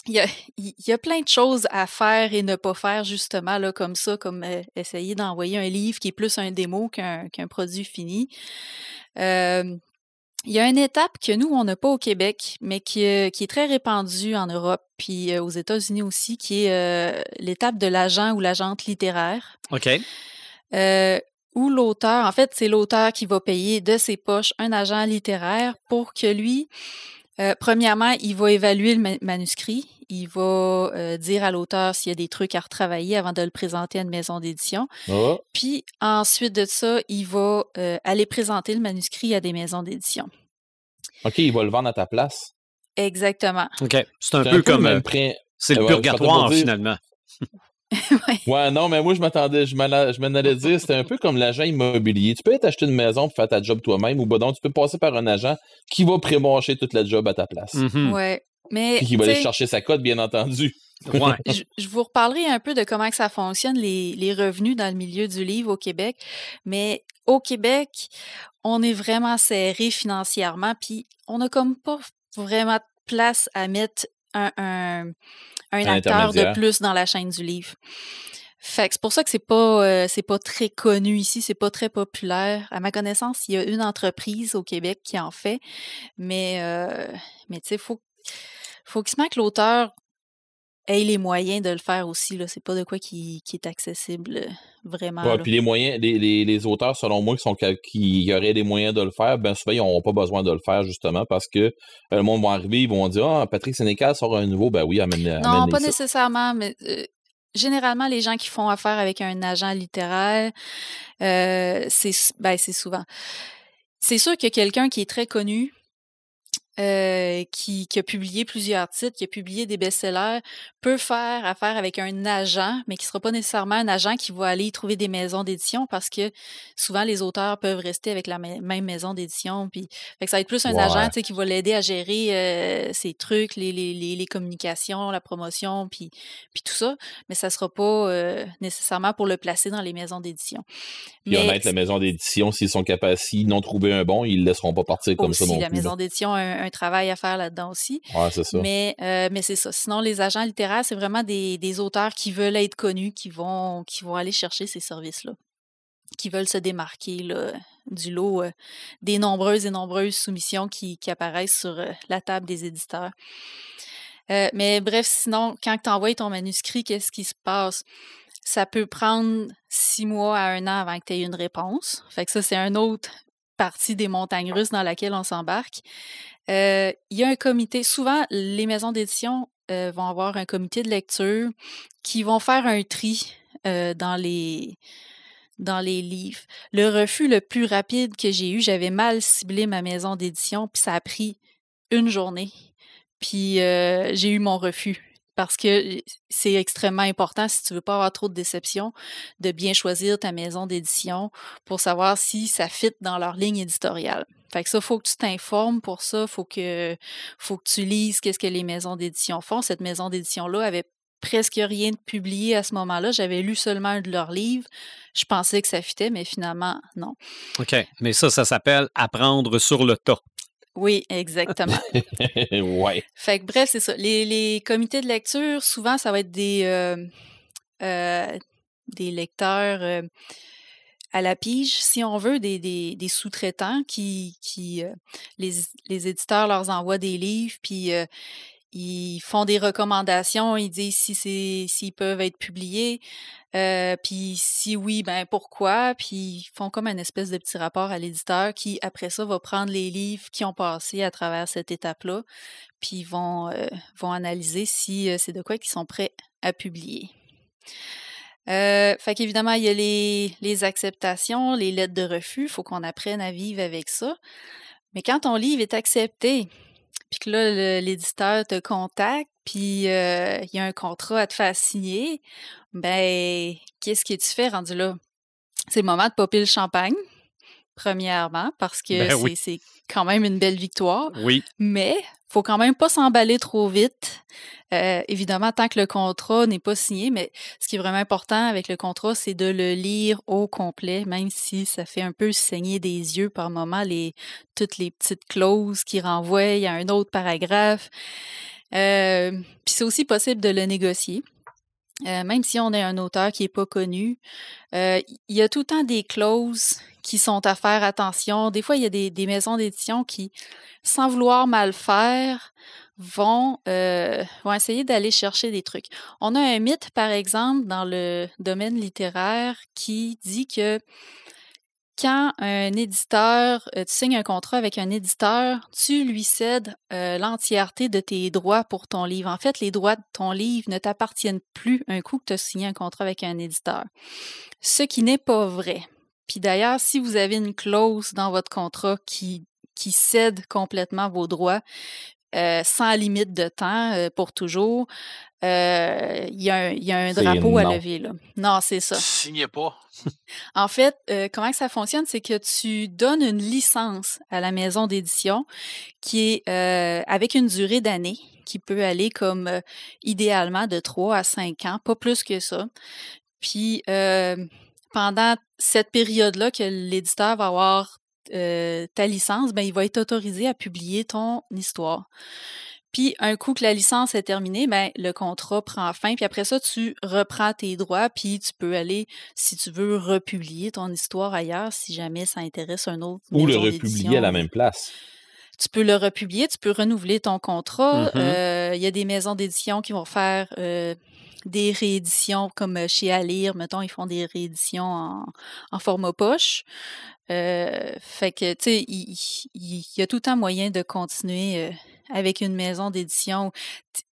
Speaker 4: il y, a, il y, a, plein de choses à faire et ne pas faire, justement, là, comme ça, comme euh, essayer d'envoyer un livre qui est plus un démo qu'un produit fini. Euh, il y a une étape que nous, on n'a pas au Québec, mais qui, euh, qui, est très répandue en Europe, puis euh, aux États-Unis aussi, qui est euh, l'étape de l'agent ou l'agente littéraire.
Speaker 1: OK.
Speaker 4: où l'auteur, en fait, c'est l'auteur qui va payer de ses poches un agent littéraire pour que lui, premièrement, il va évaluer le manuscrit, il va euh, dire à l'auteur s'il y a des trucs à retravailler avant de le présenter à une maison d'édition.
Speaker 3: Ah.
Speaker 4: Puis ensuite de ça, il va euh, aller présenter le manuscrit à des maisons d'édition.
Speaker 3: OK, il va le vendre à ta place.
Speaker 4: Exactement.
Speaker 1: OK. C'est un, peu, comme. Euh, c'est le purgatoire, finalement.
Speaker 3: ouais. non, mais moi, je m'attendais, je m'en allais dire, c'était un peu comme l'agent immobilier. Tu peux t'acheter une maison pour faire ta job toi-même, ou bon, tu peux passer par un agent qui va prémarcher toute la job à ta place.
Speaker 1: Mm-hmm.
Speaker 4: Ouais. Mais,
Speaker 3: qui va aller chercher sa cote, bien entendu.
Speaker 1: Ouais.
Speaker 4: je, vous reparlerai un peu de comment que ça fonctionne, les, les, revenus dans le milieu du livre au Québec. Mais au Québec, on est vraiment serré financièrement, puis on n'a comme pas vraiment de place à mettre un, un, un, acteur de plus dans la chaîne du livre. Fait que c'est pour ça que c'est pas euh, c'est pas très connu ici, c'est pas très populaire. À ma connaissance, il y a une entreprise au Québec qui en fait, mais euh, mais tu sais, faut faut qu'il se que l'auteur ait les moyens de le faire aussi. Là. C'est pas de quoi qui, est accessible euh, vraiment.
Speaker 3: puis les moyens, les, auteurs, selon moi, qui, sont, qui auraient les moyens de le faire, ben souvent, ils n'auront pas besoin de le faire justement parce que euh, le monde va arriver, ils vont dire Ah, Patrick Sénécal sort un nouveau, ben oui, amène
Speaker 4: Non, pas nécessairement, mais euh, généralement, les gens qui font affaire avec un agent littéraire, c'est ben, souvent. C'est sûr que quelqu'un qui est très connu, euh, qui, qui, a publié plusieurs titres, qui a publié des best-sellers, peut faire affaire avec un agent, mais qui ne sera pas nécessairement un agent qui va aller trouver des maisons d'édition parce que souvent les auteurs peuvent rester avec la même maison d'édition. Puis, fait que ça va être plus un agent qui va l'aider à gérer euh, ses trucs, les, les, les, communications, la promotion, puis, puis tout ça, mais ça ne sera pas euh, nécessairement pour le placer dans les maisons d'édition.
Speaker 3: Puis mais, honnête, la maison d'édition, s'ils sont capables, s'ils n'ont trouvé un bon, ils ne laisseront pas partir comme ça non
Speaker 4: la maison d'édition un, travail à faire là-dedans aussi.
Speaker 3: c'est ça.
Speaker 4: Mais, euh, mais c'est ça. Sinon, les agents littéraires, c'est vraiment des, auteurs qui veulent être connus, qui vont, aller chercher ces services-là, qui veulent se démarquer du lot euh, des nombreuses et nombreuses soumissions qui, apparaissent sur euh, la table des éditeurs. mais bref, sinon, quand tu envoies ton manuscrit, qu'est-ce qui se passe? Ça peut prendre six mois à un an avant que tu aies une réponse. Fait que ça, c'est un autre partie des montagnes russes dans laquelle on s'embarque. Euh, il y a un comité, souvent les maisons d'édition euh, vont avoir un comité de lecture qui vont faire un tri euh, dans les dans les livres. Le refus le plus rapide que j'ai eu, j'avais mal ciblé ma maison d'édition, puis ça a pris une journée. Puis j'ai eu mon refus parce que c'est extrêmement important si tu veux pas avoir trop de déception de bien choisir ta maison d'édition pour savoir si ça fit dans leur ligne éditoriale. Fait que ça, faut que tu t'informes pour ça, faut que faut que tu lises qu'est-ce que les maisons d'édition font. Cette maison d'édition-là avait presque rien de publié à ce moment-là. J'avais lu seulement un de leurs livres. Je pensais que ça fitait, mais finalement, non.
Speaker 1: OK. Mais ça, ça s'appelle apprendre sur le tas.
Speaker 4: Oui, exactement.
Speaker 3: ouais.
Speaker 4: Fait que bref, c'est ça. Les, les comités de lecture, souvent, ça va être des, euh, euh, des lecteurs euh, à la pige, si on veut, des, des, des sous-traitants qui, qui les, les éditeurs leur envoient des livres, puis ils font des recommandations, ils disent si c'est s'ils peuvent être publiés, euh, puis si oui, ben pourquoi, puis ils font comme un espèce de petit rapport à l'éditeur qui après ça va prendre les livres qui ont passé à travers cette étape-là, puis vont euh, vont analyser si euh, c'est de quoi qu'ils sont prêts à publier. Euh, fait qu'évidemment, il y a les, les acceptations, les lettres de refus. Il faut qu'on apprenne à vivre avec ça. Mais quand ton livre est accepté, puis que là, l'éditeur te contacte, puis euh, il y a un contrat à te faire signer, ben, qu'est-ce que tu fais rendu là? C'est le moment de popper le champagne, premièrement, parce que
Speaker 1: Ben
Speaker 4: c'est
Speaker 1: oui.
Speaker 4: c'est quand même une belle victoire.
Speaker 1: Oui.
Speaker 4: Mais faut quand même pas s'emballer trop vite. Euh, évidemment, tant que le contrat n'est pas signé, mais ce qui est vraiment important avec le contrat, c'est de le lire au complet, même si ça fait un peu saigner des yeux par moment, les, toutes les petites clauses qui renvoient à un autre paragraphe. Euh, Puis c'est aussi possible de le négocier. Euh, même si on est un auteur qui n'est pas connu, euh, il y a tout le temps des clauses qui sont à faire attention. Des fois, il y a des, maisons d'édition qui, sans vouloir mal faire, vont, euh, vont essayer d'aller chercher des trucs. On a un mythe, par exemple, dans le domaine littéraire qui dit que quand un éditeur, euh, tu signes un contrat avec un éditeur, tu lui cèdes euh, l'entièreté de tes droits pour ton livre. En fait, les droits de ton livre ne t'appartiennent plus un coup que tu as signé un contrat avec un éditeur. Ce qui n'est pas vrai. Puis d'ailleurs, si vous avez une clause dans votre contrat qui, qui cède complètement vos droits, euh, sans limite de temps euh, pour toujours, euh, il y, a un- il y a un
Speaker 3: C'est
Speaker 4: drapeau à lever. Là. Non, c'est ça.
Speaker 5: Signez pas.
Speaker 4: En fait, euh, comment que ça fonctionne, c'est que tu donnes une licence à la maison d'édition qui est euh, avec une durée d'année qui peut aller comme euh, idéalement de 3 à 5 ans, pas plus que ça. Puis euh, pendant cette période-là que l'éditeur va avoir euh, ta licence, ben, il va être autorisé à publier ton histoire. Puis un coup que la licence est terminée, ben le contrat prend fin. Puis après ça, tu reprends tes droits, puis tu peux aller, si tu veux, republier ton histoire ailleurs, si jamais ça intéresse un autre.
Speaker 3: Ou le republier à la même place.
Speaker 4: Tu peux le republier, tu peux renouveler ton contrat.
Speaker 1: Mhm.
Speaker 4: Euh, Il y a des maisons d'édition qui vont faire euh, des rééditions, comme euh, chez Alire, mettons, ils font des rééditions en, en format poche. Euh, fait que, tu sais, il, il- il y a tout le temps moyen de continuer euh, avec une maison d'édition.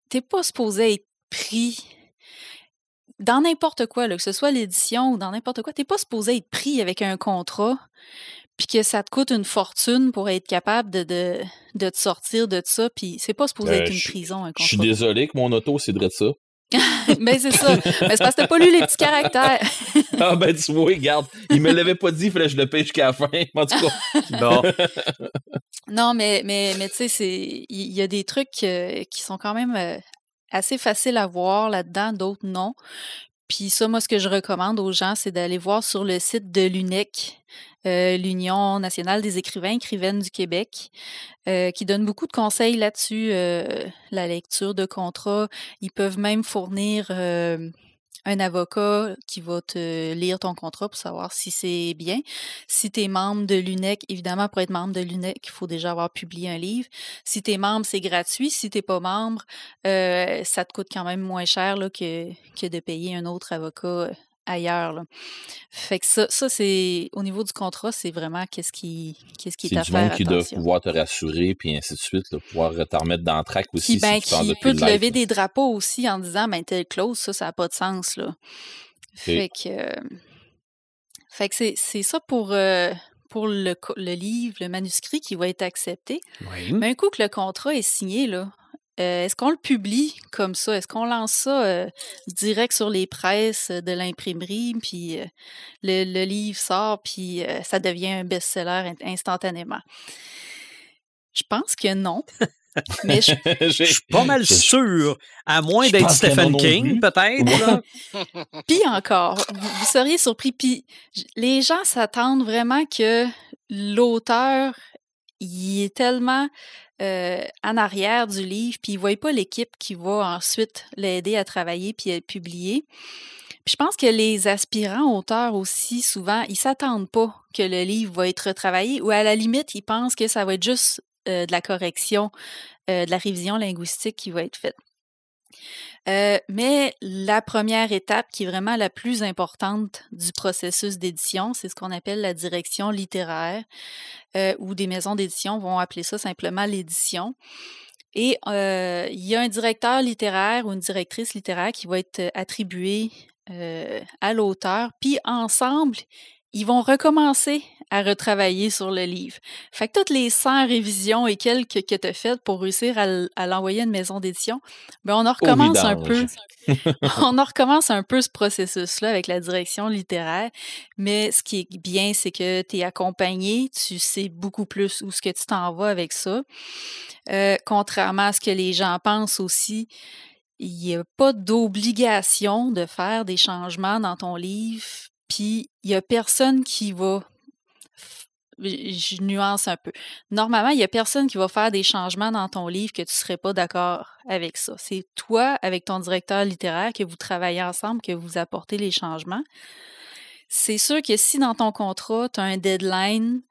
Speaker 4: T'es pas supposé être pris dans n'importe quoi, là, que ce soit l'édition ou dans n'importe quoi, t'es pas supposé être pris avec un contrat puis que ça te coûte une fortune pour être capable de, de, de te sortir de ça, puis c'est pas supposé
Speaker 3: Euh,
Speaker 4: être une
Speaker 3: je-
Speaker 4: prison, un
Speaker 3: Je suis désolé que mon auto, c'est de ça.
Speaker 4: Mais c'est ça. Mais c'est parce que t'as pas lu les petits caractères.
Speaker 3: Ah ben tu vois, regarde, il me l'avait pas dit, il fallait que je le paye jusqu'à la fin. En tout cas,
Speaker 1: Bon.
Speaker 4: Non, mais, mais, mais tu sais, c'est, il y, a des trucs euh, qui sont quand même euh, assez faciles à voir là-dedans, d'autres non. Puis ça, moi, ce que je recommande aux gens, c'est d'aller voir sur le site de l'UNEC, euh, l'Union nationale des écrivains écrivaines du Québec, euh, qui donne beaucoup de conseils là-dessus, euh, la lecture de contrats. Ils peuvent même fournir un avocat qui va te lire ton contrat pour savoir si c'est bien. Si tu es membre de l'UNEC, évidemment, pour être membre de l'UNEC, il faut déjà avoir publié un livre. Si tu es membre, c'est gratuit. Si tu pas membre, euh, ça te coûte quand même moins cher là, que, que de payer un autre avocat euh, ailleurs. là. Fait que ça, ça c'est au niveau du contrat, c'est vraiment qu'est-ce qui, qu'est-ce qui est,
Speaker 3: c'est
Speaker 4: à
Speaker 3: du
Speaker 4: faire
Speaker 3: monde qui doit pouvoir te rassurer, puis ainsi de suite, là, pouvoir te remettre dans le track aussi.
Speaker 4: Qui, ben,
Speaker 3: si tu
Speaker 4: qui peut te lever
Speaker 3: là.
Speaker 4: des drapeaux aussi en disant ben telle clause, ça, ça n'a pas de sens. Là. Fait que, euh, fait que c'est, c'est ça pour, euh, pour le, livre, le manuscrit qui va être accepté.
Speaker 1: Oui.
Speaker 4: Mais un coup que le contrat est signé, là, euh, est-ce qu'on le publie comme ça? Est-ce qu'on lance ça euh, direct sur les presses de l'imprimerie, puis euh, le, le livre sort, puis euh, ça devient un best-seller in- instantanément? Je pense que non. Mais je,
Speaker 1: Je suis pas mal sûr, à moins d'être Stephen King, peut-être.
Speaker 4: Puis encore, vous, vous seriez surpris. Puis les gens s'attendent vraiment que l'auteur il est tellement euh, en arrière du livre, puis il ne voit pas l'équipe qui va ensuite l'aider à travailler puis à publier. Je pense que les aspirants auteurs aussi, souvent, ils s'attendent pas que le livre va être retravaillé ou à la limite, ils pensent que ça va être juste euh, de la correction, euh, de la révision linguistique qui va être faite. Euh, mais la première étape, qui est vraiment la plus importante du processus d'édition, c'est ce qu'on appelle la direction littéraire, euh, ou des maisons d'édition vont appeler ça simplement l'édition. Et euh, il y a un directeur littéraire ou une directrice littéraire qui va être attribué à l'auteur, puis ensemble, ils vont recommencer à retravailler sur le livre. Fait que toutes les 100 révisions et quelques que tu as faites pour réussir à, l'envoyer à une maison d'édition, ben on en recommence un peu. on en recommence un peu ce processus-là avec la direction littéraire. Mais ce qui est bien, c'est que tu es accompagné, tu sais beaucoup plus où ce que tu t'en vas avec ça. Euh, contrairement à ce que les gens pensent aussi, il n'y a pas d'obligation de faire des changements dans ton livre puis il y a personne qui va je nuance un peu. Normalement, il n'y a personne qui va faire des changements dans ton livre que tu ne serais pas d'accord avec ça. C'est toi, avec ton directeur littéraire, que vous travaillez ensemble, que vous apportez les changements. C'est sûr que si dans ton contrat, tu as un deadline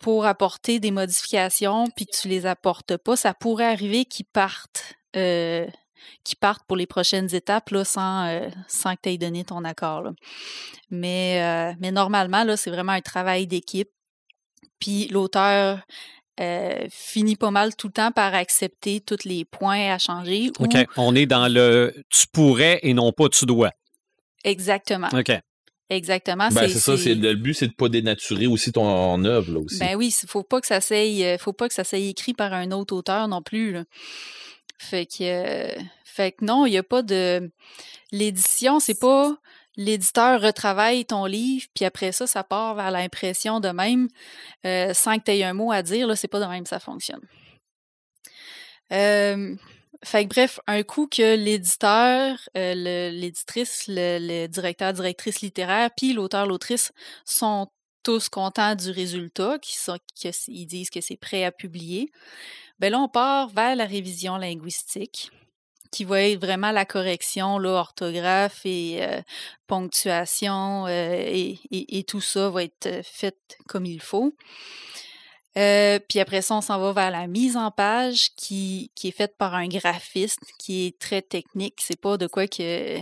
Speaker 4: pour apporter des modifications, puis que tu ne les apportes pas, ça pourrait arriver qu'ils partent euh, qui partent pour les prochaines étapes là, sans, euh, sans que tu aies donné ton accord. Mais, euh, mais normalement, là, c'est vraiment un travail d'équipe. Puis l'auteur euh, finit pas mal tout le temps par accepter tous les points à changer.
Speaker 1: OK. On est dans le tu pourrais et non pas tu dois.
Speaker 4: Exactement.
Speaker 1: OK.
Speaker 4: Exactement.
Speaker 3: Ben, c'est ça, c'est le but, c'est de pas dénaturer aussi ton œuvre là, aussi.
Speaker 4: Ben oui, faut pas que ça faut pas que ça soit écrit par un autre auteur non plus. Là. Fait que, fait que non, il n'y a pas de. L'édition, c'est pas l'éditeur retravaille ton livre, puis après ça, ça part vers l'impression de même, euh, sans que tu aies un mot à dire. Là, c'est pas de même ça fonctionne. fait que bref, un coup que l'éditeur, euh, l'éditrice, le, directeur, directrice littéraire, puis l'auteur, l'autrice sont tous contents du résultat, qui sont, qu'ils disent que c'est prêt à publier. Ben là, on part vers la révision linguistique qui va être vraiment la correction, là, orthographe et euh, ponctuation euh, et, tout ça va être euh, fait comme il faut. Euh, puis après ça, on s'en va vers la mise en page qui, qui est faite par un graphiste qui est très technique. C'est pas de quoi que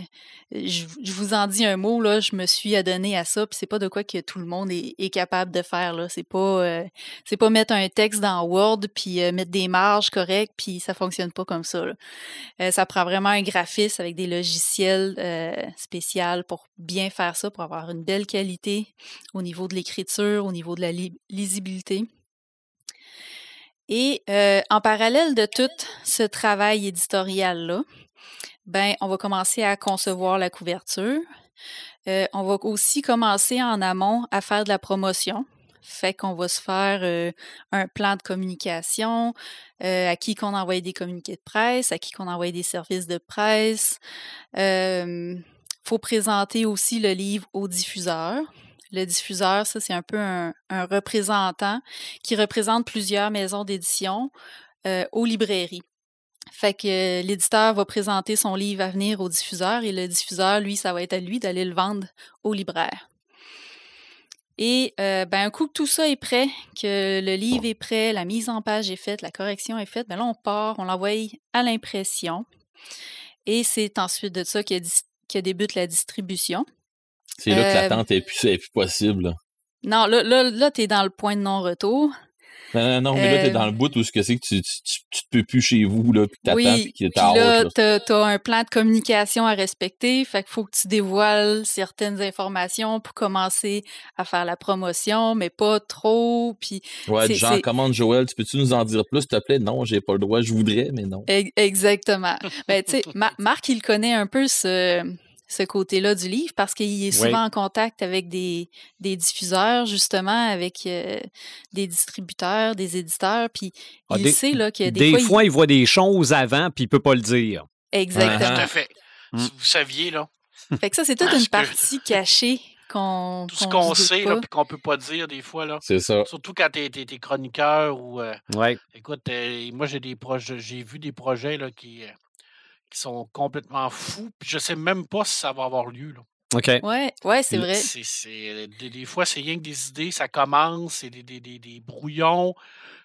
Speaker 4: je, vous en dis un mot là, je me suis adonné à ça, puis c'est pas de quoi que tout le monde est, capable de faire là. C'est pas euh, c'est pas mettre un texte dans Word puis euh, mettre des marges correctes puis ça fonctionne pas comme ça. ça prend vraiment un graphiste avec des logiciels spéciaux pour bien faire ça, pour avoir une belle qualité au niveau de l'écriture, au niveau de la lisibilité. Et euh, en parallèle de tout ce travail éditorial-là, ben, on va commencer à concevoir la couverture. Euh, on va aussi commencer en amont à faire de la promotion. Fait qu'on va se faire euh, un plan de communication, à qui qu'on envoie des communiqués de presse, à qui qu'on envoie des services de presse. Il faut présenter aussi le livre aux diffuseurs. Le diffuseur, ça, c'est un peu un, représentant qui représente plusieurs maisons d'édition euh, aux librairies. Fait que l'éditeur va présenter son livre à venir au diffuseur et le diffuseur, lui, ça va être à lui d'aller le vendre au libraire. Et euh, ben, un coup que tout ça est prêt, que le livre est prêt, la mise en page est faite, la correction est faite, ben là, on part, on l'envoie à l'impression. Et c'est ensuite de ça que, que débute la distribution.
Speaker 3: C'est là que l'attente est plus, est plus possible.
Speaker 4: Non, là, là, là tu es dans le point de non-retour.
Speaker 3: Non, non, non, mais là, t'es dans le bout où ce que c'est que tu, tu, tu, te peux plus chez vous, là, puis t'attends,
Speaker 4: oui,
Speaker 3: puis
Speaker 4: que là, t'as, as un plan de communication à respecter, fait qu'il faut que tu dévoiles certaines informations pour commencer à faire la promotion, mais pas trop, puis...
Speaker 3: Ouais, genre, commande Joël, tu peux-tu nous en dire plus, s'il te plaît? Non, j'ai pas le droit, je voudrais, mais non.
Speaker 4: Exactement. ben, tu sais, Marc, il connaît un peu ce ce côté-là du livre parce qu'il est souvent en contact avec des, des diffuseurs, justement, avec euh, des distributeurs, des éditeurs, puis ah, il sait là, que
Speaker 1: des, fois, il... voit des choses avant, puis il peut pas le dire.
Speaker 5: Exactement. Tout à fait. Mmh. vous saviez, là.
Speaker 4: Fait que ça, c'est toute une partie cachée qu'on
Speaker 5: Tout ce
Speaker 4: qu'on
Speaker 5: sait, là, puis qu'on peut pas dire des fois, là.
Speaker 3: C'est ça.
Speaker 5: Surtout quand t'es es, chroniqueur ou. euh,
Speaker 1: Ouais.
Speaker 5: écoute, euh, moi, j'ai des projets, j'ai vu des projets là, qui, euh, qui sont complètement fous, puis je sais même pas si ça va avoir lieu, là.
Speaker 1: OK.
Speaker 4: Ouais, ouais, c'est vrai.
Speaker 5: Des, des fois, c'est rien que des idées, ça commence, c'est des, des, des- des brouillons,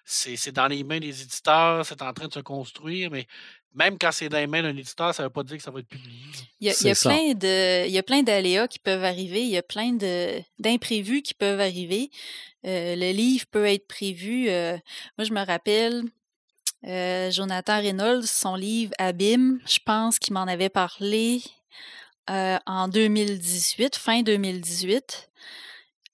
Speaker 5: c'est, c'est dans les mains des éditeurs, c'est en train de se construire, mais même quand c'est dans les mains d'un éditeur, ça ne veut pas dire que ça va être publié.
Speaker 4: Il y a, il y
Speaker 1: C'est
Speaker 4: a
Speaker 1: ça.
Speaker 4: plein de, il y a plein d'aléas qui peuvent arriver, il y a plein de, d'imprévus qui peuvent arriver. Euh, le livre peut être prévu. euh, moi, je me rappelle, euh, Jonathan Reynolds, son livre Abîme, je pense qu'il m'en avait parlé euh, en 2018, fin 2018,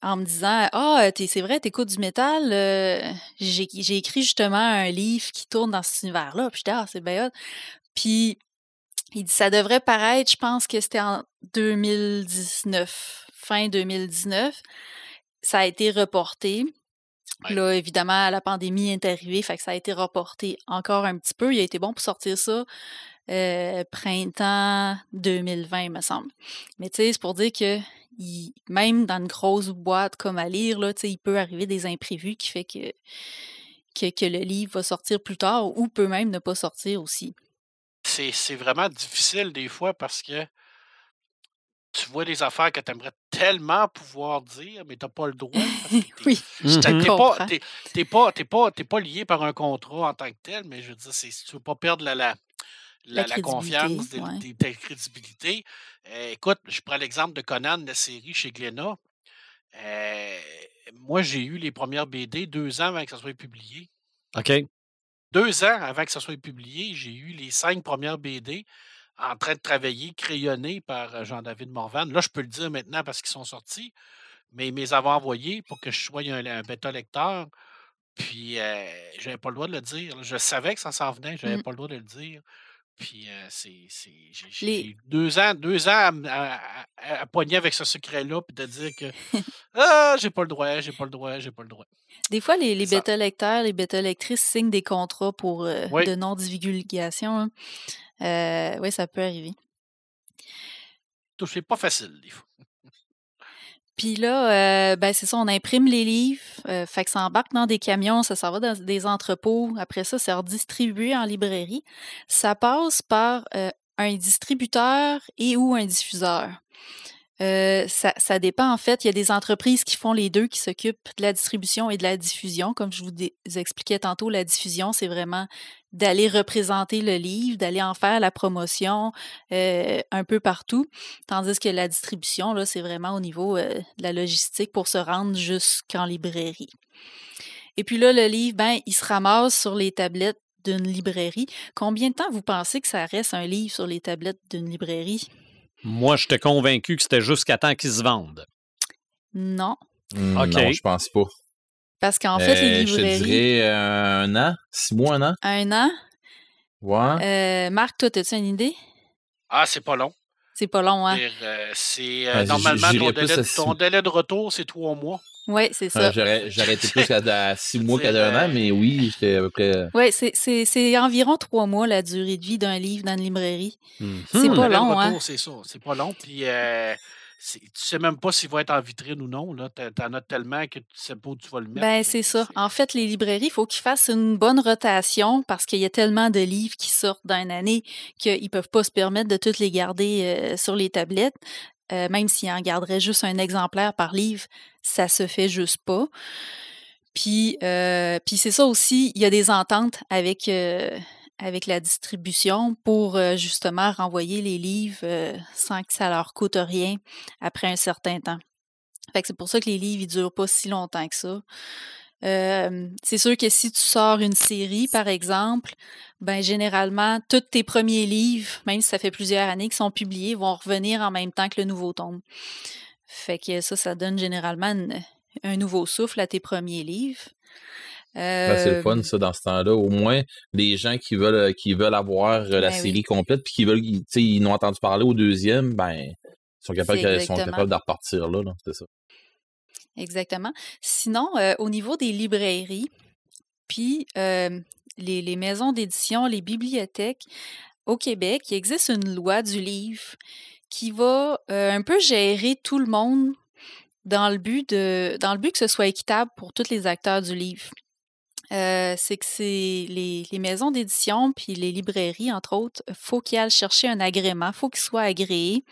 Speaker 4: en me disant Ah, c'est vrai, t'écoutes du métal. euh, j'ai écrit justement un livre qui tourne dans cet univers-là. Puis j'étais Ah, c'est bien. Puis il dit ça devrait paraître, je pense que c'était en 2019, fin 2019. Ça a été reporté.
Speaker 5: Ouais.
Speaker 4: Là, évidemment, la pandémie est arrivée, fait que ça a été reporté encore un petit peu. Il a été bon pour sortir ça euh, printemps 2020, il me semble. Mais tu sais, c'est pour dire que il- même dans une grosse boîte comme à lire, là, il peut arriver des imprévus qui fait que, que, que le livre va sortir plus tard ou peut même ne pas sortir aussi.
Speaker 5: C'est, c'est vraiment difficile des fois parce que tu vois des affaires que tu aimerais tellement pouvoir dire, mais tu n'as pas le droit.
Speaker 4: oui,
Speaker 5: t'es
Speaker 4: Je
Speaker 5: pas,
Speaker 4: comprends.
Speaker 5: t'es, t'es pas, t'es pas, t'es pas lié par un contrat en tant que tel, mais je veux dire, c'est, tu veux pas perdre la, la,
Speaker 4: La
Speaker 5: la, la confiance, de,
Speaker 4: ouais.
Speaker 5: de ta crédibilité. Euh, écoute, je prends l'exemple de Conan, la série chez Glénat. Euh, moi, j'ai eu les premières BD deux ans avant que ça soit publié.
Speaker 1: OK.
Speaker 5: Deux ans avant que ça soit publié, j'ai eu les cinq premières BD en train de travailler, crayonnées par euh, Jean-David Morvan. Là, je peux le dire maintenant parce qu'ils sont sortis, mais ils me les avaient envoyés pour que je sois un, un bêta-lecteur. Puis, euh, j'avais pas le droit de le dire. Je savais que ça s'en venait, j'avais
Speaker 4: Mm.
Speaker 5: pas le droit de le dire. Puis, euh, c'est, c'est- j'ai,
Speaker 4: Les-
Speaker 5: deux ans, deux ans à, pogner avec ce secret-là, puis de dire que ah, j'ai pas le droit, j'ai pas le droit, j'ai pas le droit.
Speaker 4: Des fois, les, les bêta-lecteurs, les bêta-lectrices signent des contrats pour euh,
Speaker 5: Oui.
Speaker 4: de non-divulgation. hein. Euh, oui, ça peut arriver.
Speaker 5: Tout, C'est pas facile, des fois.
Speaker 4: Puis là, euh, ben c'est ça, on imprime les livres, euh, fait que ça embarque dans des camions, ça s'en va dans des entrepôts. Après ça, c'est redistribué en librairie. Ça passe par euh, un distributeur et ou un diffuseur. Euh, ça, dépend en fait. Il y a des entreprises qui font les deux, qui s'occupent de la distribution et de la diffusion. Comme je vous expliquais tantôt, la diffusion, c'est vraiment d'aller représenter le livre, d'aller en faire la promotion euh, un peu partout. Tandis que la distribution, là, c'est vraiment au niveau euh, de la logistique pour se rendre jusqu'en librairie. Et puis là, le livre, ben, il se ramasse sur les tablettes d'une librairie. Combien de temps vous pensez que ça reste un livre sur les tablettes d'une librairie?
Speaker 1: Moi, j'étais convaincu que c'était jusqu'à temps qu'ils se vendent.
Speaker 4: Non.
Speaker 3: Hmm,
Speaker 1: OK.
Speaker 3: Non, je pense pas.
Speaker 4: Parce qu'en fait, les
Speaker 3: Euh, Je te
Speaker 4: librairies,
Speaker 3: dirais euh, un an, six mois, un an?
Speaker 4: un an.
Speaker 3: Ouais.
Speaker 4: Euh, Marc, toi, as-tu une idée?
Speaker 5: Ah, c'est pas long.
Speaker 4: C'est pas long, hein?
Speaker 5: Euh, c'est euh,
Speaker 3: Ah,
Speaker 5: normalement ton délai de retour, c'est trois mois.
Speaker 4: Oui, c'est
Speaker 3: Euh,
Speaker 4: ça.
Speaker 3: J'aurais j'aurais été plus à, à six mois qu'à un an,
Speaker 5: euh,
Speaker 3: mais oui, j'étais à peu près.
Speaker 4: Oui, c'est- c'est c'est environ trois mois la durée de vie d'un livre dans une librairie.
Speaker 1: Mhm.
Speaker 4: C'est
Speaker 5: Ton
Speaker 4: pas long,
Speaker 5: retour,
Speaker 4: hein?
Speaker 5: C'est ça. C'est pas long. Puis, euh, c'est- tu sais même pas s'il va être en vitrine ou non. Là. T'en t'en as tellement que tu sais pas où tu vas le mettre.
Speaker 4: Ben, c'est ça. En fait, les librairies, il faut qu'ils fassent une bonne rotation parce qu'il y a tellement de livres qui sortent dans une année qu'ils ne peuvent pas se permettre de tous les garder euh, sur les tablettes. Euh, même s'ils en garderaient juste un exemplaire par livre, ça se fait juste pas. Puis, euh, puis c'est ça aussi, il y a des ententes avec, euh, avec la distribution pour justement renvoyer les livres sans que ça leur coûte rien après un certain temps. Fait c'est pour ça que les livres, ils durent pas si longtemps que ça. Euh, c'est sûr que si tu sors une série, par exemple, ben généralement, tous tes premiers livres, même si ça fait plusieurs années qu'ils sont publiés, vont revenir en même temps que le nouveau tome. Fait que ça, ça donne généralement une- un nouveau souffle à tes premiers livres.
Speaker 3: Ben, c'est le fun,
Speaker 4: Euh,
Speaker 3: ça, dans ce temps-là. Au moins, les gens qui veulent, qui veulent avoir euh, la
Speaker 4: Ben oui.
Speaker 3: série complète, puis qui veulent, tu sais, ils n'ont entendu parler au deuxième, ben, ils sont capables, sont capables de repartir là, là, c'est ça.
Speaker 4: Exactement. Sinon, euh, au niveau des librairies, puis euh, les, maisons d'édition, les bibliothèques, au Québec, il existe une loi du livre qui va euh, un peu gérer tout le monde dans le but de dans le but que ce soit équitable pour tous les acteurs du livre. C'est que c'est les, les maisons d'édition puis les librairies, entre autres, faut qu'ils aillent chercher un agrément, faut qu'ils soient agréés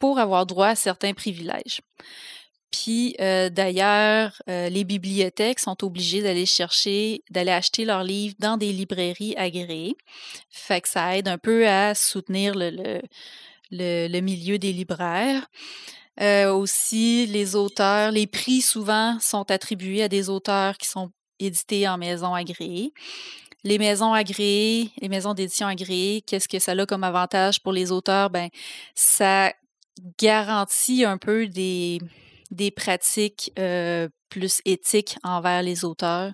Speaker 4: pour avoir droit à certains privilèges. Puis euh, d'ailleurs, euh, les bibliothèques sont obligées d'aller chercher, d'aller acheter leurs livres dans des librairies agréées. Fait que ça aide un peu à soutenir le, le, le, milieu des libraires. Euh, aussi, les auteurs, les prix souvent sont attribués à des auteurs qui sont édités en maison agréée. Les maisons agréées, les maisons d'édition agréées, qu'est-ce que ça a comme avantage pour les auteurs? Ben, ça garantit un peu des, des pratiques plus éthiques envers les auteurs.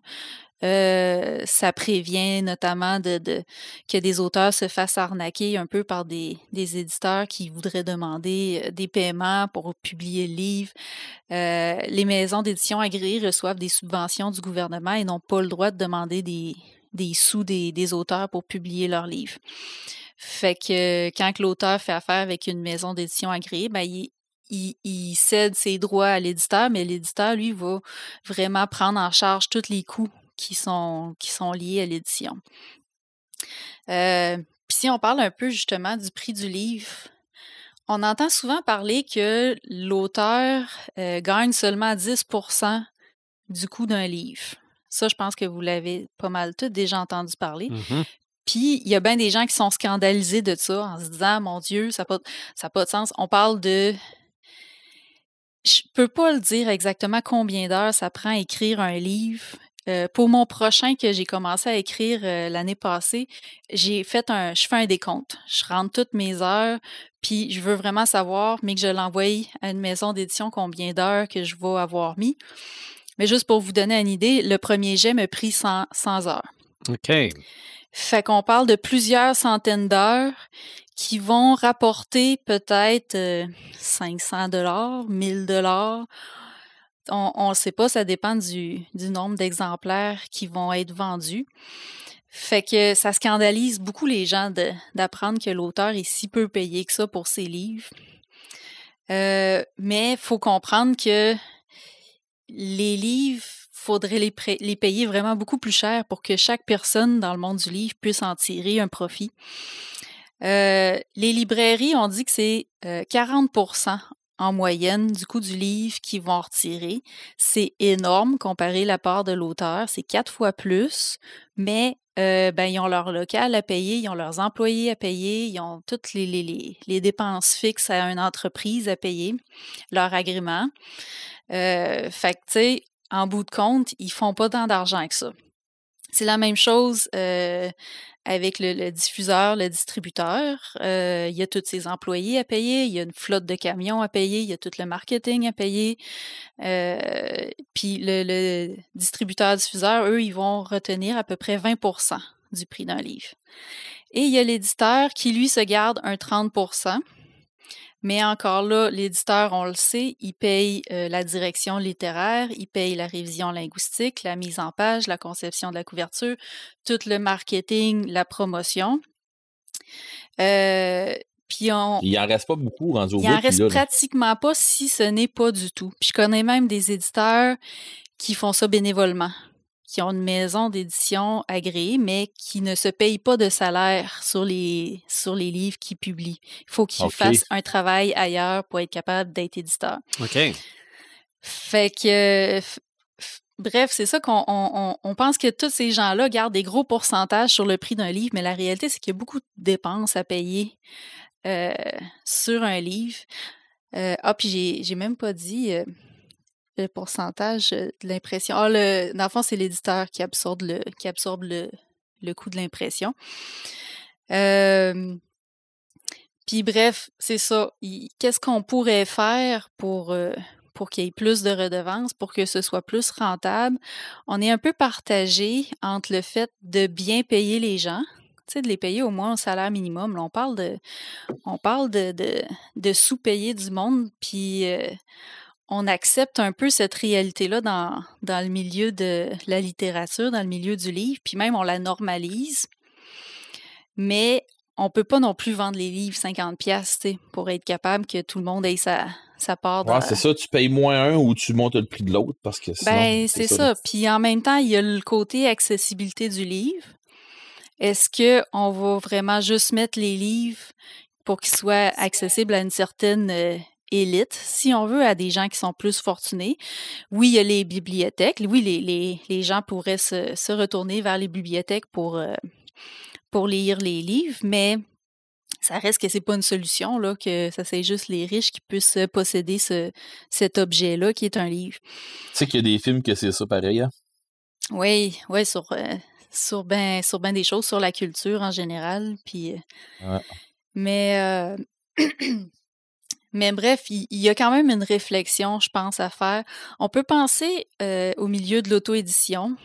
Speaker 4: Ça prévient notamment que des auteurs se fassent arnaquer un peu par des, éditeurs qui voudraient demander des paiements pour publier le livre. Les maisons d'édition agréées reçoivent des subventions du gouvernement et n'ont pas le droit de demander des, sous des, auteurs pour publier leur livre. Fait que quand l'auteur fait affaire avec une maison d'édition agréée, ben, il, il, il, cède ses droits à l'éditeur, mais l'éditeur, lui, va vraiment prendre en charge tous les coûts qui sont, qui sont liés à l'édition. Euh, Puis si on parle un peu justement du prix du livre, on entend souvent parler que l'auteur euh, gagne seulement 10% du coût d'un livre. Ça, je pense que vous l'avez pas mal tout déjà entendu parler.
Speaker 1: Mhm.
Speaker 4: Puis, il y a bien des gens qui sont scandalisés de ça en se disant, mon Dieu, ça n'a pas, ça a pas de sens. On parle de... Je peux pas le dire exactement combien d'heures ça prend à écrire un livre. Euh, pour mon prochain que j'ai commencé à écrire euh, l'année passée, j'ai fait un, je fais un décompte. Je rentre toutes mes heures, puis je veux vraiment savoir, mais que je l'envoie à une maison d'édition, combien d'heures que je vais avoir mis. Mais juste pour vous donner une idée, le premier jet m'a pris 100, 100 heures.
Speaker 1: OK.
Speaker 4: Fait qu'on parle de plusieurs centaines d'heures qui vont rapporter peut-être euh, 500 dollars, 1000 dollars. On ne sait pas, ça dépend du, nombre d'exemplaires qui vont être vendus. Fait que ça scandalise beaucoup les gens d'apprendre que l'auteur est si peu payé que ça pour ses livres. Euh, mais il faut comprendre que les livres, faudrait les, pré- les payer vraiment beaucoup plus cher pour que chaque personne dans le monde du livre puisse en tirer un profit. Euh, les librairies, on dit que c'est euh, 40% en moyenne du coût du livre qu'ils vont retirer. C'est énorme comparé à la part de l'auteur, c'est quatre fois plus, mais euh, ben, ils ont leur local à payer, ils ont leurs employés à payer, ils ont toutes les, les, les, les dépenses fixes à une entreprise à payer, leur agrément. Euh, fait que, tu sais, en bout de compte, ils font pas tant d'argent que ça. C'est la même chose euh, avec le, diffuseur, le distributeur. Euh, il y a tous ses employés à payer, il y a une flotte de camions à payer, il y a tout le marketing à payer. Euh, Puis le, le distributeur-diffuseur, eux, ils vont retenir à peu près 20% du prix d'un livre. Et il y a l'éditeur qui, lui, se garde un 30 mais encore là, l'éditeur, on le sait, il paye euh, la direction littéraire, il paye la révision linguistique, la mise en page, la conception de la couverture, tout le marketing, la promotion. Euh, puis on,
Speaker 3: Il en reste pas beaucoup rendu au
Speaker 4: il
Speaker 3: bout.
Speaker 4: en
Speaker 3: puis
Speaker 4: reste
Speaker 3: là, là,
Speaker 4: pratiquement pas si ce n'est pas du tout. Puis je connais même des éditeurs qui font ça bénévolement, qui ont une maison d'édition agréée, mais qui ne se payent pas de salaire sur les, sur les livres qu'ils publient. Il faut qu'ils fassent un travail ailleurs pour être capable d'être éditeur.
Speaker 1: OK.
Speaker 4: Fait que, bref, c'est ça qu'on on, on- pense que tous ces gens-là gardent des gros pourcentages sur le prix d'un livre, mais la réalité, c'est qu'il y a beaucoup de dépenses à payer euh, sur un livre. Euh, ah, puis j'ai, j'ai même pas dit euh, le pourcentage euh, de l'impression. Ah, le, dans le fond, c'est l'éditeur qui absorbe le, qui absorbe le, le coût de l'impression. Puis bref, c'est ça. Qu'est-ce qu'on pourrait faire pour, euh, pour qu'il y ait plus de redevances, pour que ce soit plus rentable? On est un peu partagé entre le fait de bien payer les gens, de les payer au moins au salaire minimum. Là, on parle de, on parle de, de, de sous-payer du monde, puis euh, on accepte un peu cette réalité-là dans, dans le milieu de la littérature, dans le milieu du livre, puis même on la normalise. Mais on peut pas non plus vendre les livres 50 pièces pour être capable que tout le monde ait sa, ça part
Speaker 3: Ouais, c'est ça, tu payes moins un ou tu montes le prix de l'autre parce que sinon.
Speaker 4: Ben, c'est ça. Puis en même temps, il y a le côté accessibilité du livre. Est-ce qu'on va vraiment juste mettre les livres pour qu'ils soient accessibles à une certaine euh, élite, si on veut, à des gens qui sont plus fortunés? Oui, il y a les bibliothèques. Oui, les, les, les gens pourraient se, se retourner vers les bibliothèques pour, euh, pour lire les livres, mais ça reste que c'est pas une solution, là, que ça c'est juste les riches qui puissent posséder ce, cet objet-là qui est un livre.
Speaker 3: Tu sais qu'il y a des films que c'est ça pareil, hein?
Speaker 4: Oui, oui, sur, euh, sur ben sur ben des choses, sur la culture en général. Puis, euh,
Speaker 3: Ouais.
Speaker 4: mais, euh, mais bref, il, y a quand même une réflexion, je pense, à faire. On peut penser euh, au milieu de l'auto-édition,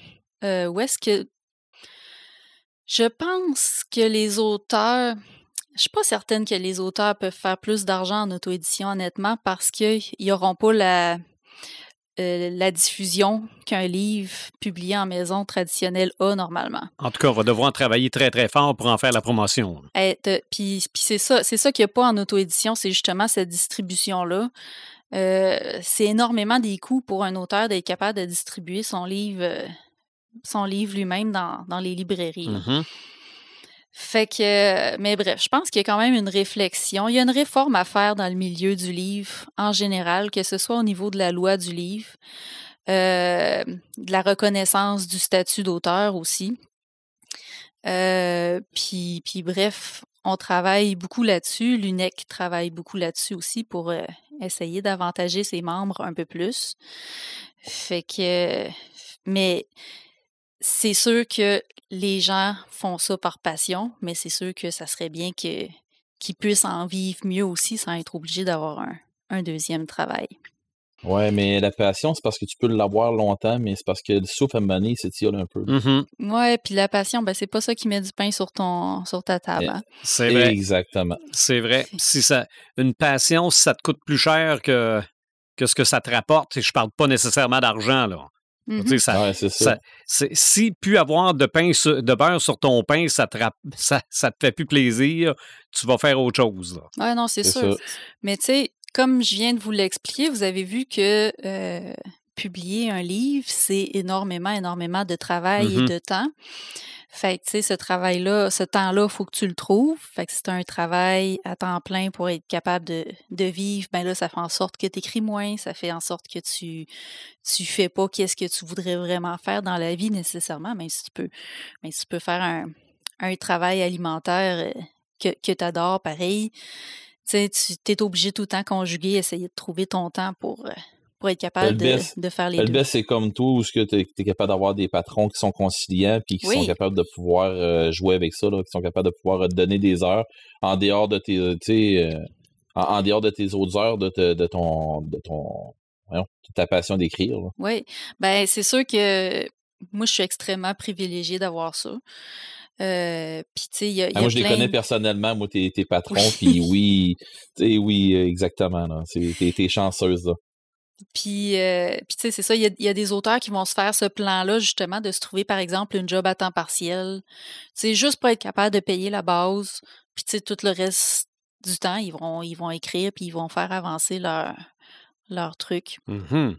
Speaker 4: euh, où est-ce que je pense que les auteurs, je suis pas certaine que les auteurs peuvent faire plus d'argent en auto-édition, honnêtement, parce qu'ils n'auront pas la, euh, la diffusion qu'un livre publié en maison traditionnelle a normalement.
Speaker 1: En tout cas, on va devoir travailler très, très fort pour en faire la promotion.
Speaker 4: De- Puis, puis c'est ça, c'est ça qu'il n'y a pas en auto-édition, c'est justement cette distribution-là. Euh, c'est énormément des coûts pour un auteur d'être capable de distribuer son livre, euh, son livre lui-même dans, dans les librairies. Fait que, mais bref, je pense qu'il y a quand même une réflexion. Il y a une réforme à faire dans le milieu du livre en général, que ce soit au niveau de la loi du livre, euh, de la reconnaissance du statut d'auteur aussi. Euh, puis, bref, on travaille beaucoup là-dessus. L'UNEC travaille beaucoup là-dessus aussi pour euh, essayer d'avantager ses membres un peu plus. Fait que, mais c'est sûr que les gens font ça par passion, mais c'est sûr que ça serait bien que qu'ils puissent en vivre mieux aussi sans être obligés d'avoir un, un deuxième travail.
Speaker 3: Ouais, mais la passion, c'est parce que tu peux l'avoir longtemps, mais c'est parce que le souffle à maner s'étire un peu.
Speaker 1: Mhm.
Speaker 4: Ouais, puis la passion, ben c'est pas ça qui met du pain sur ton sur ta table.
Speaker 3: Eh,
Speaker 4: hein.
Speaker 1: C'est vrai.
Speaker 3: Exactement.
Speaker 1: C'est vrai. Si ça, une passion, si ça te coûte plus cher que, que ce que ça te rapporte, et je parle pas nécessairement d'argent, là.
Speaker 4: Mhm.
Speaker 1: Tu sais, ça,
Speaker 3: Ouais, c'est ça.
Speaker 1: ça- c'est- si plus avoir de pain sur- de beurre sur ton pain, ça te, rap- ça, ça te fait plus plaisir, tu vas faire autre chose. là.
Speaker 4: Ouais, non, c'est
Speaker 3: C'est
Speaker 4: sûr.
Speaker 3: ça.
Speaker 4: Mais tu sais, comme je viens de vous l'expliquer, vous avez vu que euh, publier un livre, c'est énormément, énormément de travail et de temps. Fait que, tu sais, ce travail-là, ce temps-là, il faut que tu le trouves. Fait que c'est un travail à temps plein pour être capable de, de vivre. Ben là, ça fait en sorte que tu écris moins, ça fait en sorte que tu tu fais pas qu'est-ce que tu voudrais vraiment faire dans la vie nécessairement, même si tu peux, même si tu peux faire un, un travail alimentaire euh, que, que tu adores, pareil. Tu sais, tu es obligé tout le temps conjuguer, essayer de trouver ton temps pour, euh, pour être capable
Speaker 3: le
Speaker 4: de, faire les deux.
Speaker 3: best, c'est comme toi, où tu es, capable d'avoir des patrons qui sont conciliants, puis qui sont capables de pouvoir euh, jouer avec ça, là, qui sont capables de pouvoir te donner des heures en dehors de tes, euh, en, en dehors de tes autres heures de, te- de ton, de ton, voyons, de ta passion d'écrire.
Speaker 4: Oui, ben c'est sûr que moi, je suis extrêmement privilégiée d'avoir ça. Euh, Puis, tu sais, il y a, il y
Speaker 3: Ah,
Speaker 4: a
Speaker 3: moi, je les connais personnellement, moi, tes, patrons, puis oui, oui, euh, exactement. T'es t'es chanceuse, là.
Speaker 4: Euh, puis tu sais, c'est ça, il y, a, des auteurs qui vont se faire ce plan-là, justement, de se trouver, par exemple, une job à temps partiel. Tu sais, juste pour être capable de payer la base. Puis, tu sais, tout le reste du temps, ils vont, ils vont écrire, puis ils vont faire avancer leur, leur truc.
Speaker 1: Mhm.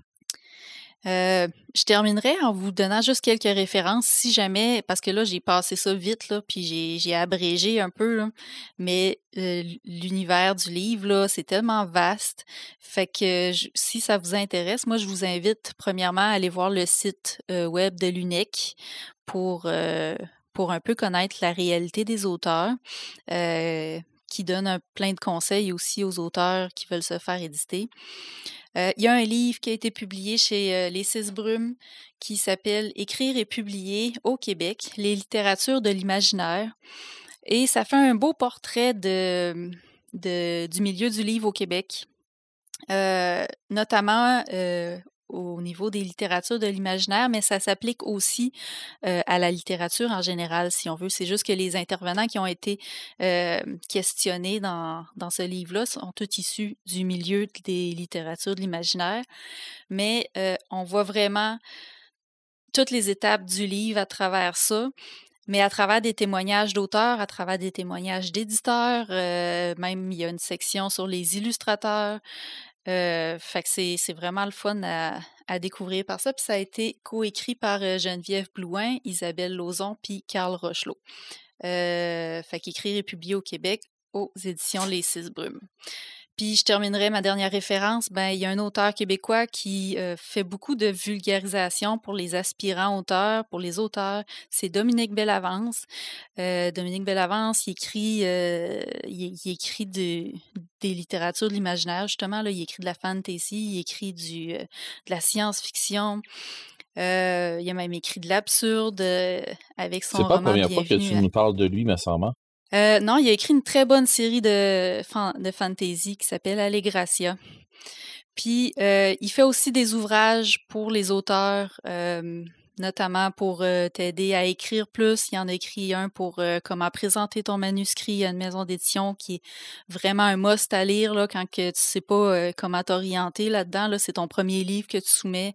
Speaker 4: Euh, je terminerai en vous donnant juste quelques références, si jamais, parce que là, j'ai passé ça vite, là, puis j'ai, abrégé un peu, là, mais euh, l'univers du livre, là, c'est tellement vaste. Fait que si ça vous intéresse, moi, je vous invite premièrement à aller voir le site euh, web de l'UNEC pour, pour un peu connaître la réalité des auteurs. qui donne un, plein de conseils aussi aux auteurs qui veulent se faire éditer. Euh, Il y a un livre qui a été publié chez euh, Les Six Brumes qui s'appelle Écrire et publier au Québec, les littératures de l'imaginaire. Et ça fait un beau portrait de, du milieu du livre au Québec, Euh, notamment au niveau des littératures de l'imaginaire, mais ça s'applique aussi euh, à la littérature en général, si on veut. C'est juste que les intervenants qui ont été euh, questionnés dans, dans ce livre-là sont tous issus du milieu des littératures de l'imaginaire, mais euh, on voit vraiment toutes les étapes du livre à travers ça, mais à travers des témoignages d'auteurs, à travers des témoignages d'éditeurs, même il y a une section sur les illustrateurs. Fait que c'est vraiment le fun à, découvrir par ça. Puis ça a été coécrit par Geneviève Blouin, Isabelle Lauzon, puis Carl Rochelot. fait qu'écrit et publié au Québec aux éditions Les Six Brumes. Puis je terminerai ma dernière référence. Ben, il y a un auteur québécois qui euh, fait beaucoup de vulgarisation pour les aspirants auteurs, pour les auteurs. C'est Dominique Bellavance. Euh, Dominique Bellavance, il écrit, euh, il, écrit des littératures de l'imaginaire, justement. Là, il écrit de la fantasy, il écrit du, de la science-fiction. il a même écrit de l'absurde avec son roman.
Speaker 3: C'est pas la première fois que tu nous parles de lui, mais sûrement.
Speaker 4: Euh, non, il a écrit une très bonne série de, de fantasy qui s'appelle Allegracia. Puis, euh, il fait aussi des ouvrages pour les auteurs, euh, notamment pour t'aider à écrire plus. Il en a écrit un pour comment présenter ton manuscrit à une maison d'édition qui est vraiment un must à lire là, quand que tu sais pas comment t'orienter là-dedans. Là, c'est ton premier livre que tu soumets.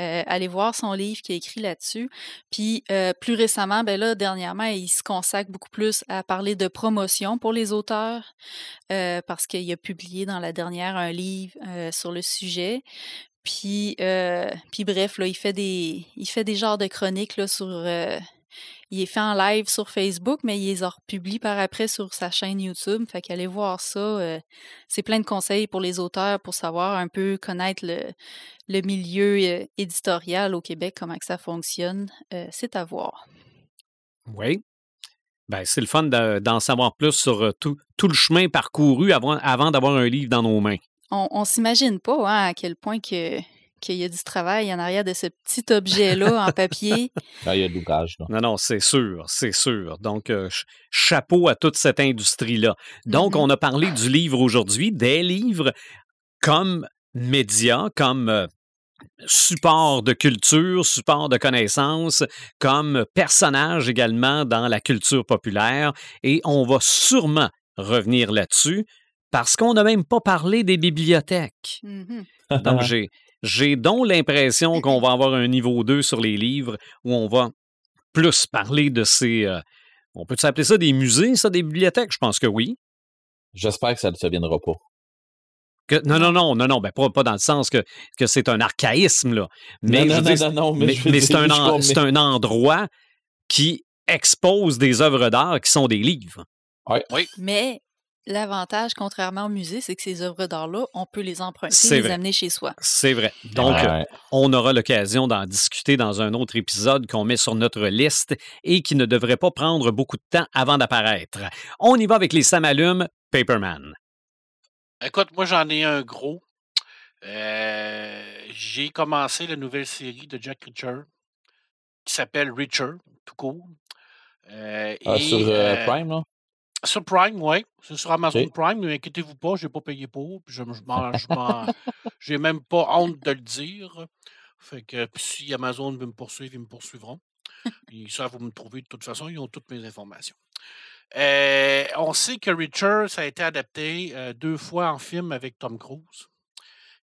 Speaker 4: Euh, allez voir son livre qui est écrit là-dessus. Puis euh, plus récemment, ben là, dernièrement, il se consacre beaucoup plus à parler de promotion pour les auteurs euh, parce qu'il a publié dans la dernière un livre sur le sujet. Puis, puis bref, là, il fait des, il fait des genres de chroniques là, sur il est fait en live sur Facebook, mais il les a republié par après sur sa chaîne YouTube. Fait qu'allez voir ça. Euh, c'est plein de conseils pour les auteurs pour savoir un peu connaître le, milieu euh, éditorial au Québec, comment que ça fonctionne. Euh, c'est à voir.
Speaker 1: Oui. Ben, c'est le fun d'en savoir plus sur tout, tout, le chemin parcouru avant, avant d'avoir un livre dans nos mains.
Speaker 4: On, ne s'imagine pas hein, à quel point que qu'il y a du travail en arrière de ce petit objet-là en papier.
Speaker 3: Ah, il y a de l'ouvrage.
Speaker 1: Non, non, c'est sûr, c'est sûr. Donc, euh, chapeau à toute cette industrie-là. Donc, mm-hmm. on a parlé du livre aujourd'hui, des livres comme médias, comme euh, support de culture, support de connaissances, comme personnage également dans la culture populaire. Et on va sûrement revenir là-dessus parce qu'on n'a même pas parlé des bibliothèques. Mm-hmm. Donc, j'ai, j'ai donc l'impression qu'on va avoir un niveau 2 sur les livres où on va plus parler de ces. Euh, on peut s'appeler ça des musées, ça, des bibliothèques? Je pense que oui.
Speaker 3: J'espère que ça ne viendra pas.
Speaker 1: non, non, non, non, non, ben pas, dans le sens que, que c'est un archaïsme, là. Mais,
Speaker 3: non, non, non, mais,
Speaker 1: c'est un, un, endroit qui expose des œuvres d'art qui sont des livres.
Speaker 3: Oui.
Speaker 4: oui. Mais L'avantage, contrairement au musée, c'est que ces œuvres d'art-là, on peut les emprunter et les amener chez soi.
Speaker 1: C'est vrai. Donc, on aura l'occasion d'en discuter dans un autre épisode qu'on met sur notre liste et qui ne devrait pas prendre beaucoup de temps avant d'apparaître. On y va avec les Samalumes Paperman.
Speaker 5: Écoute, moi, j'en ai un gros. Euh, j'ai commencé la nouvelle série de Jack Reacher qui s'appelle Reacher, tout court.
Speaker 3: Euh, ah, sur euh, Prime, là?
Speaker 5: Sur Prime, oui. C'est sur Amazon Prime, ne inquiétez-vous pas, je n'ai pas payé pour. Je n'ai même pas honte de le dire. Fait que si Amazon veut me poursuivre, ils me poursuivront. Ils savent où me trouver de toute façon, ils ont toutes mes informations. Euh, on sait que Richard, ça a été adapté euh, deux fois en film avec Tom Cruise,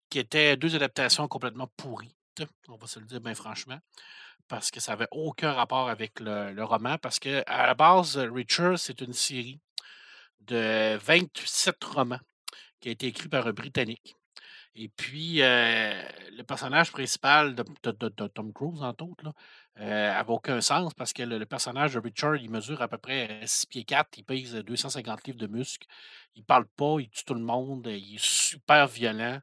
Speaker 5: qui étaient deux adaptations complètement pourries, on va se le dire bien franchement parce que ça n'avait aucun rapport avec le, le, roman, parce que à la base, Richard, c'est une série de 27 romans qui a été écrit par un Britannique. Et puis, euh, le personnage principal de, Tom Cruise, entre autres, n'avait euh, aucun sens parce que le, personnage de Richard, il mesure à peu près 6 pieds 4, il pèse 250 livres de muscles, il parle pas, il tue tout le monde, il est super violent.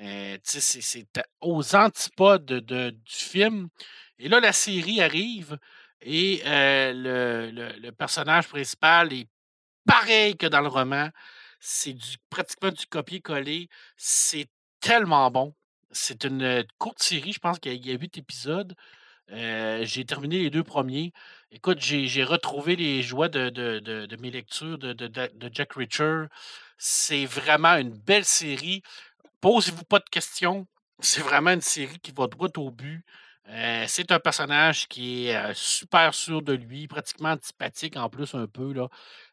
Speaker 5: Euh, c'est aux antipodes de, du film. Et là, la série arrive et le, le, personnage principal est pareil que dans le roman. C'est pratiquement du copier-coller. C'est tellement bon. C'est une courte série, je pense qu'il y a huit épisodes. j'ai terminé les deux premiers. Écoute, j'ai retrouvé les joies de, de, mes lectures de, de Jack Reacher. C'est vraiment une belle série. Posez-vous pas de questions. C'est vraiment une série qui va droit au but. Euh, c'est un personnage qui est euh, super sûr de lui, pratiquement antipathique en plus un peu. Là.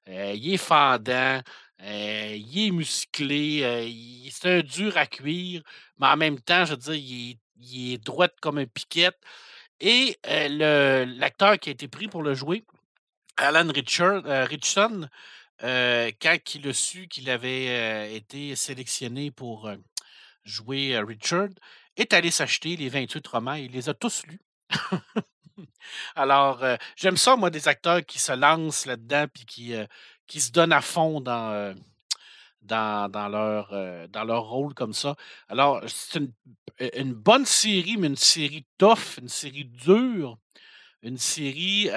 Speaker 5: Euh, il est fendant, il est musclé, c'est un dur à cuire, mais en même temps, je veux dire, il est, droit comme un piquette. Et l'acteur qui a été pris pour le jouer, Alan Richard, quand il a su qu'il avait été sélectionné pour jouer euh, Richard, est allé s'acheter les 28 romans il les a tous lus. Alors, euh, j'aime ça, moi, des acteurs qui se lancent là-dedans puis qui, euh, qui se donnent à fond dans, euh, dans, dans leur, dans leur rôle comme ça. Alors, c'est une, bonne série, mais une série tough, une série dure, une série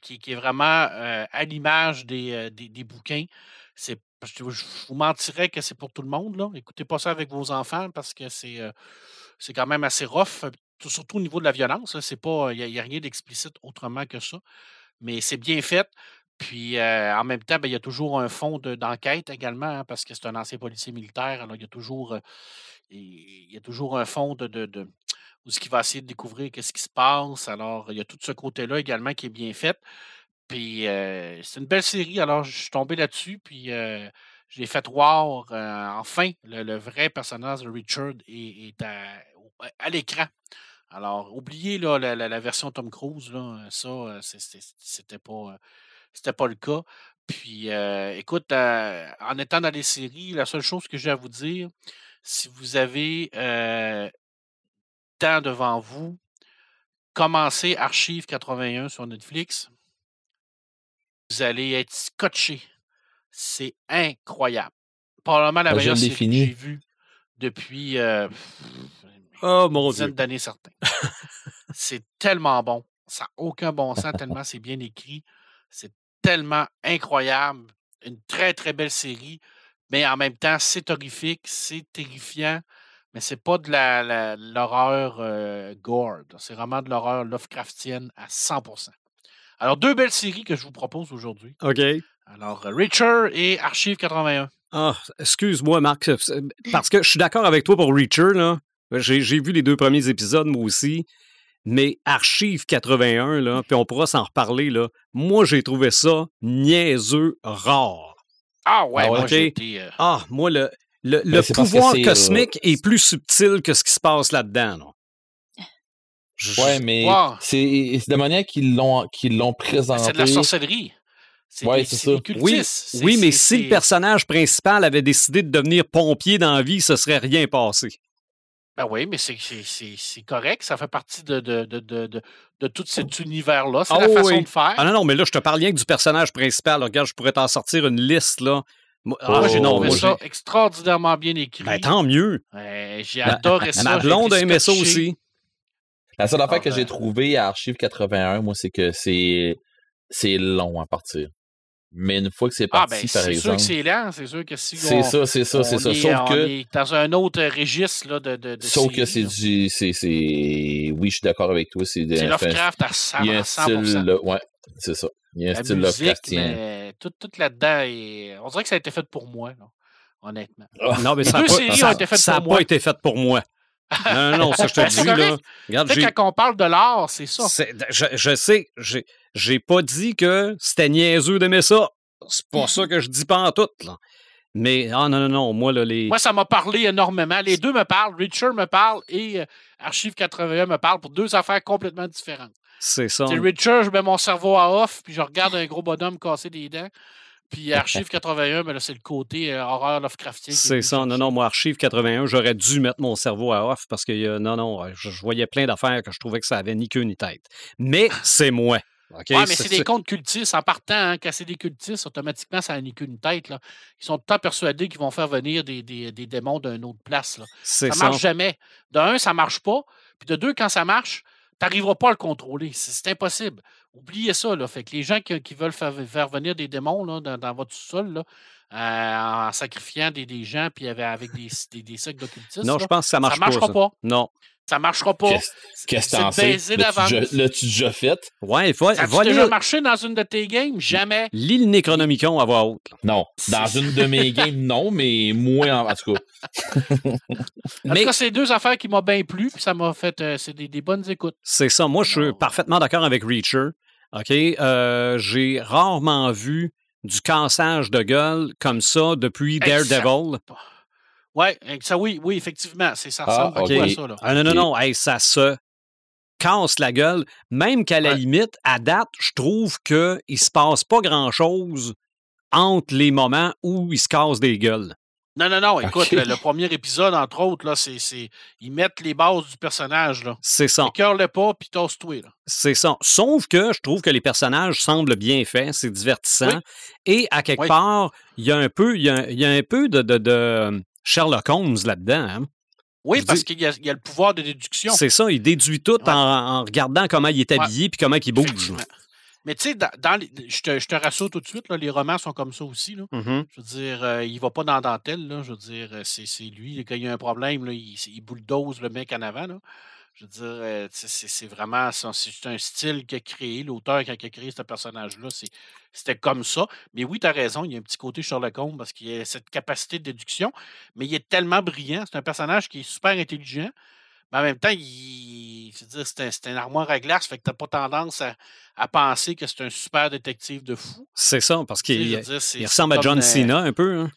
Speaker 5: qui, qui est vraiment à l'image des, des, des bouquins. C'est je, vous mentirais que c'est pour tout le monde. Là. Écoutez pas ça avec vos enfants parce que c'est c'est quand même assez rough, tout- surtout au niveau de la violence. pas, il n'y a, rien d'explicite autrement que ça. Mais c'est bien fait. Puis euh, en même temps, ben, il y a toujours un fond de- d'enquête également, hein, parce que c'est un ancien policier militaire. Alors, il y a toujours, euh, il y a toujours un fond de, de, de- où ce qu'il va essayer de découvrir qu'est-ce qui se passe. Alors, il y a tout ce côté-là également qui est bien fait. Puis euh, c'est une belle série. Alors, je suis tombé là-dessus. Puis je l'ai fait voir. enfin, le, vrai personnage de Richard est, est à, à l'écran. Alors, oubliez là, la, la- la version Tom Cruise. Là, ça, euh, c'est- c'est- c'était pas, euh, c'était pas le cas. Puis, euh, écoute, euh, en étant dans les séries, la seule chose que j'ai à vous dire, si vous avez euh, temps devant vous, commencez Archive 81 sur Netflix. Vous allez être scotché. C'est incroyable. Probablement la
Speaker 3: je
Speaker 5: meilleure série que j'ai vue depuis euh,
Speaker 1: Oh mon Dieu.
Speaker 5: d'années certains. c'est tellement bon. Ça n'a aucun bon sens, tellement c'est bien écrit. C'est tellement incroyable. Une très, très belle série. Mais en même temps, c'est horrifique, c'est terrifiant. Mais c'est pas de la- l'horreur euh, gore. C'est vraiment de l'horreur Lovecraftienne à 100%. Alors, deux belles séries que je vous propose aujourd'hui.
Speaker 1: OK.
Speaker 5: Alors, euh, Richard et Archive 81.
Speaker 1: Ah, excuse-moi, Marc, parce que je suis d'accord avec toi pour Reacher, là. J'ai j'ai vu les deux premiers épisodes, moi aussi. Mais Archive 81, là, puis on pourra s'en reparler, là. Moi, j'ai trouvé ça niaiseux rare.
Speaker 5: Ah ouais,
Speaker 3: Ah ouais,
Speaker 5: moi
Speaker 1: ok?
Speaker 5: j'ai été... euh,
Speaker 1: Ah, moi, le, le, le
Speaker 3: Ben, que
Speaker 1: pouvoir
Speaker 3: euh,
Speaker 1: cosmique est plus subtil que ce qui se passe là-dedans, là. Je-
Speaker 3: Ouais, mais
Speaker 5: Wow.
Speaker 3: c'est c'est de la manière qu'ils l'ont qu'ils l'ont présenté.
Speaker 5: c'est de la sorcellerie. C'est
Speaker 3: Ouais,
Speaker 5: des,
Speaker 3: c'est
Speaker 5: c'est
Speaker 3: ça.
Speaker 1: Oui,
Speaker 5: C'est-
Speaker 1: oui, mais
Speaker 5: c'est-
Speaker 1: si le personnage principal avait décidé de devenir pompier dans la vie, ce serait rien passé.
Speaker 5: Ben oui, mais c'est- c'est c'est- c'est correct. Ça fait partie de, de, de, de, de, de tout cet univers-là. C'est
Speaker 1: Ah
Speaker 5: la façon
Speaker 1: oui.
Speaker 5: de faire.
Speaker 1: Ah non, non, mais là, je te parle rien que du personnage principal. là. Regarde, je pourrais t'en sortir une liste, là. Ah, j'ai
Speaker 5: j'ai
Speaker 1: non, moi,
Speaker 5: ça extraordinairement bien écrit.
Speaker 1: Ben, tant mieux.
Speaker 5: J'ai
Speaker 1: Ma-
Speaker 5: adoré ça.
Speaker 1: Ma blonde a aimé ça aussi.
Speaker 3: La seule affaire
Speaker 5: Ah,
Speaker 3: que j'ai
Speaker 5: ben.
Speaker 3: trouvée à Archive 81, moi, c'est que c'est c'est long à partir. Mais une fois que c'est
Speaker 5: Ah,
Speaker 3: parti,
Speaker 5: ben,
Speaker 3: par
Speaker 5: c'est sûr que c'est lent. C'est sûr que si
Speaker 3: C'est ça, c'est ça, c'est ça.
Speaker 5: est,
Speaker 3: Sauf
Speaker 5: on
Speaker 3: que,
Speaker 5: est dans un autre registre là, de, de, de
Speaker 3: sauf que c'est du. c'est c'est Oui, je suis d'accord avec toi. C'est
Speaker 5: Lovecraft à 100%.
Speaker 3: Il y a un style. là, ouais, c'est ça. Il y a un
Speaker 5: La
Speaker 3: style
Speaker 5: musique,
Speaker 3: Lovecraftien.
Speaker 5: mais tout, tout là-dedans, est- on dirait que ça a été fait pour moi, là, honnêtement.
Speaker 1: Non, mais ça n'a pas,
Speaker 5: été
Speaker 1: pas fait pour moi. Non, non, ça, je te
Speaker 5: Ben,
Speaker 1: dis,
Speaker 5: c'est
Speaker 1: là. Regarde,
Speaker 5: quand on parle de l'art, c'est ça.
Speaker 1: Je, je sais, j'ai j'ai pas dit que c'était niaiseux d'aimer ça. C'est pas ça que je dis pas en tout, là. Mais, ah non, non, non, moi, là, les.
Speaker 5: Moi, ça m'a parlé énormément. Les deux me parlent. Richard me parle et euh, Archive 81 me parle pour deux affaires complètement différentes.
Speaker 1: C'est ça.
Speaker 5: C'est Richard, je mets mon cerveau à off, puis je regarde un gros bonhomme casser des dents. Puis Archive 81, ben là, c'est le côté euh, horreur Lovecraftien.
Speaker 1: C'est ça. Non, non, moi, Archive 81, j'aurais dû mettre mon cerveau à off parce que, euh, non, non, je, je voyais plein d'affaires que je trouvais que ça avait ni queue ni tête. Mais c'est moi. OK?
Speaker 5: Ouais, mais c'est des contes cultistes. En partant, hein, casser des cultistes, automatiquement, ça n'a qu'une tête. Là. Ils sont tout le temps persuadés qu'ils vont faire venir des, des, des démons d'une autre place. Là.
Speaker 1: C'est
Speaker 5: Ça
Speaker 1: ça.
Speaker 5: marche jamais. De un, ça marche pas. Puis de deux, quand ça marche, tu n'arriveras pas à le contrôler. C'est c'est impossible. Oubliez ça. Là. Fait que les gens qui, qui veulent faire, faire venir des démons là, dans, dans votre sol, là, euh, en sacrifiant des, des gens puis avec, avec des, des, des sectes d'occultistes,
Speaker 1: Non,
Speaker 5: là,
Speaker 1: je pense que ça marche
Speaker 5: ça marchera
Speaker 1: ça.
Speaker 5: pas.
Speaker 1: Non.
Speaker 5: Ça marchera pas.
Speaker 3: Qu'est-ce que
Speaker 5: C'est
Speaker 3: t'en sais? L'as-tu déjà- L'as-tu déjà fait?
Speaker 1: Ouais, va,
Speaker 5: Ça a
Speaker 1: va
Speaker 5: déjà
Speaker 1: lire,
Speaker 5: marché dans une de tes games? Jamais.
Speaker 1: lis le Necronomicon à voix haute.
Speaker 3: Non. Dans une de mes games, non, mais moi, en, en tout cas.
Speaker 5: En
Speaker 1: Mais
Speaker 5: tout cas, c'est deux affaires qui m'ont bien plu, puis ça m'a fait. euh, c'est des, des bonnes écoutes.
Speaker 1: c'est ça. Moi, je suis parfaitement d'accord avec Reacher. OK? Euh, J'ai rarement vu du cassage de gueule comme ça depuis Daredevil.
Speaker 5: Ouais, ça, oui, oui, effectivement. C'est, ça
Speaker 3: Ah,
Speaker 5: ressemble beaucoup
Speaker 3: ok.
Speaker 5: à ça. Là?
Speaker 1: Ah non, non, non. Hey, ça se casse la gueule. Même qu'à la limite, à date, je trouve qu'il ne se passe pas grand-chose entre les moments où il se casse des gueules.
Speaker 5: Non, non, non. Écoute, le, le premier épisode, entre autres, là, c'est, c'est- ils mettent les bases du personnage. Là.
Speaker 1: C'est ça.
Speaker 5: Écœure-le pas, puis tosse-toi. Là.
Speaker 1: C'est ça. Sauf que je trouve que les personnages semblent bien faits, c'est divertissant.
Speaker 5: Oui.
Speaker 1: Et à quelque
Speaker 5: Oui.
Speaker 1: part, il y a un peu, il y a, il y a un peu de, de- de Sherlock Holmes là-dedans. hein.
Speaker 5: Oui, parce qu'il y a, il y a le pouvoir de déduction.
Speaker 1: C'est ça, il déduit tout
Speaker 5: Ouais.
Speaker 1: en, en regardant comment il est
Speaker 5: Ouais.
Speaker 1: habillé puis comment il bouge.
Speaker 5: Mais tu sais, dans, dans les- je, te, je te rassure tout de suite, là, les romans sont comme ça aussi. Là.
Speaker 1: Mhm.
Speaker 5: Je veux dire, euh, il va pas dans la dentelle. Là. Je veux dire, euh, c'est, lui, quand il y a un problème, là, il, il bulldoze le mec en avant. Là. Je veux dire, euh, c'est, vraiment c'est un style qu'a créé l'auteur quand il a créé ce personnage-là. c'était comme ça. Mais oui, tu as raison, il y a un petit côté Sherlock Holmes parce qu'il a cette capacité de déduction, mais il est tellement brillant. C'est un personnage qui est super intelligent. Mais en même temps, il, c'est, un, un armoire à glace, fait que tu pas tendance à, à penser que c'est un super détective de fou.
Speaker 1: C'est ça, parce qu'il ressemble à John
Speaker 5: euh,
Speaker 1: Cena un peu. hein.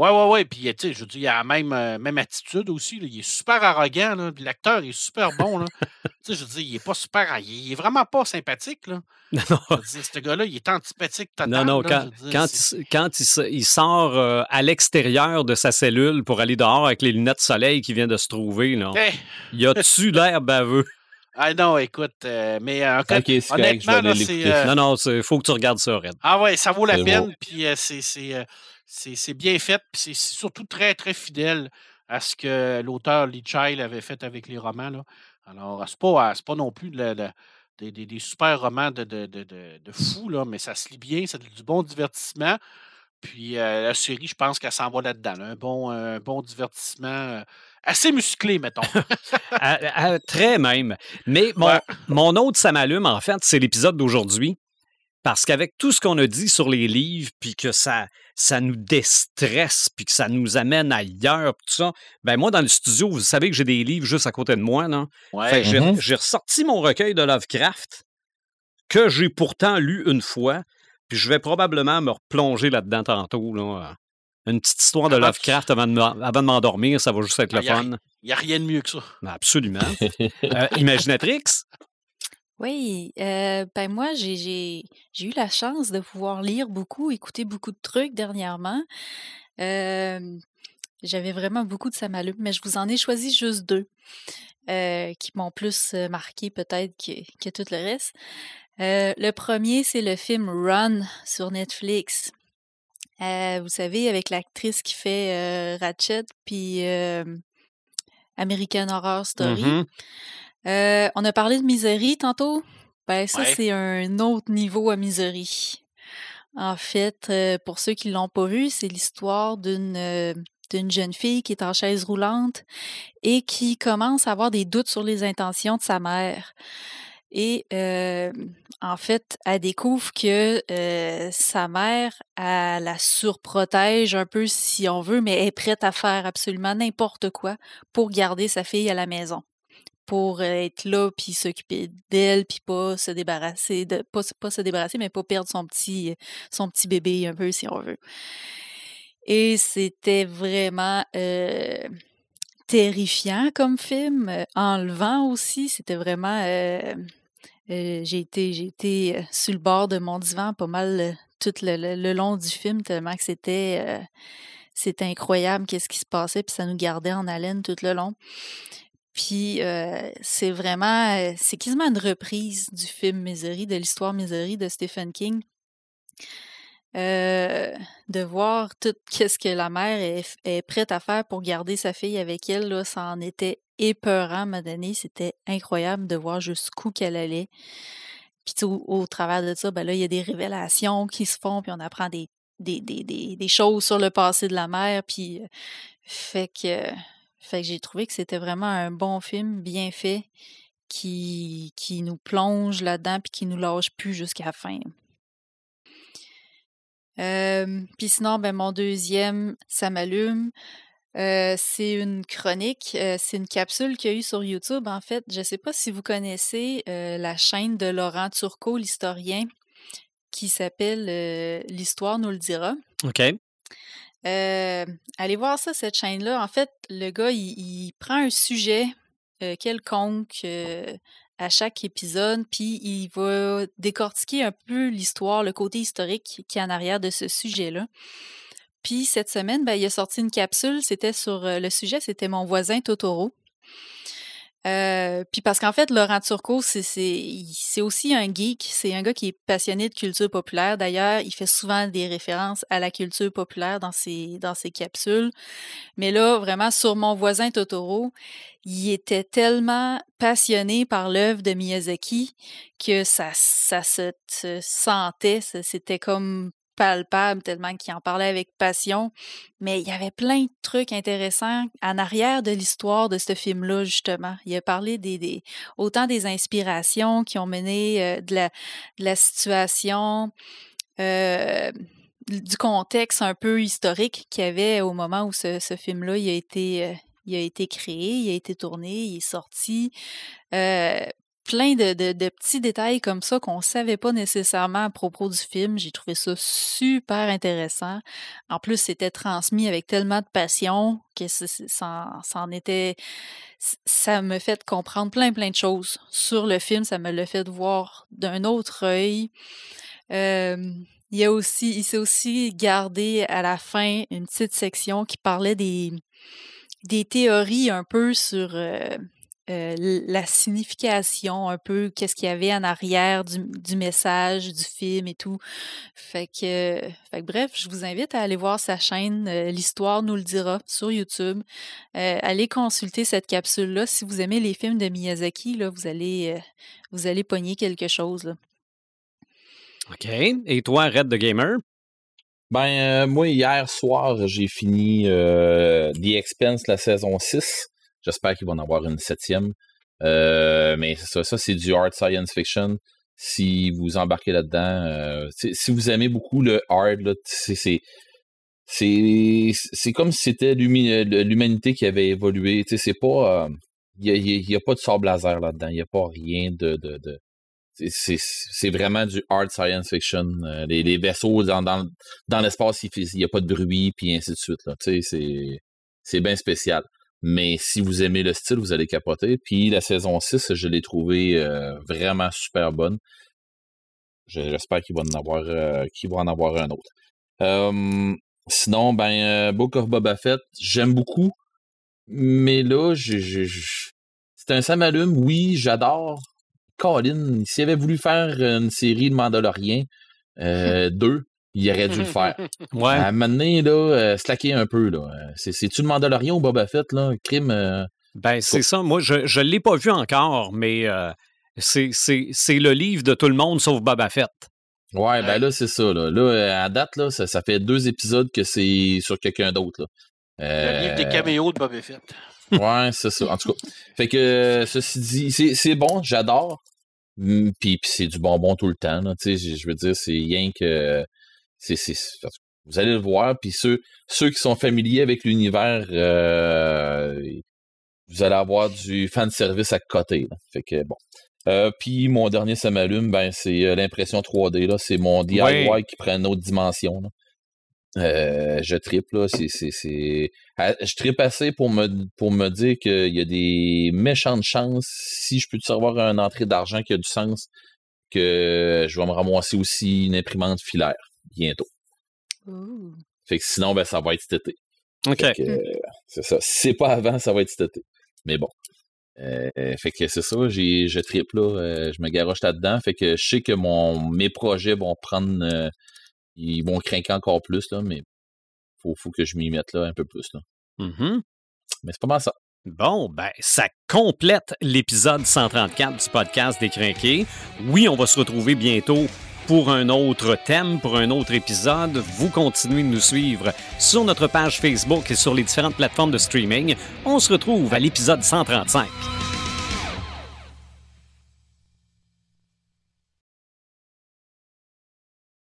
Speaker 5: Ouais, ouais, ouais. Puis, tu sais, je veux dire, il a la même, euh, même attitude aussi. là. Il est super arrogant. là, puis L'acteur est super bon. Là. tu sais, je veux dire, il est pas super. Il est vraiment pas sympathique. Là.
Speaker 1: Non, non.
Speaker 5: Je veux dire, ce gars-là, il est antipathique total.
Speaker 1: Non, non, quand,
Speaker 5: dire,
Speaker 1: quand, il, quand il sort euh, à l'extérieur de sa cellule pour aller dehors avec les lunettes de soleil qui vient de se trouver, là,
Speaker 5: Eh,
Speaker 1: il a-tu l'air baveux?
Speaker 5: Ah non, écoute, euh, mais euh,
Speaker 3: Ok, c'est correct, je vais
Speaker 5: honnêtement, là, c'est. euh,
Speaker 1: Non, non, il faut que tu regardes ça, Red.
Speaker 5: Ah ouais, ça vaut la peine. Puis euh, c'est c'est, bien fait. Puis c'est surtout très, très fidèle à ce que l'auteur Lee Child avait fait avec les romans. Là. Alors, c'est pas, c'est pas non plus de des, super romans de, de, de, de, de fou, là, mais ça se lit bien, c'est du bon divertissement. Puis euh, la série, je pense qu'elle s'en va là-dedans. là. Un, bon, un bon divertissement euh, assez musclé, mettons.
Speaker 1: À- à- très même. Mais mon,
Speaker 5: Ouais.
Speaker 1: mon autre ça m'allume, en fait, c'est l'épisode d'aujourd'hui. Parce qu'avec tout ce qu'on a dit sur les livres, puis que ça, ça nous déstresse, puis que ça nous amène ailleurs, puis tout ça, ben moi, dans le studio, vous savez que j'ai des livres juste à côté de moi.
Speaker 5: Ouais.
Speaker 1: Fait que j'ai- j'ai ressorti mon recueil de Lovecraft, que j'ai pourtant lu une fois, puis je vais probablement me replonger là-dedans tantôt. Là. Une petite histoire de Lovecraft avant de, m'en- avant de m'endormir, ça va juste être le
Speaker 5: Ah, y a
Speaker 1: fun.
Speaker 5: Il n'y a rien de mieux que ça.
Speaker 1: Absolument. Euh, Imaginatrix,
Speaker 4: Oui, euh, ben moi, j'ai j'ai- j'ai eu la chance de pouvoir lire beaucoup, écouter beaucoup de trucs dernièrement. Euh, J'avais vraiment beaucoup de Samalup, mais je vous en ai choisi juste deux euh, qui m'ont plus euh, marqué peut-être que, que tout le reste. Le premier, c'est le film Run sur Netflix. Vous savez, avec l'actrice qui fait Ratchet, puis American Horror Story.
Speaker 1: Mhm.
Speaker 4: Euh, on a parlé de Misery tantôt? Ben, ça,
Speaker 5: Ouais.
Speaker 4: c'est un autre niveau à Misery. En fait, euh, pour ceux qui l'ont pas vu, c'est l'histoire d'une euh, d'une jeune fille qui est en chaise roulante et qui commence à avoir des doutes sur les intentions de sa mère. Et euh, en fait, elle découvre que euh, sa mère, elle la surprotège un peu si on veut, mais elle est prête à faire absolument n'importe quoi pour garder sa fille à la maison pour euh, être là puis s'occuper d'elle puis pas se débarrasser pas, se- débarrasser mais pas perdre son petit bébé un peu si on veut. Et c'était vraiment euh, terrifiant comme film, euh, enlevant aussi, c'était vraiment j'ai été j'ai sur le bord de mon divan pas mal tout le, long du film tellement que c'était c'était incroyable qu'est-ce qui se passait puis ça nous gardait en haleine tout le long. Puis euh, c'est vraiment, euh, c'est quasiment une reprise du film Misery, de l'histoire Misery de Stephen King. Euh, de voir tout qu'est-ce que la mère est, prête à faire pour garder sa fille avec elle, là, ça en était épeurant à un moment donné. C'était incroyable de voir jusqu'où qu'elle allait. Puis au, au travers de ça, ben là, il y a des révélations qui se font, puis on apprend des, des, choses sur le passé de la mère, puis fait que fait que j'ai trouvé que c'était vraiment un bon film, bien fait, qui, qui nous plonge là-dedans puis qui nous lâche plus jusqu'à la fin. Puis sinon, ben, mon deuxième, ça m'allume. C'est une chronique, c'est une capsule qu'il y a eu sur YouTube. En fait, je ne sais pas si vous connaissez la chaîne de Laurent Turcot, l'historien, qui s'appelle L'Histoire nous le dira.
Speaker 1: OK.
Speaker 4: Euh, allez voir ça, cette chaîne-là. En fait, le gars, il, prend un sujet euh, quelconque euh, à chaque épisode, puis il va décortiquer un peu l'histoire, le côté historique qui est en arrière de ce sujet-là, Puis cette semaine, ben, il a sorti une capsule, c'était sur le sujet, c'était mon voisin Totoro. Euh, puis parce qu'en fait, Laurent Turcot, c'est aussi un geek. C'est un gars qui est passionné de culture populaire. D'ailleurs, il fait souvent des références à la culture populaire dans ses, dans ses capsules. Mais là, vraiment, sur mon voisin Totoro, il était tellement passionné par l'œuvre de Miyazaki que ça, ça se sentait. C'était comme palpable tellement qu'il en parlait avec passion. Mais il y avait plein de trucs intéressants en arrière de l'histoire de ce film-là, justement. Il a parlé des, autant des inspirations qui ont mené euh, de, la, situation, euh, du contexte un peu historique qu'il y avait au moment où ce, film-là a été. Euh, a été créé, il a été tourné, il est sorti plein de, petits détails comme ça qu'on ne savait pas nécessairement à propos du film. J'ai trouvé ça super intéressant. En plus, c'était transmis avec tellement de passion que ça, était. Ça me fait comprendre plein, plein de choses sur le film. Ça me l'a fait voir d'un autre œil. il a aussi, il s'est aussi gardé à la fin une petite section qui parlait des, des théories un peu sur euh, euh, la signification, un peu qu'est-ce qu'il y avait en arrière du, message, du film et tout. Fait que, bref, je vous invite à aller voir sa chaîne euh, L'Histoire nous le dira sur YouTube. Euh, allez consulter cette capsule-là. Si vous aimez les films de Miyazaki, là, vous allez vous allez pogner quelque chose.
Speaker 1: OK. Et toi, Red the Gamer?
Speaker 3: Ben, moi, hier soir, j'ai fini The Expense, la saison 6. J'espère qu'il va en avoir une septième. Euh, mais ça, c'est du hard science fiction. Si vous embarquez là-dedans, euh, si vous aimez beaucoup le hard, c'est comme si c'était l'humanité qui avait évolué. C'est pas. Il euh, n'y a, pas de sort laser là-dedans. Il n'y a pas rien de. de, c'est vraiment du hard science fiction. Les, les vaisseaux dans, dans, dans l'espace, il n'y a pas de bruit, puis ainsi de suite. C'est bien spécial. Mais si vous aimez le style, vous allez capoter. Puis la saison 6, je l'ai trouvée euh, vraiment super bonne. J'espère qu'il va en avoir euh, va en avoir un autre. sinon, ben euh, Book of Boba Fett, j'aime beaucoup. Mais là, c'est un samalume, oui, j'adore. Colin, s'il avait voulu faire une série de Mandaloriens, deux, il aurait dû le faire.
Speaker 1: ouais.
Speaker 3: À un moment donné, là, euh, slacker un peu. Là. Euh, c'est-tu le Mandalorian ou Boba Fett, là? Crime. Euh,
Speaker 1: ben, c'est ça. Moi, je ne l'ai pas vu encore, mais c'est le livre de tout le monde sauf Boba Fett.
Speaker 3: Ouais, ben là, c'est ça. Là. là, à date, là, ça, ça fait deux épisodes que c'est sur quelqu'un d'autre.
Speaker 5: Le livre des caméos de Boba Fett.
Speaker 3: Ouais, c'est ça. En tout cas. Fait que, ceci dit, c'est bon, j'adore. Mmh, puis, c'est du bonbon tout le temps. Je, je veux dire, c'est rien que vous allez le voir, puis ceux, ceux qui sont familiers avec l'univers, euh, vous allez avoir du fan service à côté. Fait que bon. Euh, puis mon dernier ça m'allume, ben c'est euh, l'impression 3D là, c'est mon DIY qui prend une autre dimension. je tripe là, c'est je tripe assez pour me pour me dire qu'il y a des méchantes chances si je peux te une entrée d'argent qui a du sens que je vais me ramasser aussi une imprimante filaire bientôt. Fait que sinon, ben, ça va être cet été.
Speaker 1: OK.
Speaker 3: Euh, c'est ça. Si c'est pas avant, ça va être cet été. Mais bon. Euh, fait que c'est ça, j'ai, je triple là, euh, je me garoche là-dedans. Fait que je sais que mon, mes projets vont prendre, ils vont craquer encore plus, là, mais faut, faut que je m'y mette là un peu plus. Là.
Speaker 1: Mm-hmm.
Speaker 3: Mais c'est pas mal ça.
Speaker 1: Bon, ben, ça complète l'épisode 134 du podcast Décrinqué. Oui, on va se retrouver bientôt pour un autre thème, pour un autre épisode. Vous continuez de nous suivre sur notre page Facebook et sur les différentes plateformes de streaming. On se retrouve à l'épisode 135.